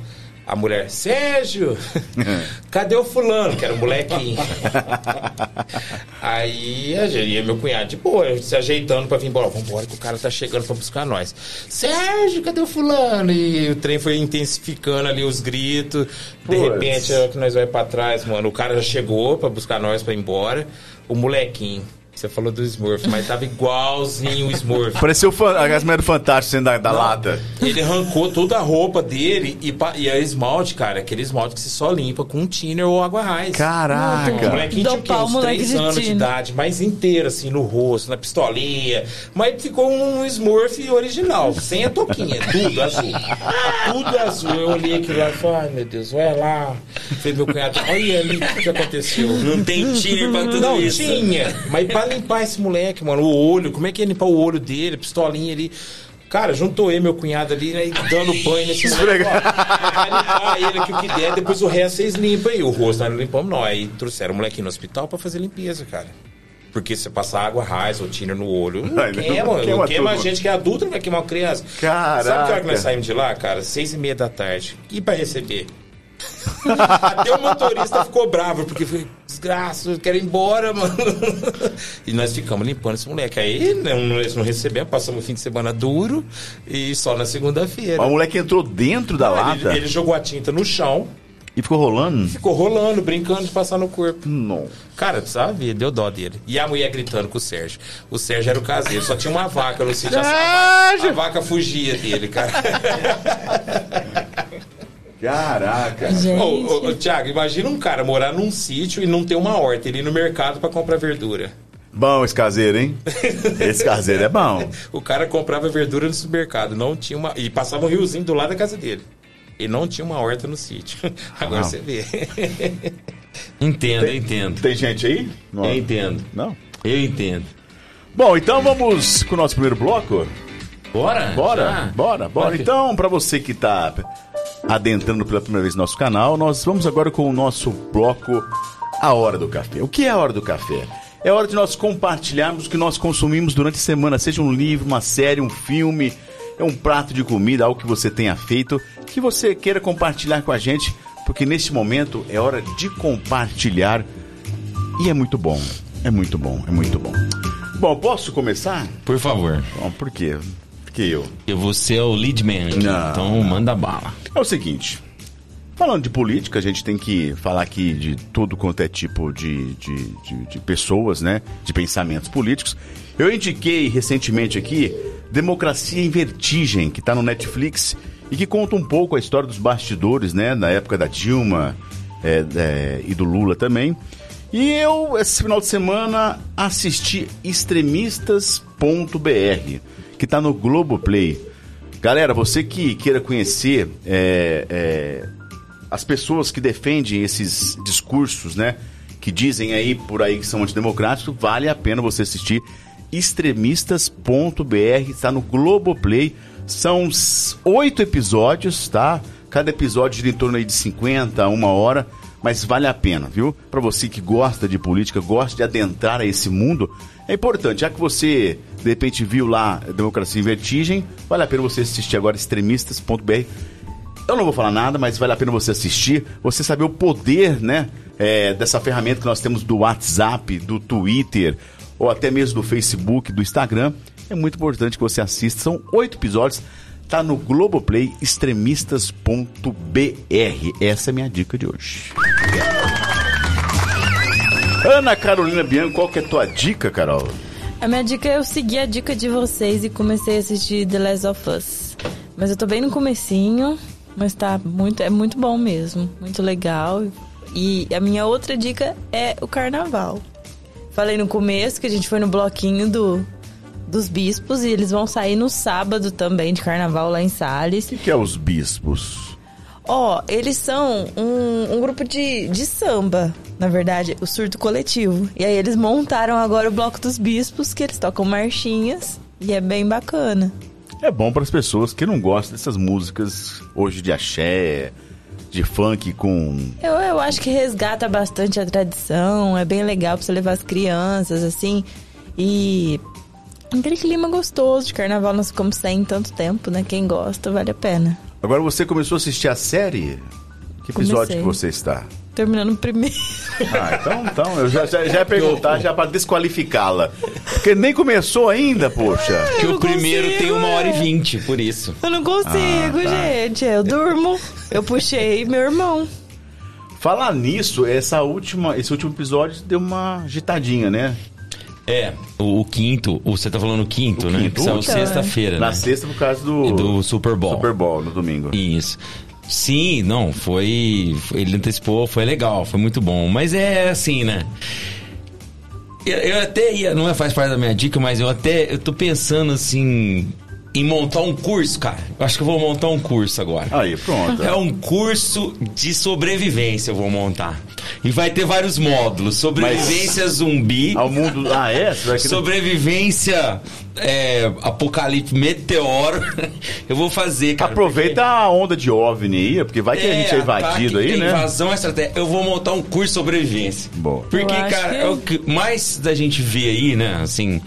A mulher, Sérgio, cadê o fulano? Que era o molequinho. Aí a gente, e meu cunhado, de boa, se ajeitando pra vir embora. Vambora que o cara tá chegando pra buscar nós. Sérgio, cadê o fulano? E o trem foi intensificando ali os gritos. De Puts. repente, é que nós vai pra trás, mano. O cara já chegou pra buscar nós pra ir embora. O molequinho. Você falou do Smurf, mas tava igualzinho o Smurf. Pareceu fan- as mulheres do Fantástico sendo da, da lata. Ele arrancou toda a roupa dele e, e a esmalte, cara, aquele esmalte que se só limpa com thinner ou água raiz. O Caraca. molequinho tinha o quê? Dopar o Uns moleque anos de idade, mais inteiro, assim, no rosto, na pistolinha. Mas ficou um Smurf original, sem a touquinha, tudo azul. Tudo azul. Eu olhei aquilo lá e falei, ai meu Deus, olha lá. Falei, meu cunhado, olha ali o que aconteceu. Não tem tiner pra tudo Não, isso. tinha. Mas pra limpar esse moleque, mano, o olho, como é que ia limpar o olho dele, pistolinha ali? Cara, juntou eu e meu cunhado ali, né, dando banho nesse moleque. ó. Ele aqui o que der, depois o resto vocês limpam aí. O rosto nós não limpamos, não. Aí trouxeram o molequinho no hospital pra fazer limpeza, cara. Porque você passar água raiz ou tiner no olho, não Ai, não, queima, não queima queima a gente que é adulto, não vai queimar uma criança. Caraca. Sabe que hora que nós saímos de lá, cara? Seis e meia da tarde. E pra receber? Até o motorista ficou bravo, porque foi desgraça, eu quero ir embora, mano. E nós ficamos limpando esse moleque. Aí não, nós não recebemos, passamos o fim de semana duro e só na segunda-feira. O moleque entrou dentro da Ele, lata ele jogou a tinta no chão, e ficou rolando? ficou rolando, brincando de passar no corpo. Não. Cara, precisava ver, deu dó dele. E a mulher gritando com o Sérgio. O Sérgio era o caseiro, só tinha uma vaca no sítio. A, vaca- a vaca fugia dele, cara. Caraca. Gente. Ô, Tiago, imagina um cara morar num sítio e não ter uma horta, ele ir no mercado pra comprar verdura. Bom esse caseiro, hein? Esse caseiro é bom. O cara comprava verdura no supermercado, não tinha uma. E passava um riozinho do lado da casa dele. E não tinha uma horta no sítio. Agora Não. você vê. Entendo, eu entendo. Tem gente aí? Não. Eu entendo. Não? Eu entendo. Bom, então vamos com o nosso primeiro bloco? Bora? Bora, Já? bora, bora. Então, para você que tá adentrando pela primeira vez no nosso canal, nós vamos agora com o nosso bloco A Hora do Café. O que é a Hora do Café? É hora de nós compartilharmos o que nós consumimos durante a semana, seja um livro, uma série, um filme, é um prato de comida, algo que você tenha feito, que você queira compartilhar com a gente, porque neste momento é hora de compartilhar e é muito bom. É muito bom, é muito bom. Bom, posso começar? Por favor. Bom, por quê? Porque eu. Eu vou ser o lead man aqui, Não. então manda bala. É o seguinte, falando de política, a gente tem que falar aqui de tudo quanto é tipo de, de, de, de pessoas, né? De pensamentos políticos. Eu indiquei recentemente aqui Democracia em Vertigem, que está no Netflix e que conta um pouco a história dos bastidores, né? Na época da Dilma é, é, e do Lula também. E eu, esse final de semana, assisti Extremistas.br, que está no Globoplay. Galera, você que queira conhecer é, é, as pessoas que defendem esses discursos, né? Que dizem aí por aí que são antidemocráticos, vale a pena você assistir extremistas.br, está no Globoplay. São oito episódios, tá? Cada episódio gira em torno aí de 50 a uma hora, mas vale a pena, viu? Para você que gosta de política, gosta de adentrar a esse mundo, é importante. Já que você, de repente, viu lá Democracia em Vertigem, vale a pena você assistir agora extremistas.br. Eu não vou falar nada, mas vale a pena você assistir, você saber o poder, né, é, dessa ferramenta que nós temos do WhatsApp, do Twitter, ou até mesmo do Facebook, do Instagram. É muito importante que você assista. São oito episódios. Tá no Globoplay extremistas.br. Essa é a minha dica de hoje. Ana Carolina Bianco, qual que é a tua dica, Carol? A minha dica é eu seguir a dica de vocês e comecei a assistir The Last of Us. Mas eu tô bem no comecinho, mas tá muito, é muito bom mesmo, muito legal. E a minha outra dica é o carnaval. Falei no começo que a gente foi no bloquinho do, dos bispos e eles vão sair no sábado também de carnaval lá em Salles. O que, que é os bispos? Ó, eles são um, um grupo de, de samba, na verdade, o surto coletivo. E aí eles montaram agora o Bloco dos Bispos, que eles tocam marchinhas. E é bem bacana. É bom para as pessoas que não gostam dessas músicas hoje de axé, de funk com Eu, eu acho que resgata bastante a tradição, é bem legal pra você levar as crianças, assim. E aquele clima gostoso de carnaval, nós ficamos sem tanto tempo, né? Quem gosta, vale a pena. Agora você começou a assistir a série? Que episódio Comecei. que você está? Terminando o primeiro. Ah, então, então eu já, já, já ia perguntar já para desqualificá-la. Porque nem começou ainda, poxa. Que Eu o primeiro consigo, tem uma hora e é. vinte, por isso. Eu não consigo, Ah, tá. gente. Eu durmo. Eu puxei meu irmão. Falar nisso, essa última, esse último episódio deu uma agitadinha, né? É, o, o quinto, o- você tá falando o quinto, O né? quinto, Que saiu então, sexta-feira, Na né? sexta por causa do, Do Super Bowl. Super Bowl no domingo. Isso. Sim, não, foi, foi- Ele antecipou, foi legal, foi muito bom. Mas é assim, né? Eu, eu até ia. Não é faz parte da minha dica, mas eu até. Eu tô pensando assim. Em montar um curso, cara. Eu acho que eu vou montar um curso agora. Aí, pronto. É um curso de sobrevivência eu vou montar. E vai ter vários módulos. Sobrevivência zumbi. Ao mundo. Ah, é? Sobrevivência é, apocalipse meteoro. Eu vou fazer, cara. Aproveita a onda de OVNI aí, porque vai que a gente é invadido aí, né? Invasão estratégia. Eu vou montar um curso de sobrevivência. Boa. Porque, cara, que- é o que mais da gente vê aí, né? Assim.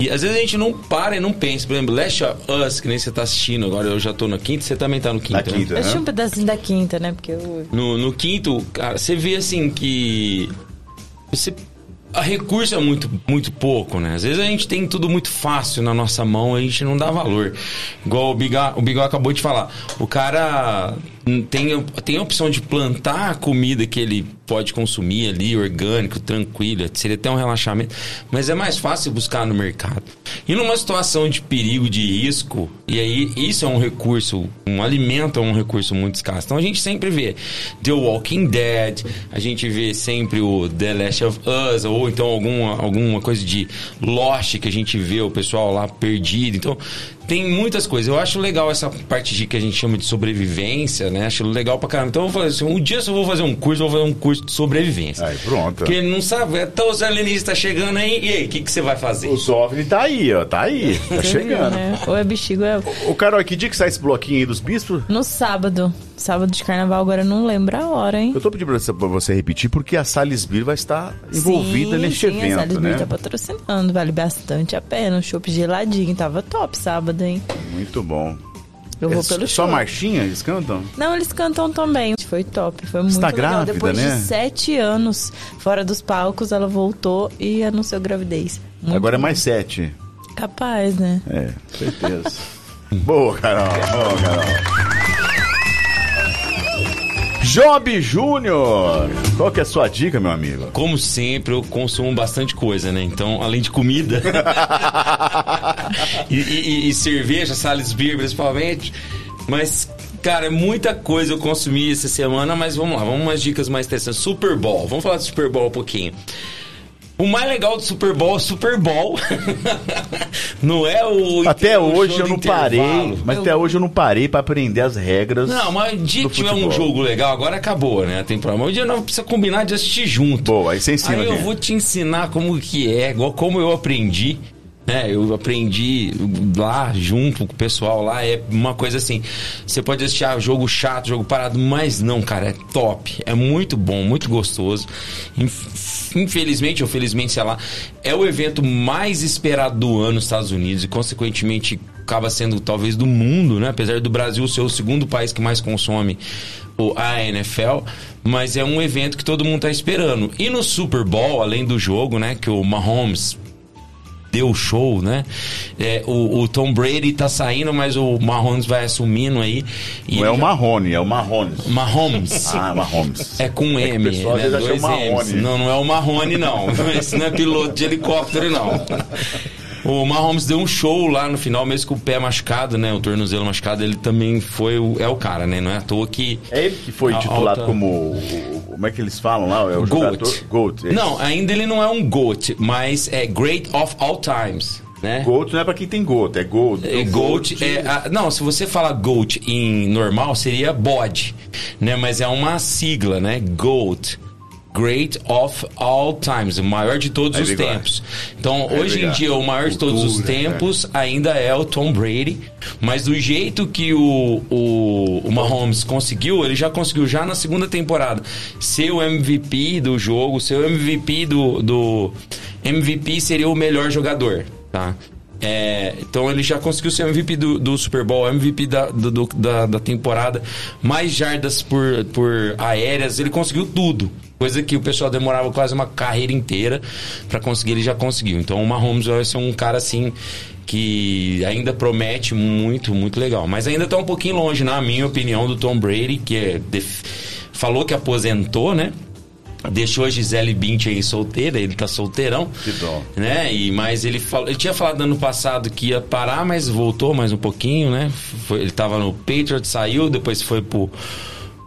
E às vezes a gente não para e não pensa. Por exemplo, Last of Us, que nem você tá assistindo agora, eu já tô no quinto, você também tá no quinto. Né? quinta, Eu assisti um né? pedacinho da quinta, né? Porque eu. No, no quinto, cara, você vê assim que. Você. A recurso é muito, muito pouco, né? Às vezes a gente tem tudo muito fácil na nossa mão, a gente não dá valor. Igual o Bigá, o Bigá acabou de falar. O cara tem, tem a opção de plantar a comida que ele pode consumir ali, orgânico, tranquilo, seria até um relaxamento. Mas é mais fácil buscar no mercado. E numa situação de perigo, de risco, e aí isso é um recurso, um alimento é um recurso muito escasso. Então a gente sempre vê The Walking Dead, a gente vê sempre o The Last of Us, ou então alguma, alguma coisa de Lost que a gente vê o pessoal lá perdido. Então tem muitas coisas. Eu acho legal essa parte de que a gente chama de sobrevivência, né? Acho legal pra caramba. Então eu vou fazer assim, um dia eu vou fazer um curso, eu vou fazer um curso de sobrevivência. Aí, pronto. Porque não sabe, então os alienistas chegando aí, e aí, o que, que você vai fazer? O OVNI tá aí, ó. Tá aí. Tá chegando. né? Ou é bexigo, é. Ô, Carol, que dia que sai esse bloquinho aí dos bispos? No sábado. Sábado de carnaval, agora eu não lembro a hora, hein? Eu tô pedindo pra você, repetir, porque a Salisbury vai estar envolvida sim, neste sim, a evento, Salisbury né? tá patrocinando, vale bastante a pena. O chopp geladinho, tava top sábado, hein? Muito bom. Eu vou É pelo só show. marchinha eles cantam? Não, eles cantam também. Foi top, foi muito tá legal. grávida, Depois né? de sete anos fora dos palcos, ela voltou e anunciou gravidez. Muito Agora é mais sete. capaz, né? É, certeza. Boa, Carol. Boa, Carol. Job Júnior. Qual que é a sua dica, meu amigo? Como sempre, eu consumo bastante coisa, né? Então, além de comida e, e- e cerveja, Salisbury principalmente, mas Cara, é muita coisa eu consumi essa semana, mas vamos lá, vamos umas dicas mais interessantes. Super Bowl, vamos falar do Super Bowl um pouquinho. O mais legal do Super Bowl é o Super Bowl. não é o. Até o hoje eu não parei, mas até hoje eu não parei pra aprender as regras. Não, mas o dia que tiver um jogo legal, agora acabou, né? Tem problema. Um dia nós precisa combinar de assistir junto. Boa, aí você ensina Aí eu vou te ensinar como que é, igual como eu aprendi. Né, eu aprendi lá junto com o pessoal lá, é uma coisa assim. Você pode assistir ah, jogo chato, jogo parado, mas não, cara, é top. É muito bom, muito gostoso. Inf- Infelizmente ou felizmente, sei lá, é o evento mais esperado do ano nos Estados Unidos e, consequentemente, acaba sendo talvez do mundo, né? Apesar do Brasil ser o segundo país que mais consome a NFL, mas é um evento que todo mundo tá esperando. E no Super Bowl, além do jogo, né, que o Mahomes deu show, né? É, o, o Tom Brady tá saindo, mas o Mahomes vai assumindo aí. E Não é o Marrone, é o Mahomes. Mahomes. Ah, Mahomes. É com É M, pessoal né? Dois. M's. Não, não é o Marrone, não. Esse não é piloto de helicóptero, não. O Mahomes deu um show lá no final, mesmo com o pé machucado, né? O tornozelo machucado, ele também foi o, é o cara, né? Não é à toa que. É ele que foi titulado alta- como. Como é que eles falam lá? É o Goat. jogador. Goat. é Não, ainda ele não é um GOAT, mas é Great of All Times, né? Goat não é pra quem tem goat, é gold. É, Goat é. a- não, se você falar Goat em normal, seria bode, né? Mas é uma sigla, né? Goat. Great of all times, o maior de todos Aí, os Bigode. tempos. Então, Aí, hoje em dia, o maior de todos os Cultura, tempos ainda é o Tom Brady. Mas do jeito que o, o, o Mahomes conseguiu, ele já conseguiu já na segunda temporada ser o MVP do jogo, ser o MVP do, do MVP seria o melhor jogador, tá? É, então ele já conseguiu ser MVP do, do Super Bowl, MVP da, do- da, da temporada, mais jardas por, por aéreas, ele conseguiu tudo. Coisa que o pessoal demorava quase uma carreira inteira pra conseguir, ele já conseguiu. Então o Mahomes vai ser um cara assim que ainda promete muito, muito legal. Mas ainda tá um pouquinho longe, na minha opinião, do Tom Brady, que é def- falou que aposentou, né? Deixou a Gisele Bündchen aí solteira, ele tá solteirão. Que dó. Né? E, mas ele, falou, ele tinha falado ano passado que ia parar, mas voltou mais um pouquinho, né? Foi- ele tava no Patriots, saiu, depois foi pro,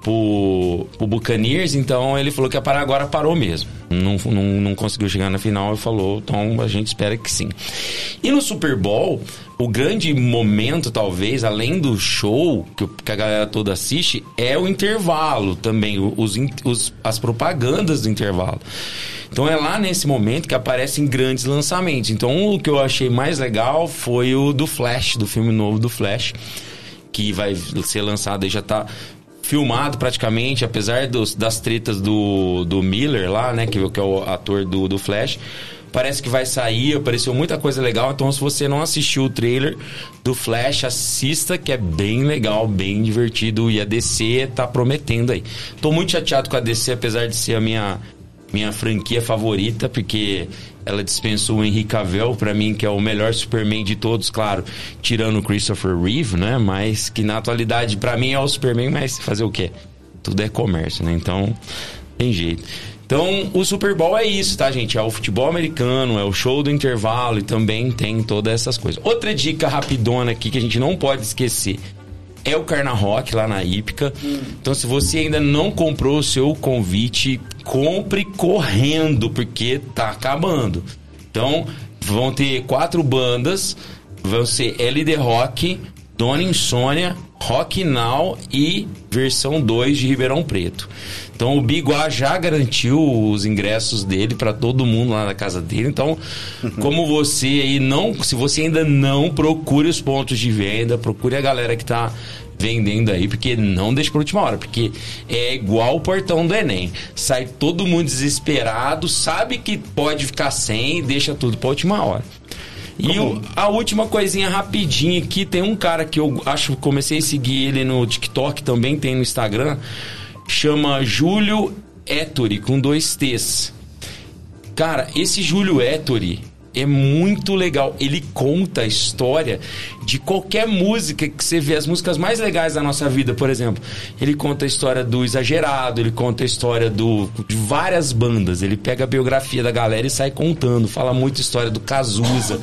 pro, pro Buccaneers, então ele falou que ia parar, agora parou mesmo. Não, não, não conseguiu chegar na final e falou, então a gente espera que sim. E no Super Bowl, o grande momento, talvez, além do show que, a galera toda assiste, é o intervalo também, os, os- as propagandas do intervalo. Então é lá nesse momento que aparecem grandes lançamentos. Então o que eu achei mais legal foi o do Flash, do filme novo do Flash, que vai ser lançado e já tá filmado praticamente, apesar dos- das tretas do, do Miller lá, né, que, que é o ator do, do Flash. parece que vai sair, apareceu muita coisa legal. Então, se você não assistiu o trailer do Flash, assista, que é bem legal, bem divertido. E a DC tá prometendo aí. Tô muito chateado com a DC, apesar de ser a minha, minha franquia favorita, porque ela dispensou o Henry Cavill, para mim, que é o melhor Superman de todos, claro, tirando o Christopher Reeve, né? Mas que na atualidade, para mim, é o Superman, mas fazer o quê? Tudo é comércio, né? Então, tem jeito. Então, o Super Bowl é isso, tá, gente? É o futebol americano, é o show do intervalo e também tem todas essas coisas. Outra dica rapidona aqui que a gente não pode esquecer é o Carna Rock lá na Ípica. Então, se você ainda não comprou o seu convite, compre correndo, porque tá acabando. Então, vão ter quatro bandas, vão ser LD Rock, Dona Insônia, Rock Now e versão 2 de Ribeirão Preto. Então o Biguá já garantiu os ingressos dele para todo mundo lá na casa dele. Então, como você aí não, se você ainda não procure os pontos de venda, procure a galera que tá vendendo aí, porque não deixe para última hora, porque é igual o portão do Enem. Sai todo mundo desesperado, sabe que pode ficar sem e deixa tudo para última hora. E o, a última coisinha rapidinha aqui, tem um cara que eu acho comecei a seguir ele no TikTok, também tem no Instagram, chama Júlio Ettore, com dois T's. Cara, esse Júlio Ettore é muito legal. Ele conta a história de qualquer música que você vê, as músicas mais legais da nossa vida, por exemplo. Ele conta a história do Exagerado, ele conta a história do, de várias bandas. Ele pega a biografia da galera e sai contando. Fala muito história do Cazuza,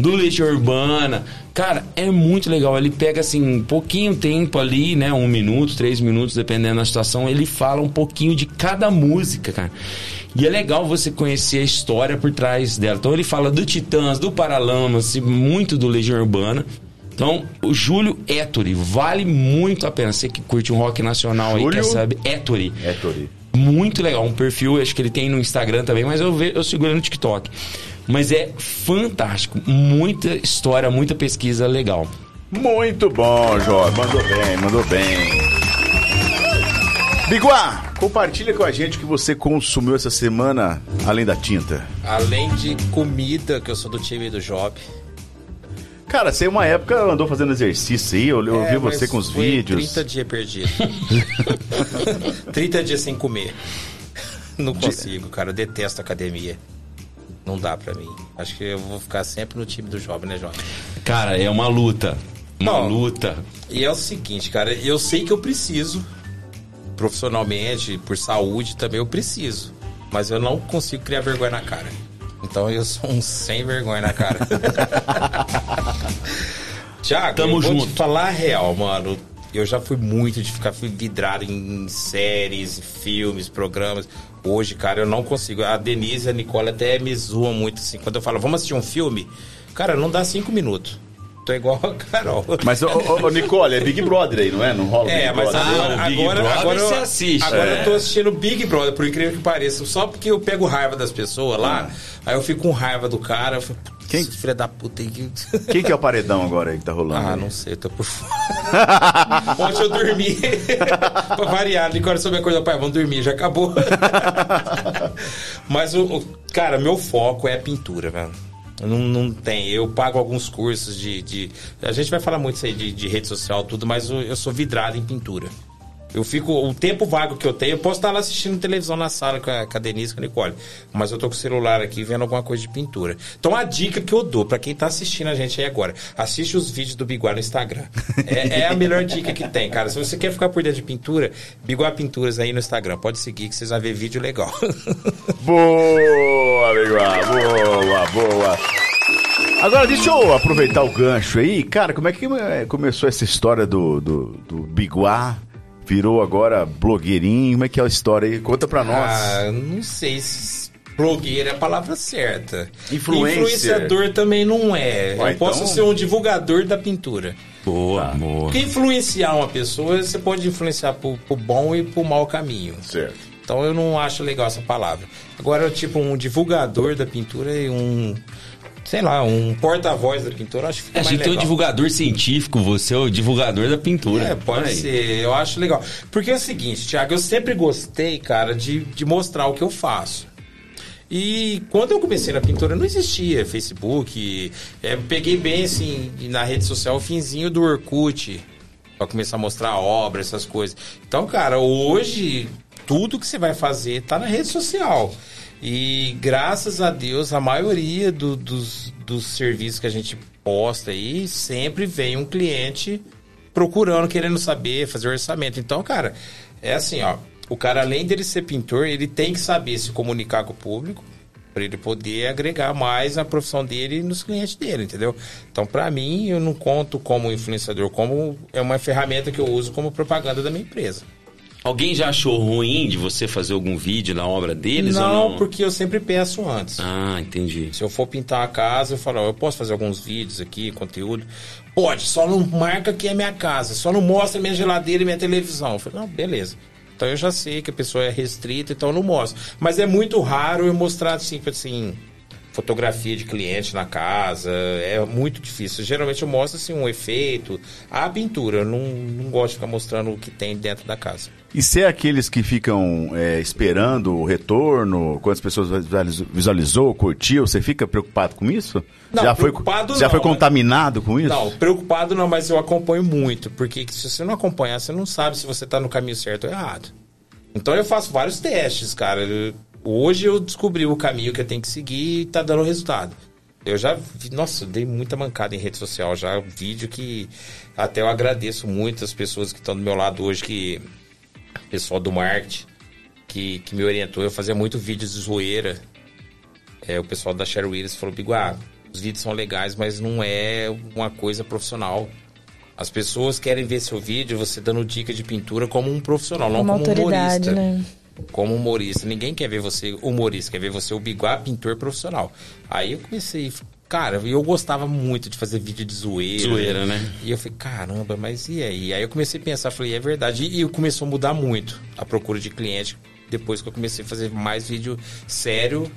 do Legião Urbana. Cara, é muito legal. Ele pega assim, um pouquinho tempo ali, né? Um minuto, três minutos, dependendo da situação. Ele fala um pouquinho de cada música, cara. E é legal você conhecer a história por trás dela. Então ele fala do Titãs, do Paralamas, muito do Legião Urbana. Então, o Júlio Ettore, vale muito a pena. Você que curte um rock nacional aí, Júlio? quer saber? Ettore. Ettore. Muito legal. Um perfil, acho que ele tem no Instagram também, mas eu, ve, eu ele no TikTok. Mas é fantástico. Muita história, muita pesquisa legal. Muito bom, Jorge. Mandou bem, mandou bem. Biguá, compartilha com a gente o que você consumiu essa semana, além da tinta. Além de comida, que eu sou do time do Job. Cara, você uma época andou fazendo exercício aí, eu, eu É, vi você com os foi vídeos. 30 dias perdido. 30 dias sem comer. Não consigo, cara. Eu detesto academia. Não dá pra mim. Acho que eu vou ficar sempre no time do jovem, né, jovem? Cara, é uma luta. Uma luta. E é o seguinte, cara, eu sei que eu preciso, profissionalmente, por saúde também eu preciso. Mas eu não consigo criar vergonha na cara. Então eu sou um sem vergonha na cara. Tiago, Tamo eu vou junto. te falar a real, mano. Eu já fui muito de ficar vidrado em séries, filmes, programas. Hoje, cara, eu não consigo. A Denise e a Nicole até me zoam muito assim. Quando eu falo, vamos assistir um filme, cara, não dá cinco minutos. Tô igual a Carol. Mas, ô, ô, ô, Nicole, é Big Brother aí, não é? Não rola É, Big mas Brother. agora, Ah, o Big agora, Brother agora, você eu, assiste. agora É. eu tô assistindo Big Brother, por incrível que pareça. Só porque eu pego raiva das pessoas lá, aí eu fico com raiva do cara. Eu fico, Quem? Quem? Filha da puta. que- Quem que é o paredão agora aí que tá rolando? Ah, aí? não sei, tô por fora. Ontem eu dormi. pra variar, Nicole soube acordar, pai, vamos dormir, já acabou. Mas, o, o- cara, meu foco é a pintura, velho. Não, não tem. Eu pago alguns cursos de, de- A gente vai falar muito isso aí de, de rede social, tudo, mas eu, eu sou vidrado em pintura. Eu fico. O tempo vago que eu tenho, eu posso estar lá assistindo televisão na sala com a, com a Denise com a Nicole. Mas eu tô com o celular aqui vendo alguma coisa de pintura. Então a dica que eu dou pra quem tá assistindo a gente aí agora, assiste os vídeos do Biguá no Instagram. É, é a melhor dica que tem, cara. Se você quer ficar por dentro de pintura, Biguá Pinturas aí no Instagram. Pode seguir que vocês vão ver vídeo legal. Boa, Biguá, boa, boa. Agora, deixa eu aproveitar o gancho aí. Cara, como é que eh, começou essa história do, do, do Biguá? Virou agora blogueirinho? Como é que é a história aí? Conta pra nós. Ah, não sei se blogueiro é a palavra certa. Influencer. Influenciador também não é. Ué, eu posso então- ser um divulgador da pintura. Boa, boa. Porque influenciar uma pessoa, você pode influenciar pro, pro bom e pro mau caminho. Certo. Então eu não acho legal essa palavra. Agora, tipo, um divulgador da pintura e um. Sei lá, um porta-voz da pintura, acho que fica A mais gente tem um legal. divulgador científico, você é o divulgador da pintura. É, pode Aí. ser. Eu acho legal. Porque é o seguinte, Thiago, eu sempre gostei, cara, de, de mostrar o que eu faço. E quando eu comecei na pintura, não existia Facebook. É, peguei bem, assim, na rede social o finzinho do Orkut. Pra começar a mostrar a obra, essas coisas. Então, cara, hoje, tudo que você vai fazer tá na rede social. E graças a Deus, a maioria do, dos, dos serviços que a gente posta aí, sempre vem um cliente procurando, querendo saber, fazer orçamento. Então, cara, é assim, ó. O cara, além dele ser pintor, ele tem que saber se comunicar com o público para ele poder agregar mais a profissão dele nos clientes dele, entendeu? Então, para mim, eu não conto como influenciador, como é uma ferramenta que eu uso como propaganda da minha empresa. Alguém já achou ruim de você fazer algum vídeo na obra deles não, ou não? porque eu sempre peço antes. Ah, entendi. Se eu for pintar a casa, eu falo, ó, eu posso fazer alguns vídeos aqui, conteúdo? Pode, só não marca que é minha casa, só não mostra minha geladeira e minha televisão. Eu falei, não, beleza. Então eu já sei que a pessoa é restrita, então eu não mostro. Mas é muito raro eu mostrar assim, assim fotografia de cliente na casa, é muito difícil. Geralmente eu mostro assim um efeito, a pintura, eu não, não gosto de ficar mostrando o que tem dentro da casa. E ser aqueles que ficam é, esperando o retorno, quantas pessoas visualizou, curtiu, você fica preocupado com isso? Não, já foi, já não, foi mas- contaminado com isso? Não, preocupado não, mas eu acompanho muito, porque se você não acompanhar, você não sabe se você tá no caminho certo ou errado. Então eu faço vários testes, cara. Eu- hoje eu descobri o caminho que eu tenho que seguir e tá dando resultado. Eu já vi, nossa, eu dei muita mancada em rede social, já vídeo que até eu agradeço muito as pessoas que estão do meu lado hoje, que pessoal do marketing que, que me orientou. Eu fazia muito vídeos de zoeira. É, o pessoal da Sherry Willis falou, Biguá, os vídeos são legais, mas não é uma coisa profissional. As pessoas querem ver seu vídeo, você dando dica de pintura como um profissional, não Uma como um humorista. né? Como humorista. Ninguém quer ver você humorista, quer ver você o Biguá pintor profissional. Aí eu comecei, cara, eu gostava muito de fazer vídeo de zoeira. Zoeira, né? E eu falei, caramba, mas e aí? Aí eu comecei a pensar, falei, é verdade. E, e começou a mudar muito a procura de cliente depois que eu comecei a fazer mais vídeo sério.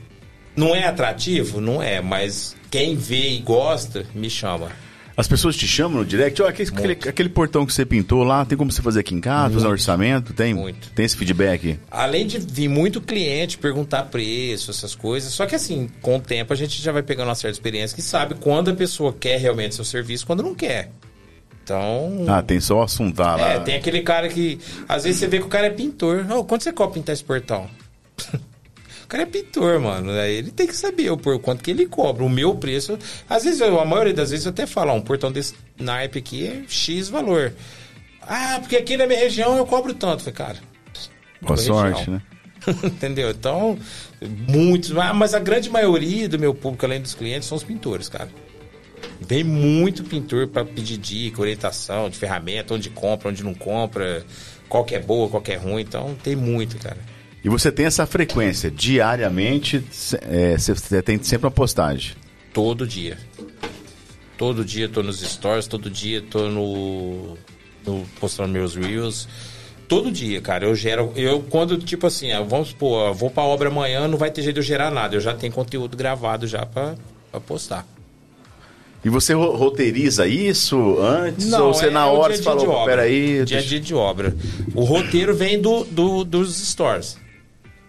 Não é atrativo? Não é, mas quem vê e gosta, me chama. As pessoas te chamam no direct, ó, aquele, aquele, aquele portão que você pintou lá, tem como você fazer aqui em casa, fazer um orçamento? Tem, Muito. tem esse feedback? Além de vir muito cliente perguntar preço, essas coisas, só que assim, com o tempo a gente já vai pegando uma certa experiência que sabe quando a pessoa quer realmente seu serviço, quando não quer. Então, Ah, tem só o assuntar lá. É, tem aquele cara que. Às vezes você vê que o cara é pintor. Ô, quanto você cobra pintar esse portão? cara é pintor, mano. Ele tem que saber o por quanto que ele cobra. O meu preço. Às vezes, eu, a maioria das vezes eu até falo, ó, um portão desse naipe aqui é X valor. Ah, porque aqui na minha região eu cobro tanto. Eu Falei, cara. Boa sorte, região. né? Entendeu? Então, muitos. Mas a grande maioria do meu público, além dos clientes, são os pintores, cara. Vem muito pintor para pedir dica, orientação de ferramenta, onde compra, onde não compra, qual que é boa, qual que é ruim. Então, tem muito, cara. E você tem essa frequência, diariamente, é, você você tem sempre uma postagem. Todo dia. Todo dia tô nos stories, todo dia tô no, no postando meus reels. Todo dia, cara, eu gero. Eu, quando, tipo assim, ah, vamos supor, eu vou pra obra amanhã, não vai ter jeito de eu gerar nada. Eu já tenho conteúdo gravado já pra, pra postar. E você ro- roteiriza isso antes? ou você é- na é hora dia você a dia de falou, peraí... Dia a deixa- dia de obra. O roteiro vem do, do- dos stores.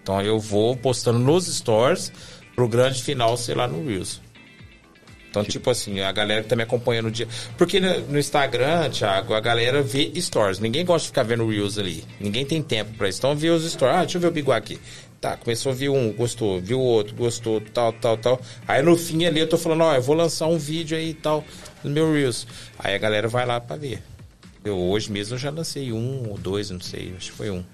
Então eu vou postando nos stores pro grande final, sei lá, no Reels. Então, tipo assim, a galera que tá me acompanhando no dia. Porque no, no Instagram, Thiago, a galera vê stories. Ninguém gosta de ficar vendo Reels ali. Ninguém tem tempo pra isso. Então vê os stories. Ah, deixa eu ver o Biguá aqui. Tá, começou a ver um, gostou, viu o outro, gostou, tal, tal, tal. Aí no fim ali eu tô falando, ó, eu vou lançar um vídeo aí e tal, no meu Reels. Aí a galera vai lá pra ver. Eu hoje mesmo eu já lancei um ou dois, não sei, acho que foi um.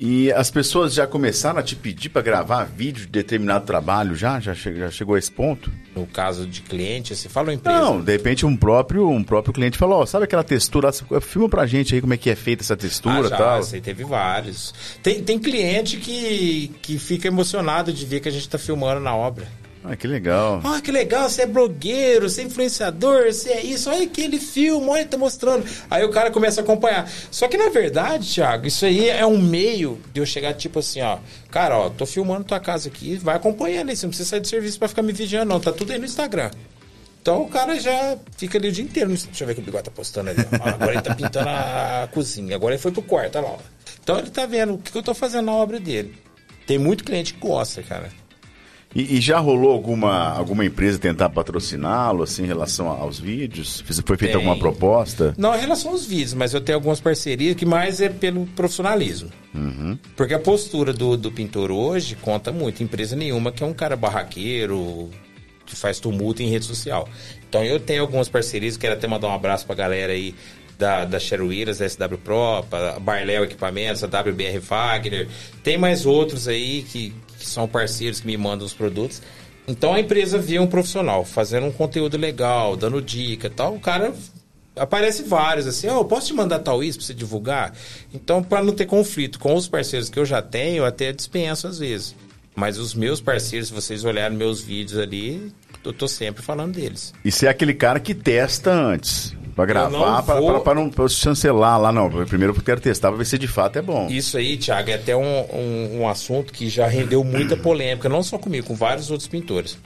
E as pessoas já começaram a te pedir para gravar vídeo de determinado trabalho já? Já, che- já chegou a esse ponto? No caso de cliente, você fala uma empresa. Não, de repente um próprio, um próprio cliente falou, ó, sabe aquela textura, filma pra gente aí como é que é feita essa textura Ah, e já, tal. teve vários. Tem, tem cliente que, que fica emocionado de ver que a gente tá filmando na obra. Ah, que legal. Ah, que legal, você é blogueiro, você é influenciador, você é isso, olha aquele filme, olha, tá mostrando. Aí o cara começa a acompanhar. Só que na verdade, Thiago, isso aí é um meio de eu chegar tipo assim, ó, cara, ó, tô filmando tua casa aqui, vai acompanhando você não precisa sair do serviço pra ficar me vigiando, não, tá tudo aí no Instagram. Então o cara já fica ali o dia inteiro. Deixa eu ver que o bigode tá postando ali. Agora ele tá pintando a, cozinha. Agora ele foi pro quarto, olha lá. ó. Então ele tá vendo o que eu tô fazendo na obra dele. Tem muito cliente que gosta, cara. E, e já rolou alguma, alguma empresa tentar patrociná-lo, assim, em relação aos vídeos? Foi feita Tem. alguma proposta? Não em relação aos vídeos, mas eu tenho algumas parcerias que mais é pelo profissionalismo. Porque a postura do, do pintor hoje conta muito. Empresa nenhuma que é um cara barraqueiro, que faz tumulto em rede social. Então eu tenho algumas parcerias, quero até mandar um abraço pra galera aí da, da Cheruíras, da SW Pro, Barléu Equipamentos, a WBR Wagner. Tem mais outros aí que, que são parceiros que me mandam os produtos. Então a empresa vê um profissional fazendo um conteúdo legal, dando dica tal. O cara aparece vários assim, ó, posso te mandar tal isso pra você divulgar? Então, para não ter conflito com os parceiros que eu já tenho, eu até dispenso às vezes. Mas os meus parceiros, se vocês olharem meus vídeos ali, eu tô sempre falando deles. E você é aquele cara que testa antes. Pra gravar, pra, vou- pra- pra não pra chancelar lá, não. Primeiro eu quero testar pra ver se de fato é bom. Isso aí, Thiago, é até um, um, um assunto que já rendeu muita polêmica, não só comigo, com vários outros pintores.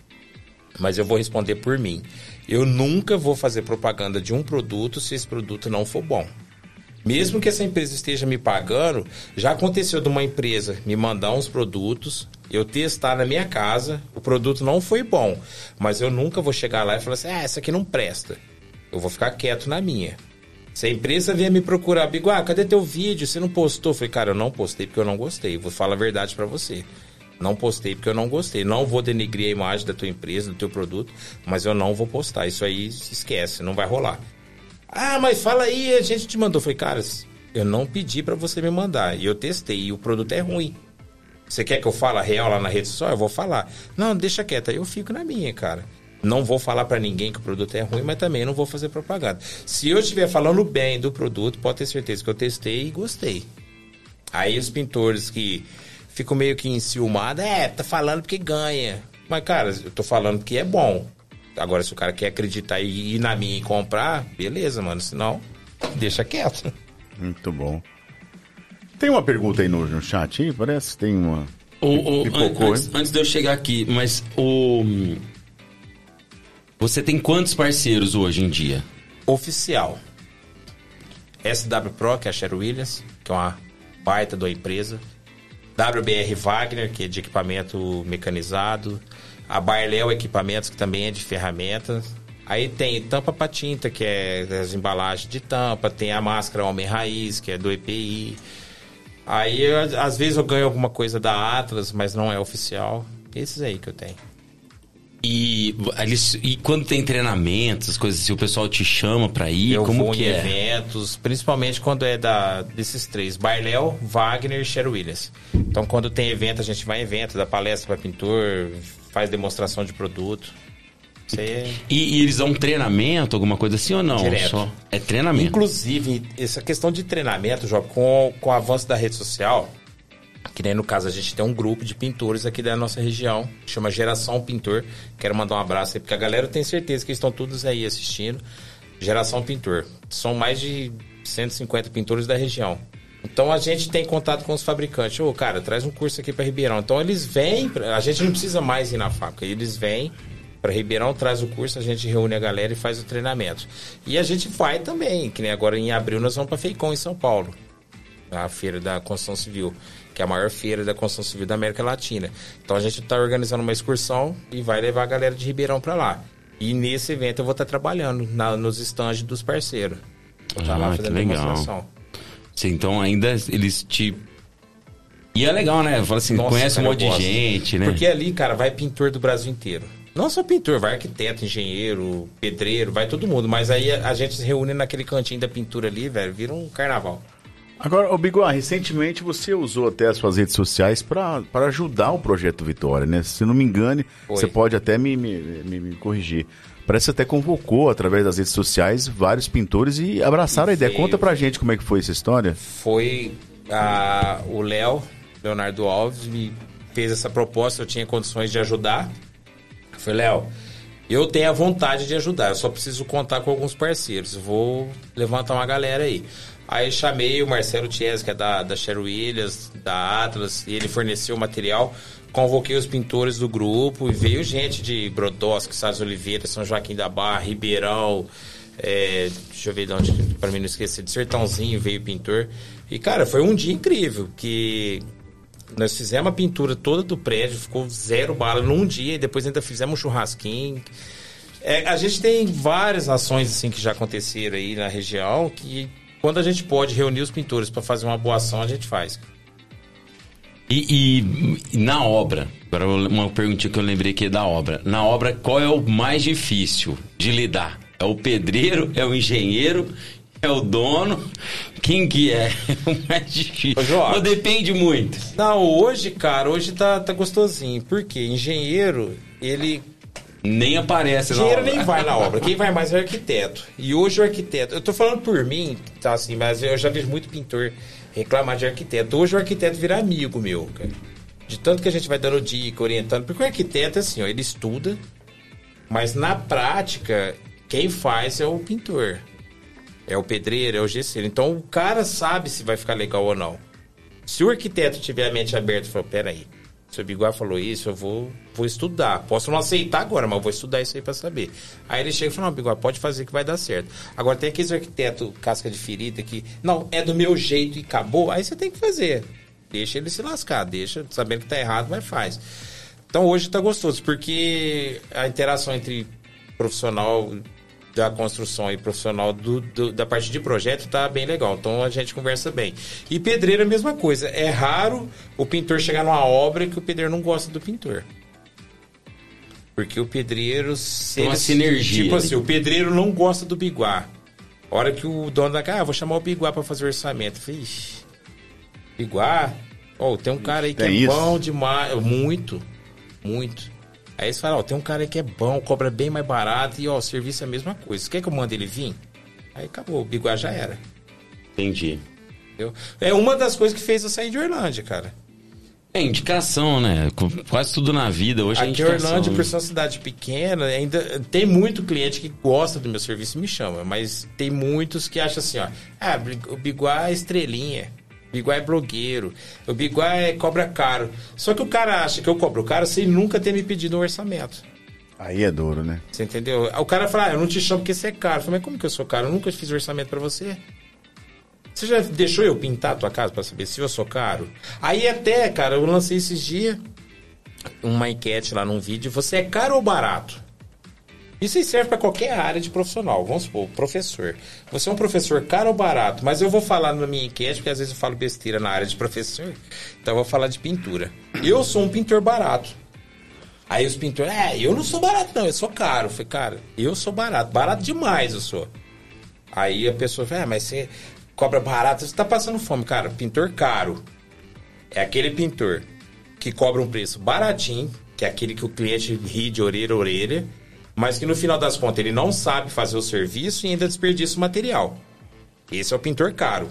Mas eu vou responder por mim. Eu nunca vou fazer propaganda de um produto se esse produto não for bom. Mesmo que essa empresa esteja me pagando, já aconteceu de uma empresa me mandar uns produtos, eu testar na minha casa, o produto não foi bom, mas eu nunca vou chegar lá e falar assim: ah, essa aqui não presta. Eu vou ficar quieto na minha. Se a empresa vier me procurar, Bigo, ah, cadê teu vídeo? Você não postou? Eu falei, cara, eu não postei porque eu não gostei. Vou falar a verdade pra você. Não postei porque eu não gostei. Não vou denegrir a imagem da tua empresa, do teu produto, mas eu não vou postar. Isso aí esquece, não vai rolar. Ah, mas fala aí, a gente te mandou. Eu falei, cara, eu não pedi pra você me mandar. E eu testei, e o produto é ruim. Você quer que eu fale real lá na rede social? Eu vou falar. Não, deixa quieto, aí eu fico na minha, cara. Não vou falar pra ninguém que o produto é ruim, mas também não vou fazer propaganda. Se eu estiver falando bem do produto, pode ter certeza que eu testei e gostei. Aí os pintores que ficam meio que enciumados, é, tá falando porque ganha. Mas, cara, eu tô falando porque é bom. Agora, se o cara quer acreditar e ir na minha e comprar, beleza, mano. Senão, deixa quieto. Muito bom. Tem uma pergunta aí no, no chat aí? Parece que tem uma. O, o- Pipocou, an- antes, hein? antes de eu chegar aqui, mas o. Você tem quantos parceiros hoje em dia? Oficial. SW Pro, que é a Sher Williams, que é uma baita da empresa. WBR Wagner, que é de equipamento mecanizado. A Barléu Equipamentos, que também é de ferramentas. Aí tem tampa pra tinta, que é das embalagens de tampa. Tem a máscara Homem Raiz, que é do EPI. Aí, eu, às vezes, eu ganho alguma coisa da Atlas, mas não é oficial. Esses aí que eu tenho. E, eles- e quando tem treinamentos, as coisas assim, o pessoal te chama pra ir? Eu como vou que em é? eventos, principalmente quando é da, desses três: Barléu, Wagner e Cher Williams. Então, quando tem evento, a gente vai em evento, dá palestra para pintor, faz demonstração de produto. Aí é... E, e eles dão um treinamento, alguma coisa assim ou não? Direto. Só é treinamento. Inclusive, essa questão de treinamento, Job, com, com o avanço da rede social, que nem no caso a gente tem um grupo de pintores aqui da nossa região, chama Geração Pintor. Quero mandar um abraço aí, porque a galera tem certeza que estão todos aí assistindo. Geração Pintor. São mais de 150 pintores da região. Então a gente tem contato com os fabricantes. Ô, cara, traz um curso aqui para Ribeirão. Então eles vêm, a gente não precisa mais ir na fábrica, eles vêm para Ribeirão, traz o curso, a gente reúne a galera e faz o treinamento. E a gente vai também, que nem agora em abril nós vamos para Feicom em São Paulo a feira da construção civil, que é a maior feira da construção civil da América Latina. Então a gente está organizando uma excursão e vai levar a galera de Ribeirão para lá. E nesse evento eu vou estar trabalhando na- nos estandes dos parceiros. Vou estar Ah, lá que fazendo legal. demonstração. Sim, então ainda eles te. E é legal, né? Fala assim, Nossa, conhece cara, um monte de gosto. gente, né? Porque ali, cara, vai pintor do Brasil inteiro. Não só pintor, vai arquiteto, engenheiro, pedreiro, vai todo mundo. Mas aí a gente se reúne naquele cantinho da pintura ali, velho, vira um carnaval. Agora, ô Bigor, recentemente você usou até as suas redes sociais para ajudar o projeto Vitória, né? Se não me engane, Foi. você pode até me, me, me- me corrigir. Parece que você até convocou através das redes sociais vários pintores e abraçaram a ideia. Veio. Conta pra gente como é que foi essa história. foi a, o Léo, Leonardo Alves, me fez essa proposta, eu tinha condições de ajudar. Eu falei, Léo, eu tenho a vontade de ajudar, eu só preciso contar com alguns parceiros. Vou levantar uma galera aí. Aí chamei o Marcelo Chies, que é da, da Sher Williams, da Atlas, e ele forneceu o material. Convoquei os pintores do grupo e veio gente de Brodowski, Salles Oliveira, São Joaquim da Barra, Ribeirão, é, deixa eu ver de onde, pra mim não esquecer, de Sertãozinho veio pintor. E, cara, foi um dia incrível, que nós fizemos a pintura toda do prédio, ficou zero bala num dia, e depois ainda fizemos um churrasquinho. É, a gente tem várias ações assim que já aconteceram aí na região que quando a gente pode reunir os pintores para fazer uma boa ação, a gente faz. E, e- na obra, agora uma perguntinha que eu lembrei aqui da obra. Na obra, qual é o mais difícil de lidar? É o pedreiro? É o engenheiro? É o dono? Quem que é o mais difícil? Ô, João. Ou depende muito? Não, hoje, cara, hoje tá, tá gostosinho. Por quê? Engenheiro, ele Nem aparece na Engenheiro obra. nem vai na obra, quem vai mais é o arquiteto. E hoje o arquiteto, eu tô falando por mim, tá assim, mas eu já vejo muito pintor reclamar de arquiteto. Hoje o arquiteto vira amigo meu, cara. De tanto que a gente vai dando dica, orientando, porque o arquiteto assim, ó, ele estuda, mas na prática quem faz é o pintor. É o pedreiro, é o gesseiro. Então o cara sabe se vai ficar legal ou não. Se o arquiteto tiver a mente aberta e falar, peraí, se o Biguá falou isso, eu vou, vou estudar. Posso não aceitar agora, mas vou estudar isso aí pra saber. Aí ele chega e fala, não, Biguá, pode fazer que vai dar certo. Agora tem aqueles arquitetos casca de ferida que, não, é do meu jeito e acabou. Aí você tem que fazer. Deixa ele se lascar, deixa, sabendo que tá errado, mas faz. Então hoje tá gostoso, porque a interação entre profissional da construção e profissional do, do- da parte de projeto tá bem legal. Então a gente conversa bem. E pedreiro é a mesma coisa. É raro o pintor chegar numa obra que o pedreiro não gosta do pintor. Porque o pedreiro. Tem uma sinergia Tipo ali. assim, o pedreiro não gosta do biguá. A hora que o dono da casa, ah, vou chamar o biguá pra fazer o orçamento. Eu falei, biguá? Ó, tem um cara aí que Tem é isso? bom demais. Muito, muito. Aí eles falam, ó, tem um cara aí que é bom, cobra bem mais barato e ó, o serviço é a mesma coisa. Você quer que eu mande ele vir? Aí acabou, o biguá já era. Entendi. entendeu? É uma das coisas que fez eu sair de Orlândia, cara. É indicação, né? Quase tudo na vida hoje é Aqui em indicação. Orlândia, né? por ser uma cidade pequena, ainda tem muito cliente que gosta do meu serviço e me chama, mas tem muitos que acham assim, ó, ah, o Biguá é estrelinha, Biguá é blogueiro, o Biguá é cobra caro. Só que o cara acha que eu cobro caro sem nunca ter me pedido um orçamento. Aí é duro, né? Você entendeu? O cara fala, ah, eu não te chamo porque você é caro. Eu falei, mas como que eu sou caro? Eu nunca fiz orçamento pra você. Você já deixou eu pintar a tua casa pra saber se eu sou caro? Aí até, cara, eu lancei esses dias uma enquete lá num vídeo. Você é caro ou barato? Isso serve pra qualquer área de profissional. Vamos supor, professor. Você é um professor caro ou barato? Mas eu vou falar na minha enquete, porque às vezes eu falo besteira na área de professor. Então eu vou falar de pintura. Eu sou um pintor barato. Aí os pintores, é, eu não sou barato não, eu sou caro. Eu falei, cara, eu sou barato, barato demais eu sou. Aí a pessoa fala, é, mas você cobra barato, você tá passando fome. Cara, pintor caro é aquele pintor que cobra um preço baratinho, que é aquele que o cliente ri de orelha a orelha, mas que no final das contas ele não sabe fazer o serviço e ainda desperdiça o material. Esse é o pintor caro.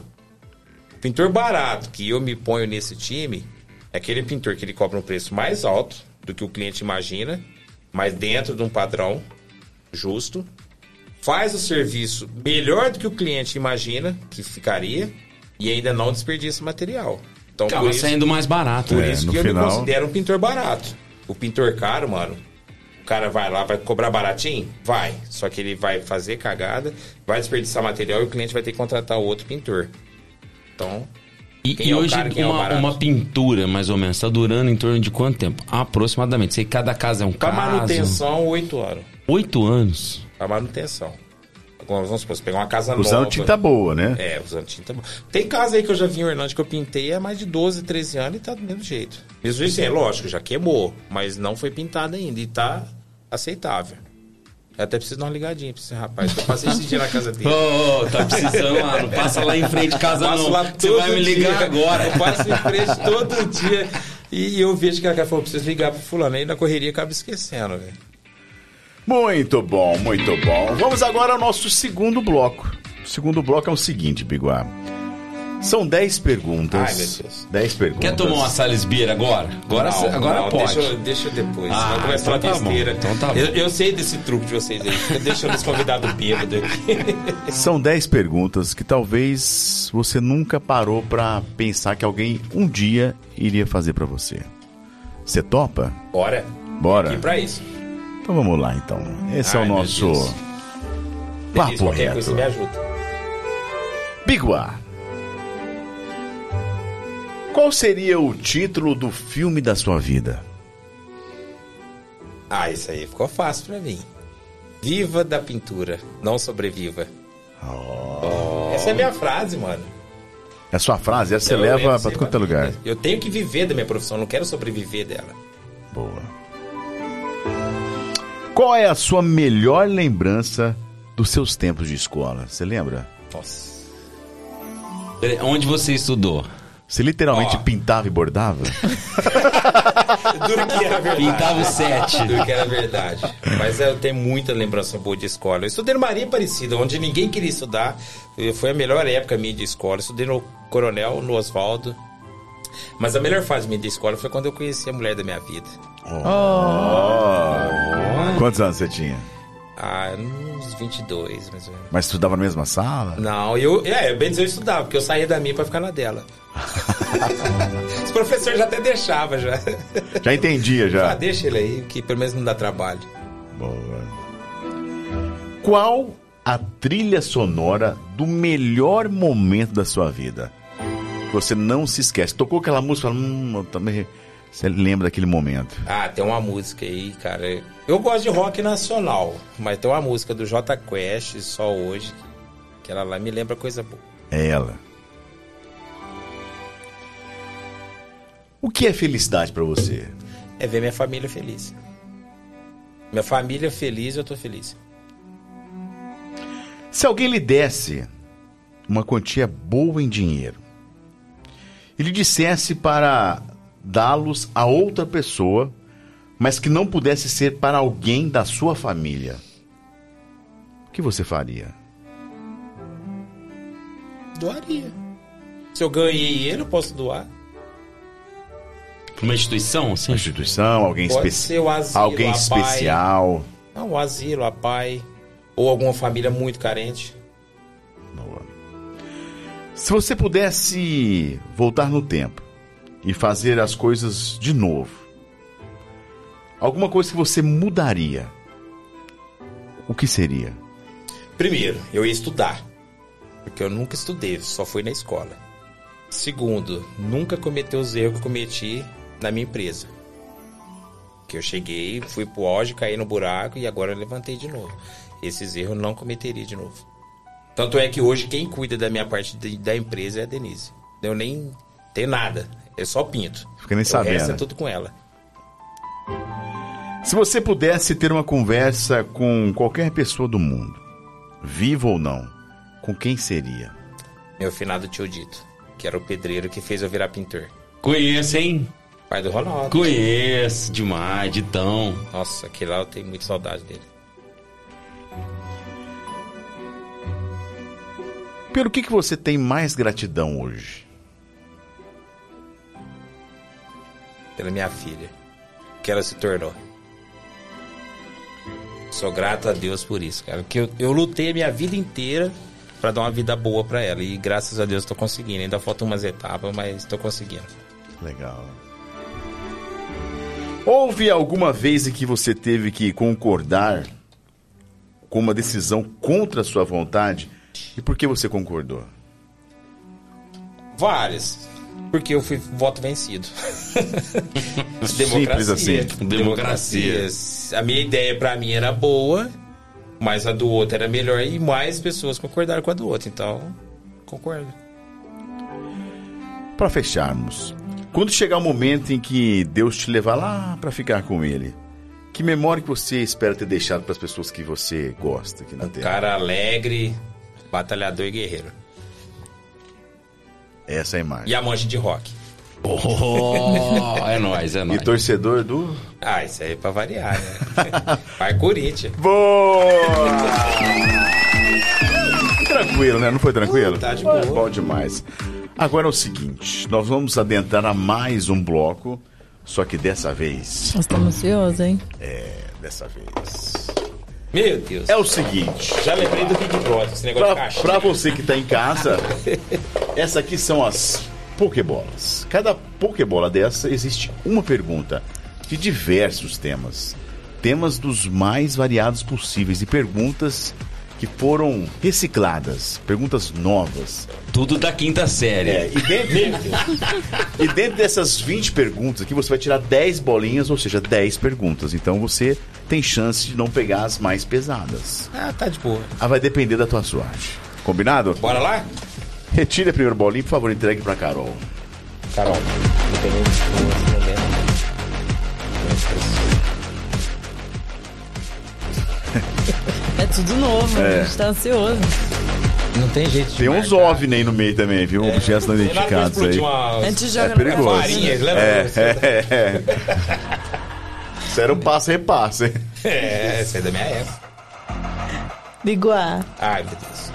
O pintor barato, que eu me ponho nesse time, é aquele pintor que ele cobra um preço mais alto do que o cliente imagina, mas dentro de um padrão justo, faz o serviço melhor do que o cliente imagina que ficaria e ainda não desperdiça material. Então, Acaba por isso, saindo mais barato. por né? É, isso no que eu final- me considero um pintor barato. O pintor caro, mano, o cara vai lá, vai cobrar baratinho? Vai. Só que ele vai fazer cagada, vai desperdiçar material e o cliente vai ter que contratar outro pintor. Então, E, e é hoje cara, é uma, barato? uma pintura, mais ou menos, está durando em torno de quanto tempo? Aproximadamente. Sei que cada casa é um pra caso. manutenção, oito anos. Oito anos. Pra manutenção. Vamos supor, você pegar uma casa Usando nova. tinta boa, né? É, usando tinta boa. Tem casa aí que eu já vi em Orlando que eu pintei há mais de 12, 13 anos e tá do mesmo jeito. Mesmo jeito, sim, é lógico, já queimou, mas não foi pintada ainda e tá aceitável. Eu até preciso dar uma ligadinha pra esse rapaz. Eu passei esse dia na casa dele. Ô, tá precisando lá. Não passa lá em frente de casa, Passo não. lá Você vai me ligar dia. agora. Eu passo em frente todo dia. E eu vejo que a cara falou, preciso ligar pro fulano. Aí na correria acaba esquecendo, velho. Muito bom, muito bom. Vamos agora ao nosso segundo bloco. O segundo bloco é o seguinte, Biguá. São 10 perguntas. Ai, meu Deus. 10 perguntas. Quer tomar uma Salisbury agora? Agora, Não, agora não, pode. Deixa, eu- deixa eu depois. Ah, senão começa a então tá bom, besteira. então tá bom. Eu, eu sei desse truque de vocês aí. Fica deixando os convidados bêbados aqui. São 10 perguntas que talvez você nunca parou pra pensar que alguém um dia iria fazer pra você. Você topa? Bora. Bora. E pra isso. Então vamos lá, então. Esse é Ai, o meu nosso papo reto. me ajuda. Biguá. Qual seria o título do filme da sua vida? Ah, isso aí ficou fácil pra mim. Viva da pintura, não sobreviva. Essa é a minha frase, mano. É a sua frase, essa você leva pra todo é lugar. Eu tenho que viver da minha profissão, não quero sobreviver dela. Boa. Qual é a sua melhor lembrança dos seus tempos de escola? Você lembra? Nossa. Onde você estudou? Você literalmente Ó. pintava e bordava? Duro que era verdade. Pintava o sete. Duro que era verdade. Mas eu tenho muita lembrança boa de escola. Eu estudei no Maria Aparecida, onde ninguém queria estudar. Foi a melhor época minha de escola. Eu estudei no Coronel, no Oswaldo. Mas a melhor fase minha de escola foi quando eu conheci a mulher da minha vida. Quantos anos você tinha? Ah, uns 22, mais ou menos. Mas estudava na mesma sala? Não, eu, é, bem dizer, eu estudava, porque eu saía da minha pra ficar na dela. Os professores já até deixavam já. Já entendia Ah, já. deixa ele aí, que pelo menos não dá trabalho. Boa. Qual a trilha sonora do melhor momento da sua vida? Você não se esquece. Tocou aquela música, fala, hum, eu também. Você lembra daquele momento? Ah, tem uma música aí, cara. Eu gosto de rock nacional, mas tem uma música do J Quest, só hoje, que ela lá me lembra coisa boa. É ela. O que é felicidade pra você? É ver minha família feliz. Minha família feliz, eu tô feliz. Se alguém lhe desse uma quantia boa em dinheiro e lhe dissesse para dá-los a outra pessoa, mas que não pudesse ser para alguém da sua família, o que você faria? Doaria. Se eu ganhei ele, eu posso doar. Uma instituição, sim. Uma instituição, alguém, Pode espe- ser o asilo, alguém a pai. especial? Não, o asilo, a pai. Ou alguma família muito carente. Boa. Se você pudesse voltar no tempo e fazer as coisas de novo, alguma coisa que você mudaria, o que seria? Primeiro, eu ia estudar. Porque eu nunca estudei, só fui na escola. Segundo, nunca cometer os erros que cometi na minha empresa. Que eu cheguei, fui pro auge, caí no buraco e agora levantei de novo. Esses erros eu não cometeria de novo. Tanto é que hoje quem cuida da minha parte de- da empresa é a Denise. Eu nem tenho nada, eu só pinto. Fica nem O resto é sabendo. tudo com ela. Se você pudesse ter uma conversa com qualquer pessoa do mundo, viva ou não, com quem seria? Meu finado tio Dito, que era o pedreiro que fez eu virar pintor. Conheço, hein? Pai do Ronaldo. Conheço demais, Ditão. Nossa, aquele lá eu tenho muita saudade dele. Pelo que, que você tem mais gratidão hoje? Pela minha filha. Que ela se tornou. Sou grato a Deus por isso, cara. Porque eu, eu lutei a minha vida inteira pra dar uma vida boa pra ela. E graças a Deus tô conseguindo. Ainda faltam umas etapas, mas tô conseguindo. Legal. Houve alguma vez em que você teve que concordar com uma decisão contra a sua vontade? E por que você concordou? Várias. Porque eu fui voto vencido. Simples assim. Democracia. A minha ideia pra mim era boa, mas a do outro era melhor e mais pessoas concordaram com a do outro. Então, concordo. Para fecharmos, quando chegar o momento em que Deus te levar lá para ficar com Ele, que memória que você espera ter deixado para as pessoas que você gosta aqui na Terra? Cara alegre, batalhador e guerreiro. Essa é a imagem. E a mancha de rock. Oh, é nóis, é E nóis. torcedor do. Ah, isso aí é pra variar, né? Vai Corinthians. Boa! Tranquilo, né? Não foi tranquilo? Tá de boa. Bom demais. Agora é o seguinte: nós vamos adentrar a mais um bloco, só que dessa vez. Nós estamos ansiosos, hein? É, dessa vez. Meu Deus. É o seguinte. Já lembrei do Big Brother, esse negócio de Pra, caixa. pra você que tá em casa, essas aqui são as Pokébolas. Cada Pokébola dessa existe uma pergunta de diversos temas. Temas dos mais variados possíveis e perguntas que foram recicladas, perguntas novas. Tudo da quinta série. É, e dentro, e dentro dessas 20 perguntas aqui, você vai tirar 10 bolinhas, ou seja, 10 perguntas. Então você tem chance de não pegar as mais pesadas. Ah, tá de boa. Ah, vai depender da tua sorte. Combinado? Bora lá? Retire a primeira bolinha, por favor, entregue pra Carol. Carol, não tem É tudo novo, a gente tá ansioso. Não tem jeito de Tem uns. OVNI aí no meio também, viu? Objetos não identificados aí. explodir uma- A gente É joga no perigoso. Farinha? É, é, é. Isso era um passo hein? É, essa é da minha época. Biguá, Ai, meu Deus.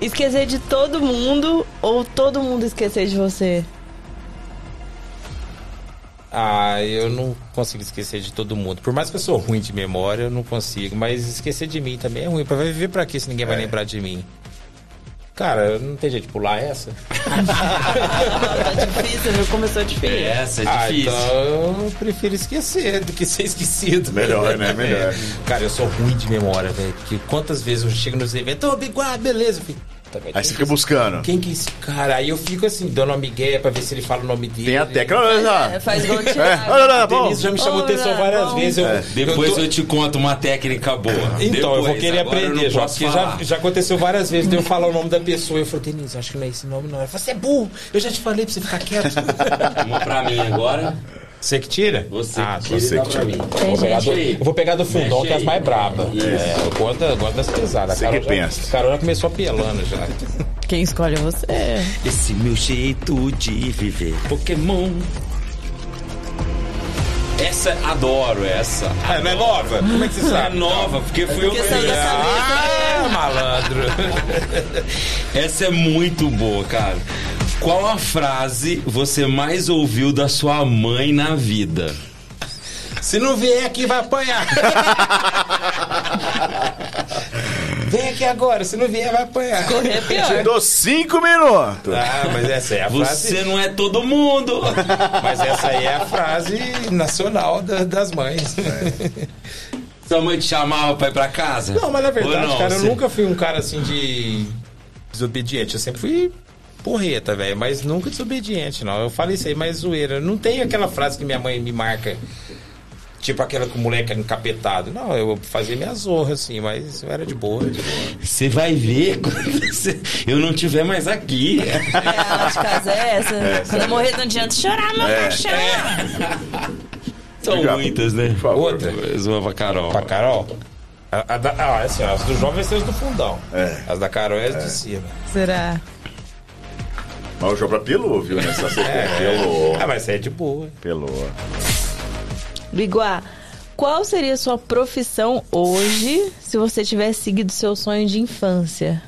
esquecer de todo mundo ou todo mundo esquecer de você? Ah, eu não consigo esquecer de todo mundo. Por mais que eu sou ruim de memória, eu não consigo. Mas esquecer de mim também é ruim. Pra viver pra quê se ninguém É. vai lembrar de mim? Cara, não tem jeito de pular essa? Tá difícil, viu? Começou difícil. Essa é Ah, difícil. então eu prefiro esquecer do que ser esquecido. Melhor, né? Melhor. Cara, eu sou ruim de memória, velho. Porque quantas vezes eu chego nos eventos, ô, Biguá, beleza. Eu fico, "Puta, velho, Aí você fica é buscando. Quem que é esse cara? Aí eu fico assim, dando uma migué pra ver se ele fala o nome dele. Tem a tecla. É, faz igual o É, Thiago. olha lá, A bom. Denise já me chamou atenção várias bom. vezes. Eu, Depois eu te conto uma técnica boa. Então, eu vou querer aprender, posso porque já, falar. já aconteceu várias vezes de eu falar o nome da pessoa e eu falei, Denise, acho que não é esse nome, não. Ela falou, você é burro, eu já te falei pra você ficar quieto. Uma pra mim agora. Você que tira? Você ah, que tira você que tira. mim. Tem Vou pegar gente do- aí. eu vou pegar do fundão, Mexe que é as mais brabas. Isso. É, eu gosto, da- gosto das pesadas. Você A que pensa. A Carol já começou apelando já. Quem escolhe é você. Esse meu jeito de viver. Pokémon. Essa, adoro essa. Ah, não é nova? Como é que você É sabe? nova, porque fui eu que fiz. Ah, malandro. Essa é muito boa, cara. Qual a frase você mais ouviu da sua mãe na vida? Se não vier aqui, vai apanhar. Vem aqui agora, se não vier, vai apanhar. Correr é pior. Dou cinco minutos. Ah, mas essa é a frase. Você não é todo mundo. Mas essa aí é a frase nacional da- das mães. Sua mãe te chamava pra ir pra casa? Não, mas na verdade, não? cara, eu Você- nunca fui um cara assim de desobediente. Eu sempre fui porreta, velho, mas nunca desobediente, não. Eu falei isso aí, mas zoeira. Não tem aquela frase que minha mãe me marca. Tipo aquela que o moleque encapetado. Não, eu fazia minha zorra, assim, mas eu era de boa. Você vai ver quando você- eu não tiver mais aqui. É, a de casa é essa. Quando eu morrer, não adianta chorar, meu É. caixão. São Obrigado. muitas, né? Por favor. Outra. Mais uma pra Carol. Pra Carol? A, a da- ah, assim, as do João vai ser as do fundão. É. As da Carol é as de cima. Será? Mas o João pelou, viu? Nessa sequência. Pelou. Ah, mas é de boa. Pelou. Biguá, qual seria a sua profissão hoje se você tivesse seguido seu sonho de infância?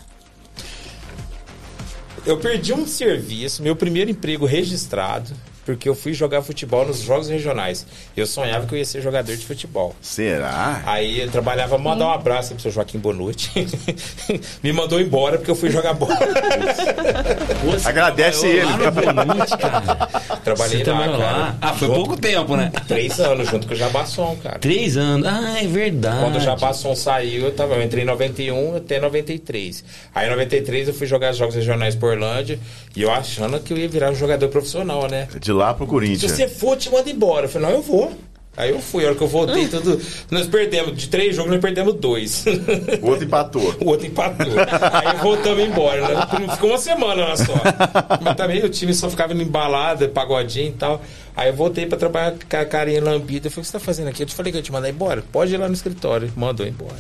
Eu perdi um serviço, meu primeiro emprego registrado, porque eu fui jogar futebol nos jogos regionais. Eu sonhava que eu ia ser jogador de futebol. Será? Aí eu trabalhava, mandar um abraço aí pro seu Joaquim Bonucci. Me mandou embora porque eu fui jogar bola. Você Agradece ele. Lá no Bonute, cara. Trabalhei Você lá, cara. lá? Ah, foi Junto- pouco tempo, né? Três anos junto com o Jabasson, cara. Três anos. Ah, é verdade. Quando o Jabasson saiu, eu, tava, eu entrei em 91 até 93. Aí em 93 eu fui jogar os Jogos Regionais por Orlândia e eu achando que eu ia virar um jogador profissional, né? De lá pro Se Corinthians. você for, eu te manda embora. Eu falei, não, eu vou. Aí eu fui, a hora que eu voltei, tudo. Nós perdemos, de três jogos, nós perdemos dois. O outro empatou. o outro empatou. Aí voltamos embora. Né? Ficou uma semana lá só. Mas também o time só ficava indo embalada, pagodinho e tal. Aí eu voltei pra trabalhar com a carinha lambida. Eu falei, o que você tá fazendo aqui? Eu te falei que eu ia te mandar embora. Pode ir lá no escritório. Mandou embora.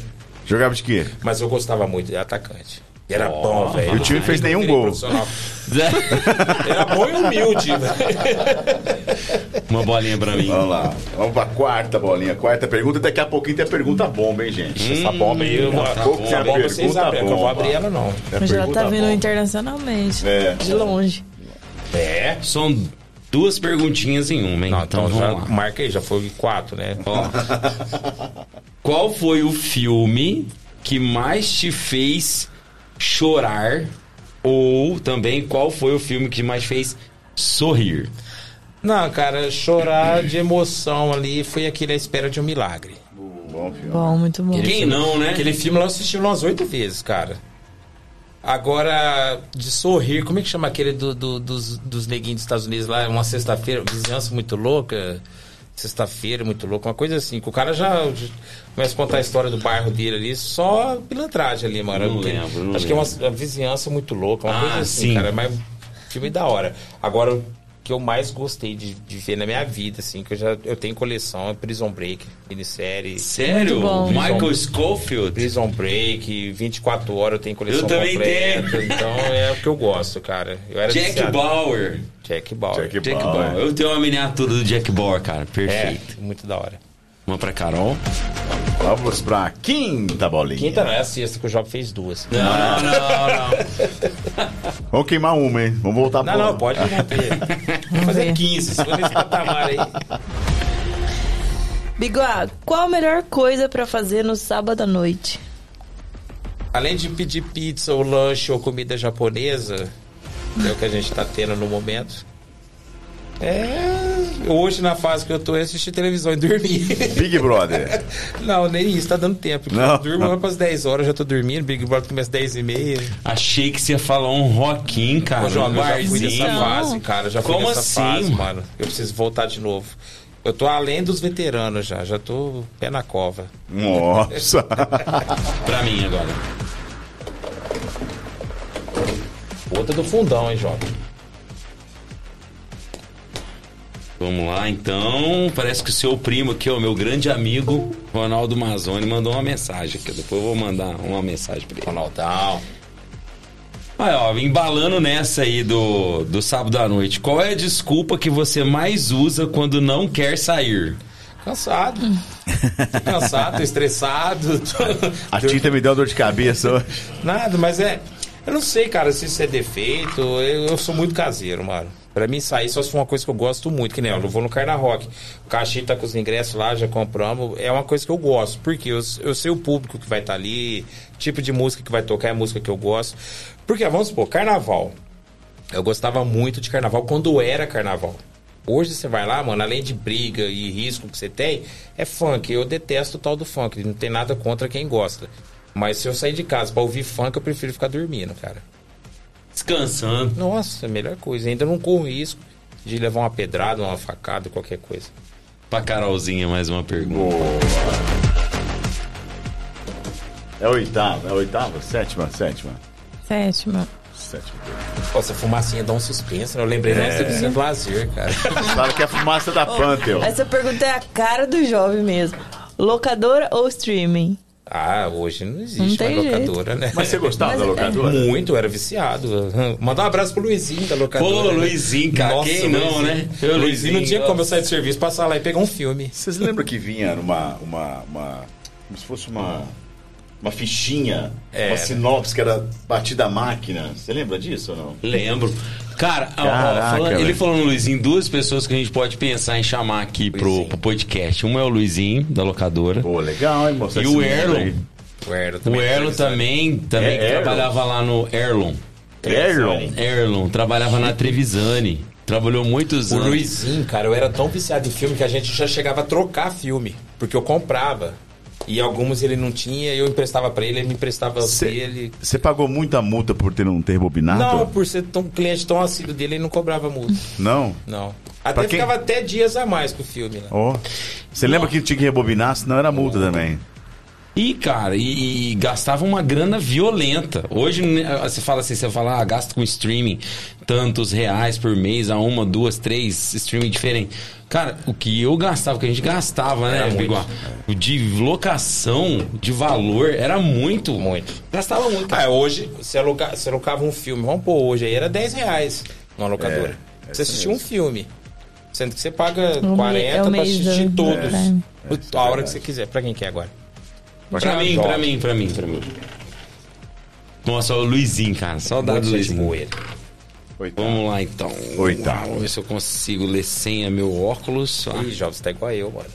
Jogava de quê? Mas eu gostava muito de atacante. Era bom, velho. E o time fez nenhum gol. Era bom e humilde. Uma bolinha pra mim. Vamos lá. Vamos pra quarta bolinha. Quarta pergunta. Daqui a pouquinho tem a pergunta bomba, hein, gente? Essa bomba aí, uma, Daqui a pouco tem essa a bomba pergunta eu vou bomba. abrir ela não. A Mas ela tá vindo internacionalmente. É. De longe. É. São duas perguntinhas em uma, hein? Não, então, já vamos lá. marca aí, já foi quatro, né? Ó. Qual foi o filme que mais te fez chorar? Ou também qual foi o filme que mais fez sorrir? Não, cara, chorar de emoção ali foi aquele A Espera de um Milagre. Bom filme. Bom, muito bom. Quem filme- não, né? Aquele filme nós assistimos umas oito vezes, cara. Agora, de sorrir, como é que chama aquele do, do- dos, dos neguinhos dos Estados Unidos lá? Uma sexta-feira, vizinhança muito louca. Sexta-feira, muito louca, uma coisa assim. Que o cara já, começa a contar a história do bairro dele ali, só pilantragem ali, mano. Não lembro, não Acho que é uma, uma vizinhança muito louca, uma Ah, coisa assim, sim. cara. Mas filme da hora. Agora, que eu mais gostei de, de ver na minha vida, assim, que eu já eu tenho coleção, é Prison Break, minissérie. Sério? Michael Schofield? Prison Break, 24 horas eu tenho coleção Eu também completa. tenho. Então é o que eu gosto, cara. Eu era Jack viciado. Bauer. Jack Bauer. Jack Jack Bauer. Bauer. Eu tenho uma miniatura do Jack Bauer, cara. É, Perfeito. muito da hora. Uma pra Carol. Vamos pra quinta bolinha. Quinta não é a sexta que o Job fez duas. Não, não, não. Vamos queimar uma, hein? Vamos voltar Não, pro... não, pode manter. Vou fazer 15, se for nesse patamar aí. Bigua, qual a melhor coisa pra fazer no sábado à noite? Além de pedir pizza ou lanche ou comida japonesa, que é o que a gente tá tendo no momento. É. Hoje, na fase que eu tô, é assistir televisão e dormir. Big Brother. Não, nem isso, tá dando tempo. porque Não, eu durmo lá pras 10 horas, já tô dormindo. Big Brother começa às 10 e meia. Achei que você ia falar um rockinho, cara. Ô, João, um eu já fui nessa fase, cara. Já fui Como nessa assim, fase, mano? mano. Eu preciso voltar de novo. Eu tô além dos veteranos já. Já tô pé na cova. Nossa. Pra mim agora. Outra do fundão, hein, jovem? Vamos lá, então. Parece que o seu primo aqui, o meu grande amigo, Ronaldo Mazzoni, mandou uma mensagem aqui. Depois eu vou mandar uma mensagem pra ele. Ronaldão. Aí, ó, embalando nessa aí do, do sábado à noite. Qual é a desculpa que você mais usa quando não quer sair? Cansado. Cansado, tô estressado. A tinta me deu dor de cabeça hoje. Nada, mas é. Eu não sei, cara, se isso é defeito. Eu, eu sou muito caseiro, mano. Pra mim sair só se for uma coisa que eu gosto muito, que nem eu, vou no Carna Rock. O Caxi tá com os ingressos lá, já compramos. É uma coisa que eu gosto, porque eu, eu sei o público que vai estar ali, tipo de música que vai tocar, é a música que eu gosto. Porque, vamos supor, carnaval. Eu gostava muito de carnaval quando era carnaval. Hoje você vai lá, mano, além de briga e risco que você tem, é funk. Eu detesto o tal do funk, não tem nada contra quem gosta. Mas se eu sair de casa pra ouvir funk, eu prefiro ficar dormindo, cara. Descansando. Nossa, é a melhor coisa. Ainda não corro risco de levar uma pedrada, uma facada, qualquer coisa. Pra Carolzinha, mais uma pergunta. É oitava, é oitava? Sétima, sétima. Sétima. Sétima. Pô, essa fumacinha dá um suspense, né? Eu lembrei É. do lazer, cara. Fala que é a fumaça da Pantheon. Essa pergunta é a cara do jovem mesmo. Locadora ou streaming? Ah, hoje não Não existe tem mais jeito. locadora, né? Mas você gostava Mas da é- locadora? Muito, eu era viciado. Mandar um abraço pro Luizinho da locadora. Pô, né? Luizinho, cara, quem não, né? Eu, Luizinho não tinha nossa. como eu sair do serviço, passar lá e pegar um filme. Vocês lembram que vinha numa. Uma, uma, como se fosse uma. Uma fichinha, É. uma sinopse que era batida à máquina. Você lembra disso ou não? Lembro. Cara, ó, ó, Caraca, falando- ele velho. falou no Luizinho, duas pessoas que a gente pode pensar em chamar aqui pro, pro podcast. Um é o Luizinho, da locadora. Pô, legal, hein, moça? E o Erlon. O Erlo O também. Erlon também, também É, Erlon? trabalhava lá no Erlon. Erlon? Erlon, trabalhava na Trevisani. Trabalhou muitos O anos. Luizinho, cara, eu era tão viciado em filme que a gente já chegava a trocar filme. Porque eu comprava. E alguns ele não tinha, eu emprestava pra ele, ele me emprestava Cê- dele. Você pagou muita multa por ter não ter rebobinado? Não, por ser tão cliente tão assíduo dele, ele não cobrava multa. Não? Não. Até Pra quem- ficava até dias a mais com o filme, né? Ó. Você lembra que tinha que rebobinar, senão era multa também. E, cara, e, e gastava uma grana violenta. Hoje né, você fala assim, você fala, ah, gasta com streaming tantos reais por mês, a uma, duas, três streaming diferentes. Cara, o que eu gastava, o que a gente gastava, né. Biguá? De locação, de valor, era muito. Muito. Gastava muito. cara. Ah, hoje, você, aluga, você alocava um filme, vamos pôr hoje aí, era 10 reais numa locadora. É, você essa assistia um filme. Sendo que você paga Um 40 me- é pra assistir do- todos. Prime. a hora que você quiser. Pra quem quer agora? Pra mim, jovem. pra mim, pra mim, pra mim. Nossa, o Luizinho, cara. Saudade do Luizinho. Oitavo. Vamos lá, então. Oitavo. Vamos ver se eu consigo ler sem a meu óculos. Ah. Ih, jovem, você tá igual eu, mano.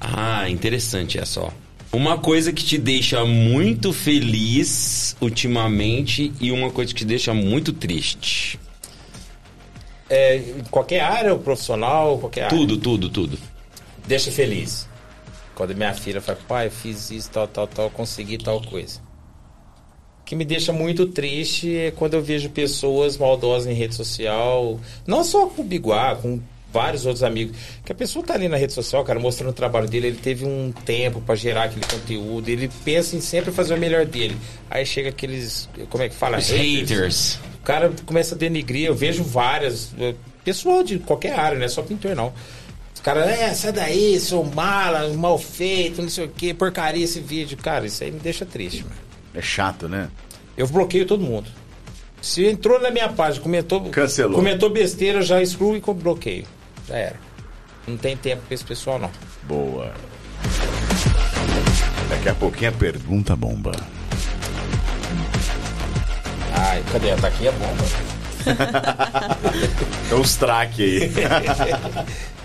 Ah, interessante essa, ó. Uma coisa que te deixa muito feliz ultimamente e uma coisa que te deixa muito triste. É, qualquer área, o profissional, qualquer área. Tudo, tudo, tudo. Deixa feliz. Quando minha filha fala, pai, eu fiz isso, tal, tal, tal, consegui tal coisa. O que me deixa muito triste é quando eu vejo pessoas maldosas em rede social, não só com o Biguá, com vários outros amigos, que a pessoa tá ali na rede social, cara, mostrando o trabalho dele, ele teve um tempo para gerar aquele conteúdo, ele pensa em sempre fazer o melhor dele. Aí chega aqueles, como é que fala? Os haters. O cara começa a denigrir, eu vejo várias, pessoal de qualquer área, não é só pintor não. Os caras, é, sai daí, sou mala, mal feito, não sei o que, porcaria esse vídeo. Cara, isso aí me deixa triste, mano. É chato, né? Eu bloqueio todo mundo. Se entrou na minha página, comentou, Cancelou. comentou besteira, já excluo e bloqueio. Já era. Não tem tempo pra esse pessoal, não. Boa. Daqui a pouquinho a pergunta bomba. Ai, cadê? Tá aqui a bomba. Então os traque aí.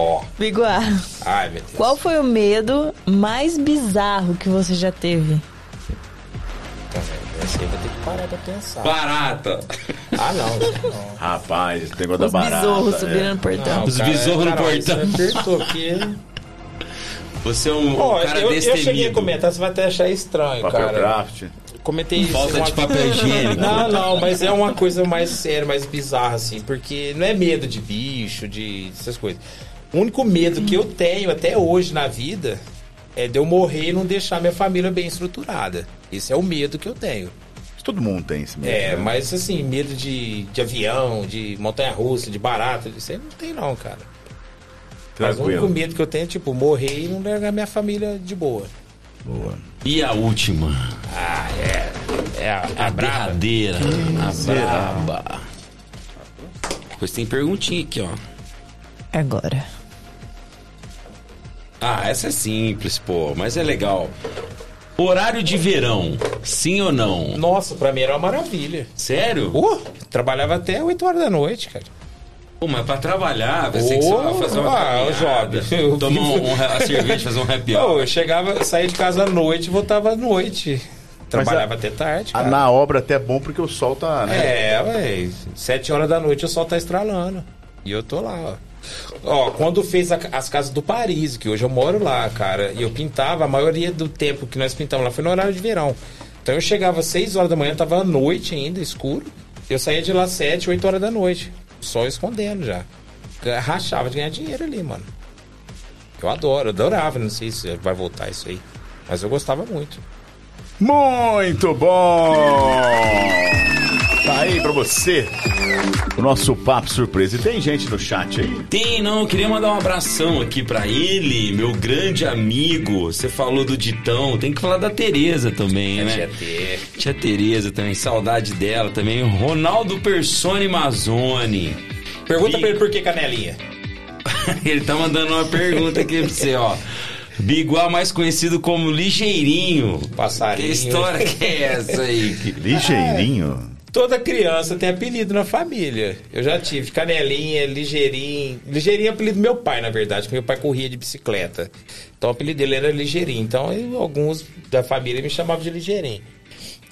Ó. Biguá, Ai, meu Deus. qual foi o medo mais bizarro que você já teve? Tá vendo? Esse aí vai ter que parar pra pensar. Barata. Ah, não. não. Rapaz, esse negócio Os da barata. besouros é. subindo no portão. Os cara, besouros no portão. Você apertou aqui. Você é um, Ó, um cara eu, eu cheguei a destemido. comentar, você vai até achar estranho, Papel cara. craft. Comentei isso. Falta uma- de papel higiênico. Não, não, mas é uma coisa mais séria, mais bizarra, assim, porque não é medo de bicho, de essas coisas. O único medo que eu tenho até hoje na vida é de eu morrer e não deixar minha família bem estruturada. Esse é o medo que eu tenho. Todo mundo tem esse medo. É, né? mas assim, medo de, de avião, de montanha-russa, de barata, isso aí não tem não, cara. Mas o único Tranquilo. medo que eu tenho é, tipo, morrer e não largar minha família de boa. Boa. E a última? Ah, é. É a, A a braba. derradeira. A braba. Depois tem perguntinha aqui, ó. Agora. Ah, essa é simples, pô, mas é legal. Horário de verão, sim ou não? Nossa, pra mim era uma maravilha. Sério? Uh, trabalhava até 8 horas da noite, cara. Pô, mas pra trabalhar, pensei que só Ô, fazer uma ah, caminhada, jovem, eu tomar um, um, a cerveja, fazer um happy Não, hour. eu chegava, saía de casa à noite e voltava à noite. Trabalhava a- até tarde, Ah, cara. Na obra até é bom porque o sol tá, né? É, véi. Sete horas da noite o sol tá estralando. E eu tô lá, ó. Ó, quando fez a- as casas do Paris, que hoje eu moro lá, cara, e eu pintava, a maioria do tempo que nós pintamos lá foi no horário de verão. Então eu chegava às 6 horas da manhã, tava à noite ainda, escuro. Eu saía de lá às 7, 8 horas da noite. Sol escondendo já. Rachava de ganhar dinheiro ali, mano. Eu adoro, adorava, não sei se vai voltar isso aí. Mas eu gostava muito. Muito bom! Aí pra você o nosso papo surpresa. E tem gente no chat aí. Tem, não, eu queria mandar um abração aqui pra ele, meu grande amigo. Você falou do Ditão, tem que falar da Tereza também, né? Tia T. Tia Tereza também, saudade dela também. Ronaldo Persone Mazzoni. Pergunta E- pra ele por que canelinha. Ele tá mandando uma pergunta aqui pra você, ó. Biguá mais conhecido como Ligeirinho. Passarinho. Que história que é essa aí? Ligeirinho. Toda criança tem apelido na família. Eu já tive Canelinha, Ligeirinho. Ligeirinho é apelido do meu pai, na verdade, porque meu pai corria de bicicleta. Então o apelido dele era Ligeirinho. Então eu- alguns da família me chamavam de Ligeirinho.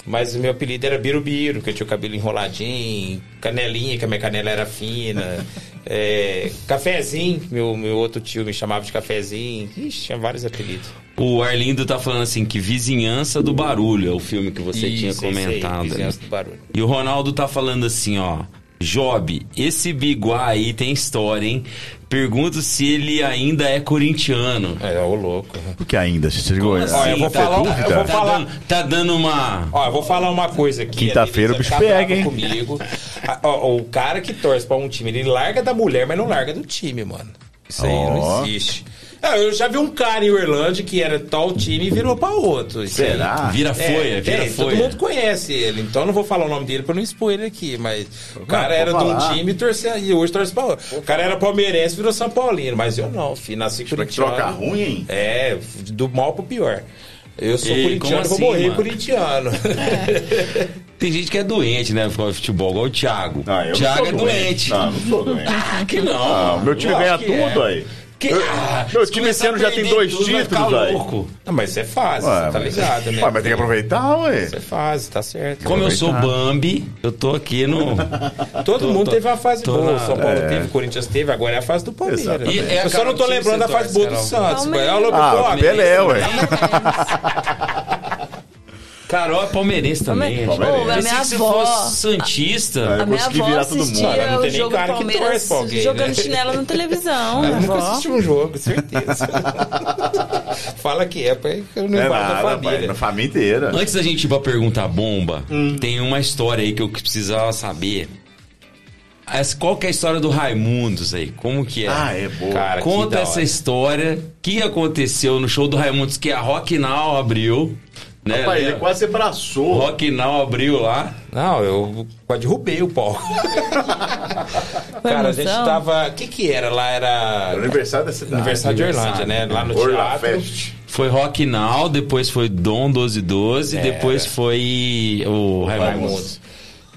Mas o meu apelido era Birubiru, que eu tinha o cabelo enroladinho, Canelinha, que a minha canela era fina. é, cafezinho, meu, meu outro tio me chamava de Cafezinho. Ixi, tinha vários apelidos. O Arlindo tá falando assim que Vizinhança do Barulho é o filme que você tinha Isso, aí, comentado. né? Vizinhança do Barulho. E o Ronaldo tá falando assim, ó. Job, esse Biguá aí tem história, hein? Pergunto se ele ainda é corintiano. É, ô louco. Porque ainda, se chegou. Assim? Ó, eu vou Tá falar- dúvida? eu vou Tá falar- dando, tá dando uma. Ó, eu vou falar uma coisa aqui. Quinta-feira o bicho vai pega, hein? Comigo. A- ó, o cara que torce pra um time, ele larga da mulher, mas não larga do time, mano. Isso aí Ó. não existe. Ah, eu já vi um cara em Orlândia que era tal time e virou pra outro. Aí. Será? Vira É, folha, vira tem, folha. Todo mundo conhece ele, então eu não vou falar o nome dele pra não expor ele aqui, mas o cara pode era de um time e torcia e hoje torce pra outro. O cara era palmeirense e virou São Paulino, mas eu não, filho, nasci corintiano. troca ruim, hein? É, do mal pro pior. Eu sou Ei, corintiano, como vou assim, morrer mano? corintiano. Tem gente que é doente, né? Por futebol, igual o Thiago. Não, eu Thiago não é sou doente. Não, não sou doente. Que não. Ah, o meu time ganha que é. tudo aí. Que, ah, meu se time começar esse ano já tem dois tudo, títulos, velho. louco. Não, mas isso é fácil, Ué, você tá mas- ligado, né? Ué, mas tem que aproveitar, ué. Isso é fácil, tá certo. Como eu sou. Bambi, eu tô aqui no. Todo Tô- mundo tô- teve uma fase boa. na- São Paulo É. teve, Corinthians teve, agora é a fase do Palmeiras. E é eu só não tô lembrando da fase boa do Santos. O Ah, o. Pelé, ué. Carol é palmeirense também. Palmeirense. gente. Ô, a minha você avó- fosse Santista. Eu A minha consegui avó virar todo mundo. Cara, não tem nem jogo cara que Palmeiras torce pra alguém, jogando né? chinelo na televisão. Eu nunca avó. assisti um jogo, certeza. Fala que é, porque eu não É guardo da nada, pai, família. na família inteira. Antes da gente ir pra pergunta bomba, Hum. tem uma história aí que eu precisava saber. Qual que é a história do Raimundos aí? Como que é? Ah, é boa. Cara, Conta essa história. O que aconteceu no show do Raimundos que a Rock Now abriu? Né? Rapaz, ele quase abraçou. Rock Now abriu lá. Não, eu quase derrubei o palco. Cara, a gente tava. O que que era? Lá Era aniversário da cidade. Aniversário de. Orlândia, né? Lá no Orla teatro. Fest. Foi Rock Now, depois foi Dom 1212, É. depois foi o. Raimundos.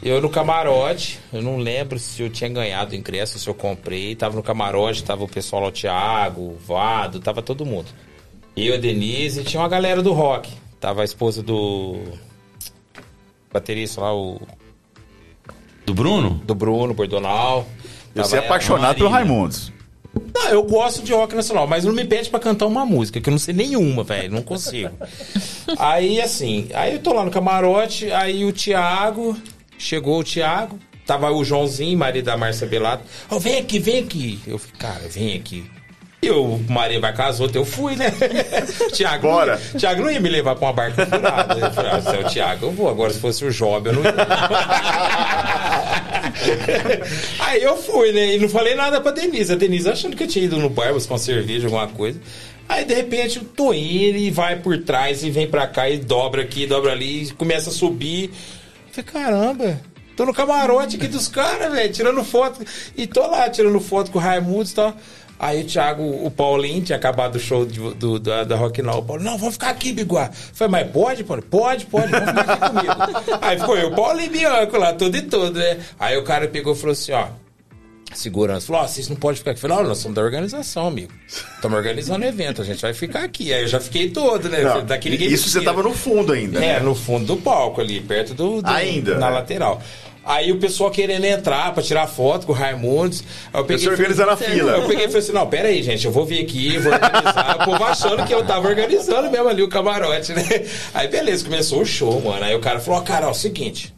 Eu no camarote, eu não lembro se eu tinha ganhado o ingresso, se eu comprei. Tava no camarote, tava o pessoal lá, o Thiago, o Vado, tava todo mundo. Eu, a Denise, e tinha uma galera do rock. Tava a esposa do. Baterista lá, o. Do Bruno? Do Bruno, Bordonal. Eu sou apaixonado pelo. Raimundos. Não, eu gosto de rock nacional, mas não me pede pra cantar uma música, que eu não sei nenhuma, velho, não consigo. aí, assim, aí eu tô lá no camarote, aí o Thiago, chegou o Thiago, tava o Joãozinho, marido da Márcia Belato, ó, vem aqui, vem aqui. Eu falei, cara, vem aqui. E o Maria vai com as outras, eu fui, né? Thiago, Bora. Não ia, Thiago não ia me levar pra uma barca furada. Eu falei, ah, se o Thiago, eu vou. Agora, se fosse o Job, eu não ia. Aí eu fui, né? E não falei nada pra Denise. A Denise achando que eu tinha ido no bar buscar uma cerveja, alguma coisa. Aí, de repente, eu tô indo e vai por trás e vem pra cá e dobra aqui, dobra ali, e começa a subir. Eu falei, caramba, tô no camarote aqui dos caras, velho, tirando foto. E tô lá tirando foto com o Raimundo e tal. Aí o Thiago, o Paulinho, tinha acabado o show de- do, da, da Rock Now. O Paulo, não, vamos ficar aqui, Biguá. Falei, mas pode, Paulo? Pode, pode, vamos ficar aqui comigo. Aí ficou eu, Paulo e Bianco lá, tudo e tudo, né? Aí o cara pegou e falou assim, ó. Segurança falou: Ó, vocês não podem ficar aqui. Eu falei: Ó, nós somos da organização, amigo. Estamos organizando evento, a gente vai ficar aqui. Aí eu já fiquei todo, né? Não, Daqui ninguém isso você tava no fundo ainda. É, no fundo do palco ali, perto do. do- Ainda, Na né? lateral. Aí o pessoal querendo entrar pra tirar foto com o Raimundos. Aí eu peguei. Você organizando a fila. Eu peguei e falei assim: não, pera aí, gente, eu vou vir aqui, vou organizar. o povo achando que eu tava organizando mesmo ali o camarote, né? Aí beleza, começou o show, mano. Aí o cara falou: ó, cara, ó, é o seguinte.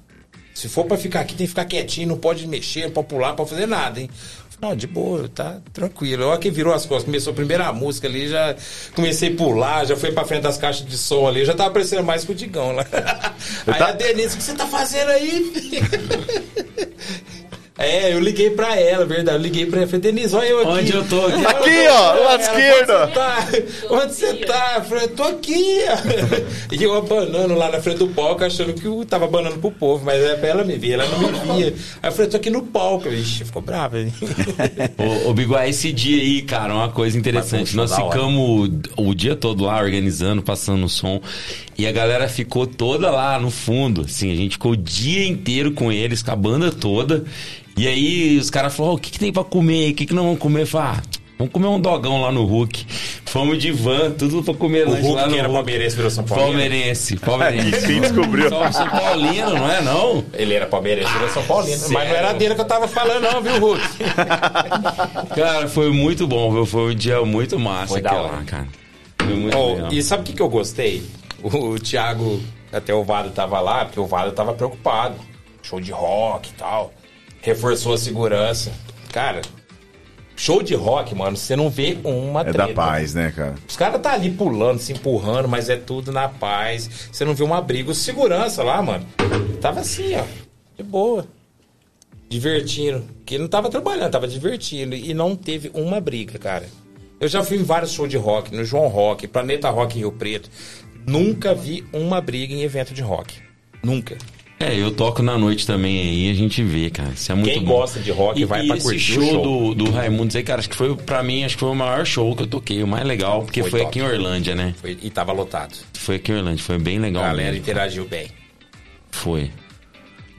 Se for pra ficar aqui, tem que ficar quietinho, não pode mexer, não pode pular, não pode fazer nada, hein? Eu Não, de boa, tá tranquilo. Olha que virou as costas, começou a primeira música ali, já comecei a pular, já fui pra frente das caixas de som ali, já tava parecendo mais que o Digão lá. Aí tá- a Denise, o que você tá fazendo aí? É, eu liguei pra ela, verdade. Eu liguei pra ela. Falei, Denise, olha eu aqui. Onde eu tô aqui? Aqui, ó, do lado esquerdo. Onde você tá? Onde você tá? Eu falei, tô aqui. ó. E eu abanando lá na frente do palco, achando que eu tava abanando pro povo, mas é pra ela me ver, ela não me via. Aí eu falei, tô aqui no palco. Ixi, ficou brava, hein? Ô, ô Biguá, esse dia aí, cara, uma coisa interessante. Nós ficamos o, o dia todo lá organizando, passando o som. E a galera ficou toda lá no fundo. Assim, a gente ficou o dia inteiro com eles, com a banda toda. E aí os caras falaram: "Ó, o que, que tem pra comer? O que, que nós vamos comer? Eu falei, ah, vamos comer um dogão lá no Hulk. Fomos de van, tudo pra comer O lanche Hulk lá no que era Hulk. palmeirense virou São Paulino. Palmeirense, palmeirense. Quem descobriu? São, São Paulino, não é não? Ele era palmeirense, virou São Paulino. Mas não era dele que eu tava falando, não, viu, Hulk? Cara, foi muito bom, viu? Foi um dia muito massa Foi da hora. cara. Foi muito Oh, legal. e sabe o que, que eu gostei? O, o Thiago, até o Vado tava lá, porque o Vado tava preocupado. Show de rock e tal. Reforçou a segurança. Cara, show de rock, mano, você não vê uma É treta. da paz, né, cara? Os caras tá ali pulando, se empurrando, mas é tudo na paz. Você não vê uma briga. O segurança lá, mano, tava assim, ó, de boa. Divertindo. Que não tava trabalhando, tava divertindo. E não teve uma briga, cara. Eu já fui em vários shows de rock, no João Rock, Planeta Rock Rio Preto. Nunca vi uma briga em evento de rock. Nunca. É, eu toco na noite também aí, a gente vê, cara. Isso é muito Quem bom. gosta de rock e, vai e pra esse curtir show, o show. do, do Raimundos aí, cara, acho que foi, pra mim, acho que foi o maior show que eu toquei, o mais legal, porque Foi foi, aqui em Orlândia, né? Foi- e tava lotado. Foi aqui em Orlândia, foi bem legal. A galera mesmo. interagiu bem. Foi.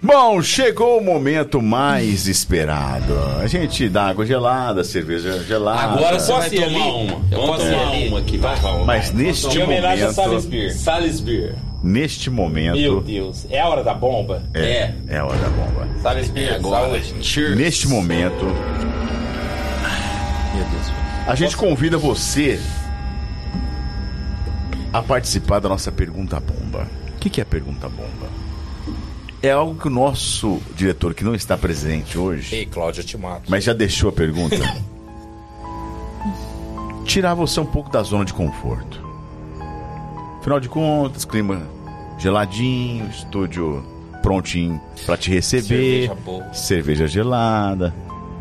Bom, chegou o momento mais esperado. A gente dá água gelada, cerveja gelada. Agora você vai tomar ali? uma. Eu Vamos posso tomar ali? uma aqui, vai. Mas neste Em homenagem a momento, Salisbury. Salisbury. Neste Meu momento, Deus. É a hora da bomba? é, é a hora da bomba. Salisbury, É agora. saúde. Cheers. Neste momento, Meu Deus. a gente convida você a participar da nossa pergunta bomba. O que que é a pergunta bomba? É algo que o nosso diretor, que não está presente hoje, Ei, Cláudio, eu te mato. mas já deixou a pergunta, tirar você um pouco da zona de conforto. Afinal de contas, clima geladinho, estúdio prontinho para te receber, Cerveja boa. cerveja gelada,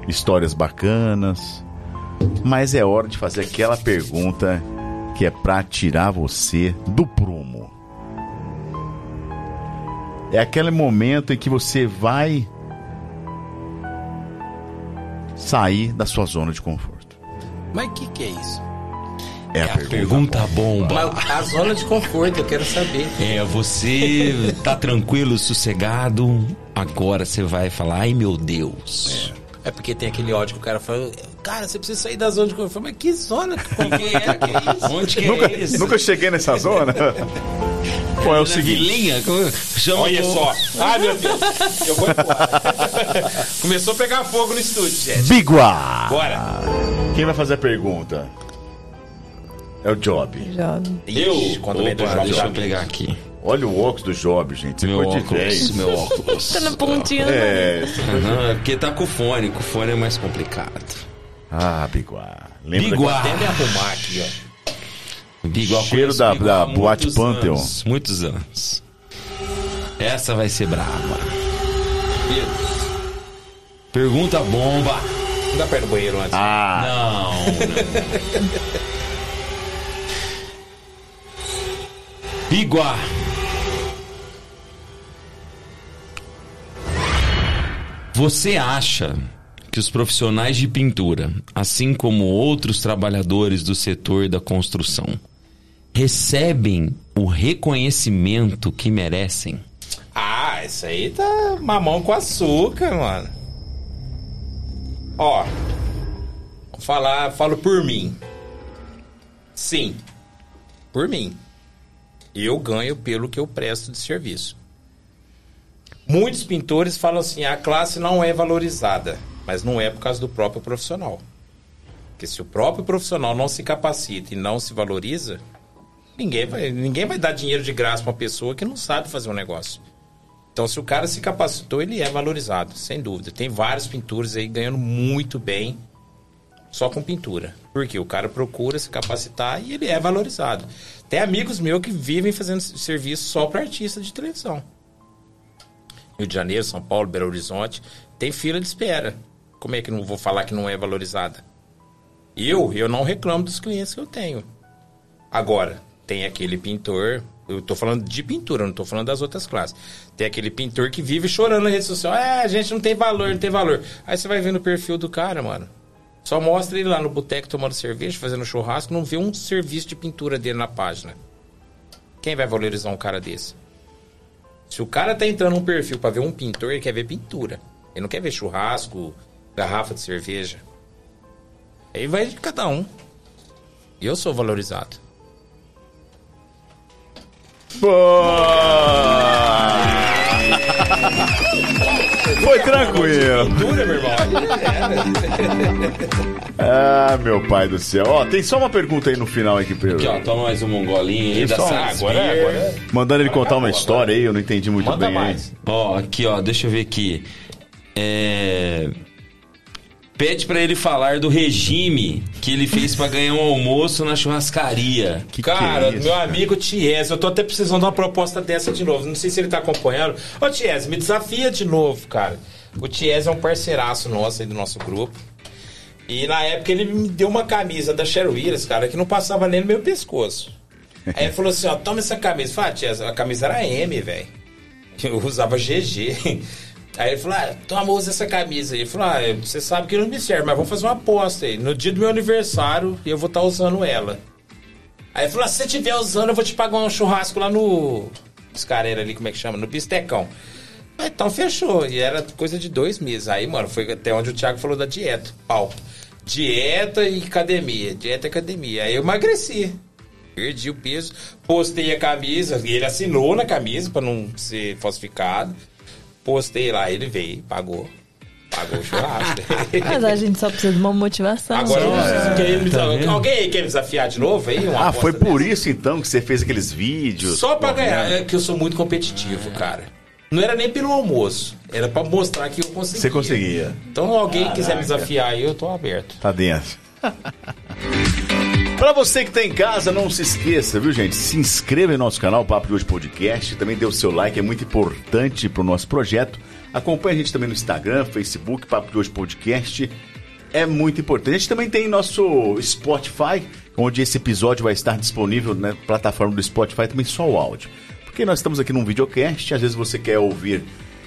histórias bacanas. Mas é hora de fazer aquela pergunta que é pra tirar você do prumo. É aquele momento em que você vai sair da sua zona de conforto. Mas o que, que é isso? É, a pergunta. Pergunta bomba. Mas a zona de conforto, eu quero saber. É, você tá tranquilo, sossegado. Agora você vai falar, ai meu Deus. É porque tem aquele ódio que o cara fala, cara, você precisa sair da zona de conforto. Mas que zona? Que conforto? Que é, que é isso? Onde que Nunca, é isso? nunca cheguei nessa zona. Pô, é o Na seguinte. vilinha? Como- Chama Olha o- só. Ai, meu Deus. Eu vou embora. Começou a pegar fogo no estúdio, gente. Bigua! Bora. Quem vai fazer a pergunta? É o Job. Jovem. Eu? Quando vem do Opa, jogo, deixa eu pegar aqui. Olha o óculos do Job, gente. Você Meu óculos, meu óculos. Tá na pontinha. É. Aham, porque tá com fone, com fone é mais complicado. Ah, Bigua. Lembra Bigua. Até me arrumar aqui, ó. Biguá Cheiro da- Biguá da Boate Pantheon. anos, muitos anos. Essa vai ser brava. Pergunta bomba. Não dá ir no banheiro antes. Ah, Não, não. Biguá. Você acha que os profissionais de pintura, assim como outros trabalhadores do setor da construção, recebem o reconhecimento que merecem? Ah, isso aí tá mamão com açúcar, mano. Ó, falar, falo por mim. Sim, por mim. Eu ganho pelo que eu presto de serviço. Muitos pintores falam assim: a classe não é valorizada, mas não é por causa do próprio profissional. Porque se o próprio profissional não se capacita e não se valoriza, ninguém vai, ninguém vai dar dinheiro de graça pra uma pessoa que não sabe fazer um negócio. Então, se o cara se capacitou, ele é valorizado, sem dúvida. Tem vários pintores aí ganhando muito bem só com pintura. Porque o cara procura se capacitar e ele é valorizado. Tem amigos meus que vivem fazendo serviço só para artista de televisão. Rio de Janeiro, São Paulo, Belo Horizonte, tem fila de espera. Como é que não vou falar que não é valorizada? Eu, eu não reclamo dos clientes que eu tenho. Agora, tem aquele pintor, eu tô falando de pintura, não tô falando das outras classes. Tem aquele pintor que vive chorando na rede social. É, a gente não tem valor, não tem valor. Aí você vai ver no perfil do cara, mano. Só mostra ele lá no boteco tomando cerveja, fazendo churrasco, não vê um serviço de pintura dele na página. Quem vai valorizar um cara desse? Se o cara tá entrando num perfil pra ver um pintor, ele quer ver pintura. Ele não quer ver churrasco, garrafa de cerveja. Aí vai de cada um. Eu sou valorizado. Foi tranquilo. Ah, meu pai do céu. Ó, tem só uma pergunta aí no final aqui, Pedro. Aqui, ó, toma mais um mongolinho aí da Só- Salisbury. agora, agora. Mandando ele contar uma história aí, eu não entendi muito Manda bem. mais. Ó, aqui, ó, deixa eu ver aqui. É... Pede pra ele falar do regime que ele fez pra ganhar um almoço na churrascaria. Que que Cara, é isso, meu cara? amigo Ties, eu tô até precisando de uma proposta dessa de novo. Não sei se ele tá acompanhando. Ô Ties, me desafia de novo, cara. O Ties é um parceiraço nosso aí do nosso grupo. E na época ele me deu uma camisa da Willis, cara, que não passava nem no meu pescoço. Aí ele falou assim, ó, toma essa camisa. Falei, ah, Ties, a camisa era M, velho. Eu usava GG. Aí ele falou, ah, toma, usa essa camisa aí. Ele falou, ah, você sabe que não me serve, mas vamos fazer uma aposta aí. No dia do meu aniversário, eu vou estar usando ela. Aí ele falou, ah, se você estiver usando, eu vou te pagar um churrasco lá no... Caras ali, como é que chama? No Bistecão. Ah, Então fechou. E era coisa de dois meses. Aí, mano, foi até onde o Thiago falou da dieta. Pau. Dieta e academia. Dieta e academia. Aí eu emagreci. Perdi o peso. Postei a camisa. Ele assinou na camisa pra não ser falsificado. Postei lá. Ele veio, pagou. Pagou o churrasco. Mas a gente só precisa de uma motivação. Agora, né? desaf- alguém aí quer me desafiar de novo aí? Uma Ah, foi por dessa? isso então que você fez aqueles vídeos. Só pra ganhar, é que eu sou muito competitivo, cara. Não era nem pelo almoço, era pra mostrar que eu conseguia. Você conseguia. Então, alguém quiser me desafiar aí, eu tô aberto. Tá dentro. Pra você que tá em casa, não se esqueça, viu, gente? Se inscreva em nosso canal Papo de Hoje Podcast. Também dê o seu like, é muito importante pro nosso projeto. Acompanhe a gente também no Instagram, Facebook, Papo de Hoje Podcast. É muito importante. A gente também tem nosso Spotify, onde esse episódio vai estar disponível na plataforma do Spotify também só o áudio. Porque nós estamos aqui num videocast, às vezes você quer ouvir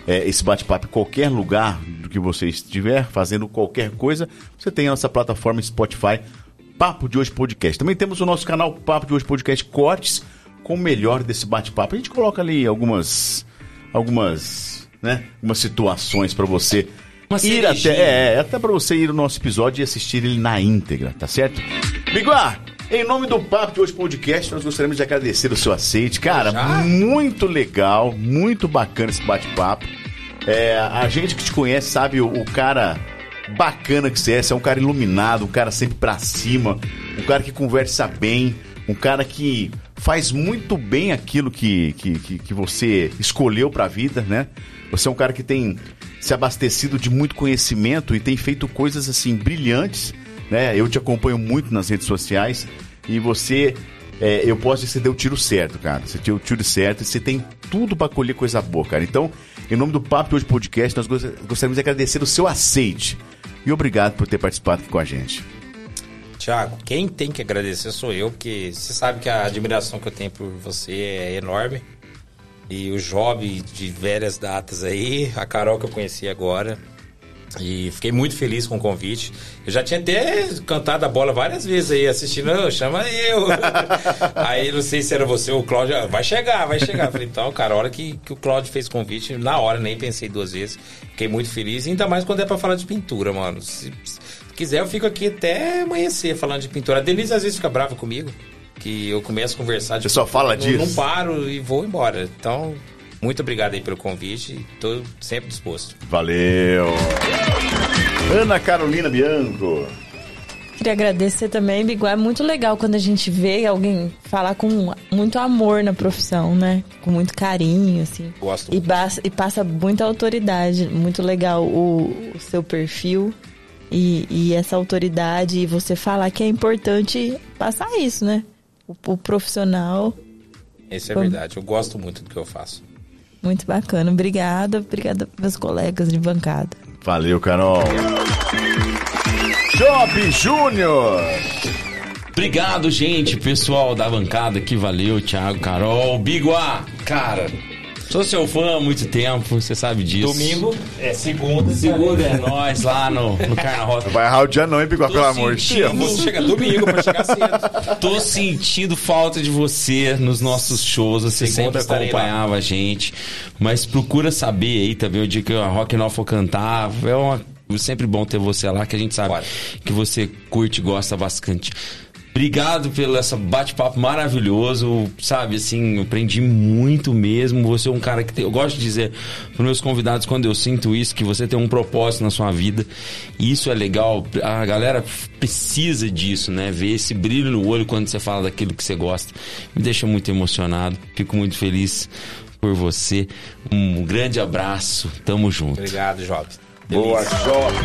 é, esse bate-papo em qualquer lugar do que você estiver, fazendo qualquer coisa, você tem a nossa plataforma Spotify, Papo de Hoje Podcast. Também temos o nosso canal Papo de Hoje Podcast Cortes, com o melhor desse bate-papo. A gente coloca ali algumas, algumas, né, algumas situações para você Uma ir cerejinha. até, é, até para você ir no nosso episódio e assistir ele na íntegra, tá certo? Biguá, em nome do Papo de Hoje Podcast, nós gostaríamos de agradecer o seu aceite. Cara, muito legal, muito bacana esse bate-papo. É, a gente que te conhece sabe o, o cara bacana que você é. Você é um cara iluminado, um cara sempre pra cima, um cara que conversa bem, um cara que faz muito bem aquilo que, que, que, que você escolheu pra vida, né? Você é um cara que tem se abastecido de muito conhecimento e tem feito coisas assim brilhantes, né? Eu te acompanho muito nas redes sociais e você, é, eu posso dizer que você deu o tiro certo, cara. Você deu o tiro certo e você tem tudo pra colher coisa boa, cara. Então, em nome do Papo de Hoje Podcast, nós gost- gostaríamos de agradecer o seu aceite e obrigado por ter participado com a gente. Tiago, quem tem que agradecer sou eu, porque você sabe que a admiração que eu tenho por você é enorme. E o Job de velhas datas aí, a Carol que eu conheci agora. E fiquei muito feliz com o convite. Eu já tinha até cantado a bola várias vezes aí, assistindo, "Ô, chama eu. aí não sei se era você ou o Cláudio, "Ah, vai chegar, vai chegar. Falei, então, cara, a hora que, que o Cláudio fez convite, na hora, nem pensei duas vezes. Fiquei muito feliz, ainda mais quando é pra falar de pintura, mano. Se, se quiser, eu fico aqui até amanhecer falando de pintura. A Denise às vezes fica brava comigo, que eu começo a conversar de Você só fala não, disso? Não paro e vou embora. Então, muito obrigado aí pelo convite. Tô sempre disposto. Valeu! Ana Carolina Bianco. Queria agradecer também, Biguá. É muito legal quando a gente vê alguém falar com muito amor na profissão, né? Com muito carinho, assim. Gosto E, passa, e passa muita autoridade. Muito legal o, o seu perfil e, e essa autoridade. E você falar que é importante passar isso, né? O, o profissional. Isso é Vamos. verdade. Eu gosto muito do que eu faço. Muito bacana. Obrigada. Obrigada meus colegas de bancada. Valeu, Carol. Job Júnior. Obrigado, gente, pessoal da bancada que valeu, Thiago, Carol, Biguá. Cara, sou seu fã há muito tempo, você sabe disso. Domingo é segunda. Segunda é nós lá no, no Carnaval. Vai errar o dia não, hein, Bigó, pelo amor de. Deus. Você chega domingo pra chegar cedo. Tô sentindo falta de você nos nossos shows. Você Segunda sempre acompanhava a gente. Mas procura saber aí também o dia que a Rock Não for cantar. É uma, sempre bom ter você lá, que a gente sabe Bora. que você curte e gosta bastante. Obrigado pelo essa bate-papo maravilhoso, sabe? Assim, aprendi muito mesmo. Você é um cara que tem, eu gosto de dizer para meus convidados quando eu sinto isso que você tem um propósito na sua vida. E isso é legal. A galera precisa disso, né? Ver esse brilho no olho quando você fala daquilo que você gosta. Me deixa muito emocionado. Fico muito feliz por você. Um grande abraço. Tamo junto. Obrigado, Job. Boa, Job!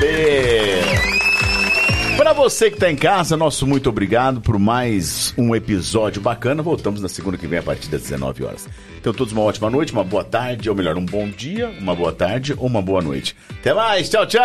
Para você que tá em casa, nosso muito obrigado por mais um episódio bacana. Voltamos na segunda que vem a partir das 19 horas. Então todos uma ótima noite, uma boa tarde, ou melhor, um bom dia, uma boa tarde ou uma boa noite. Até mais, tchau, tchau!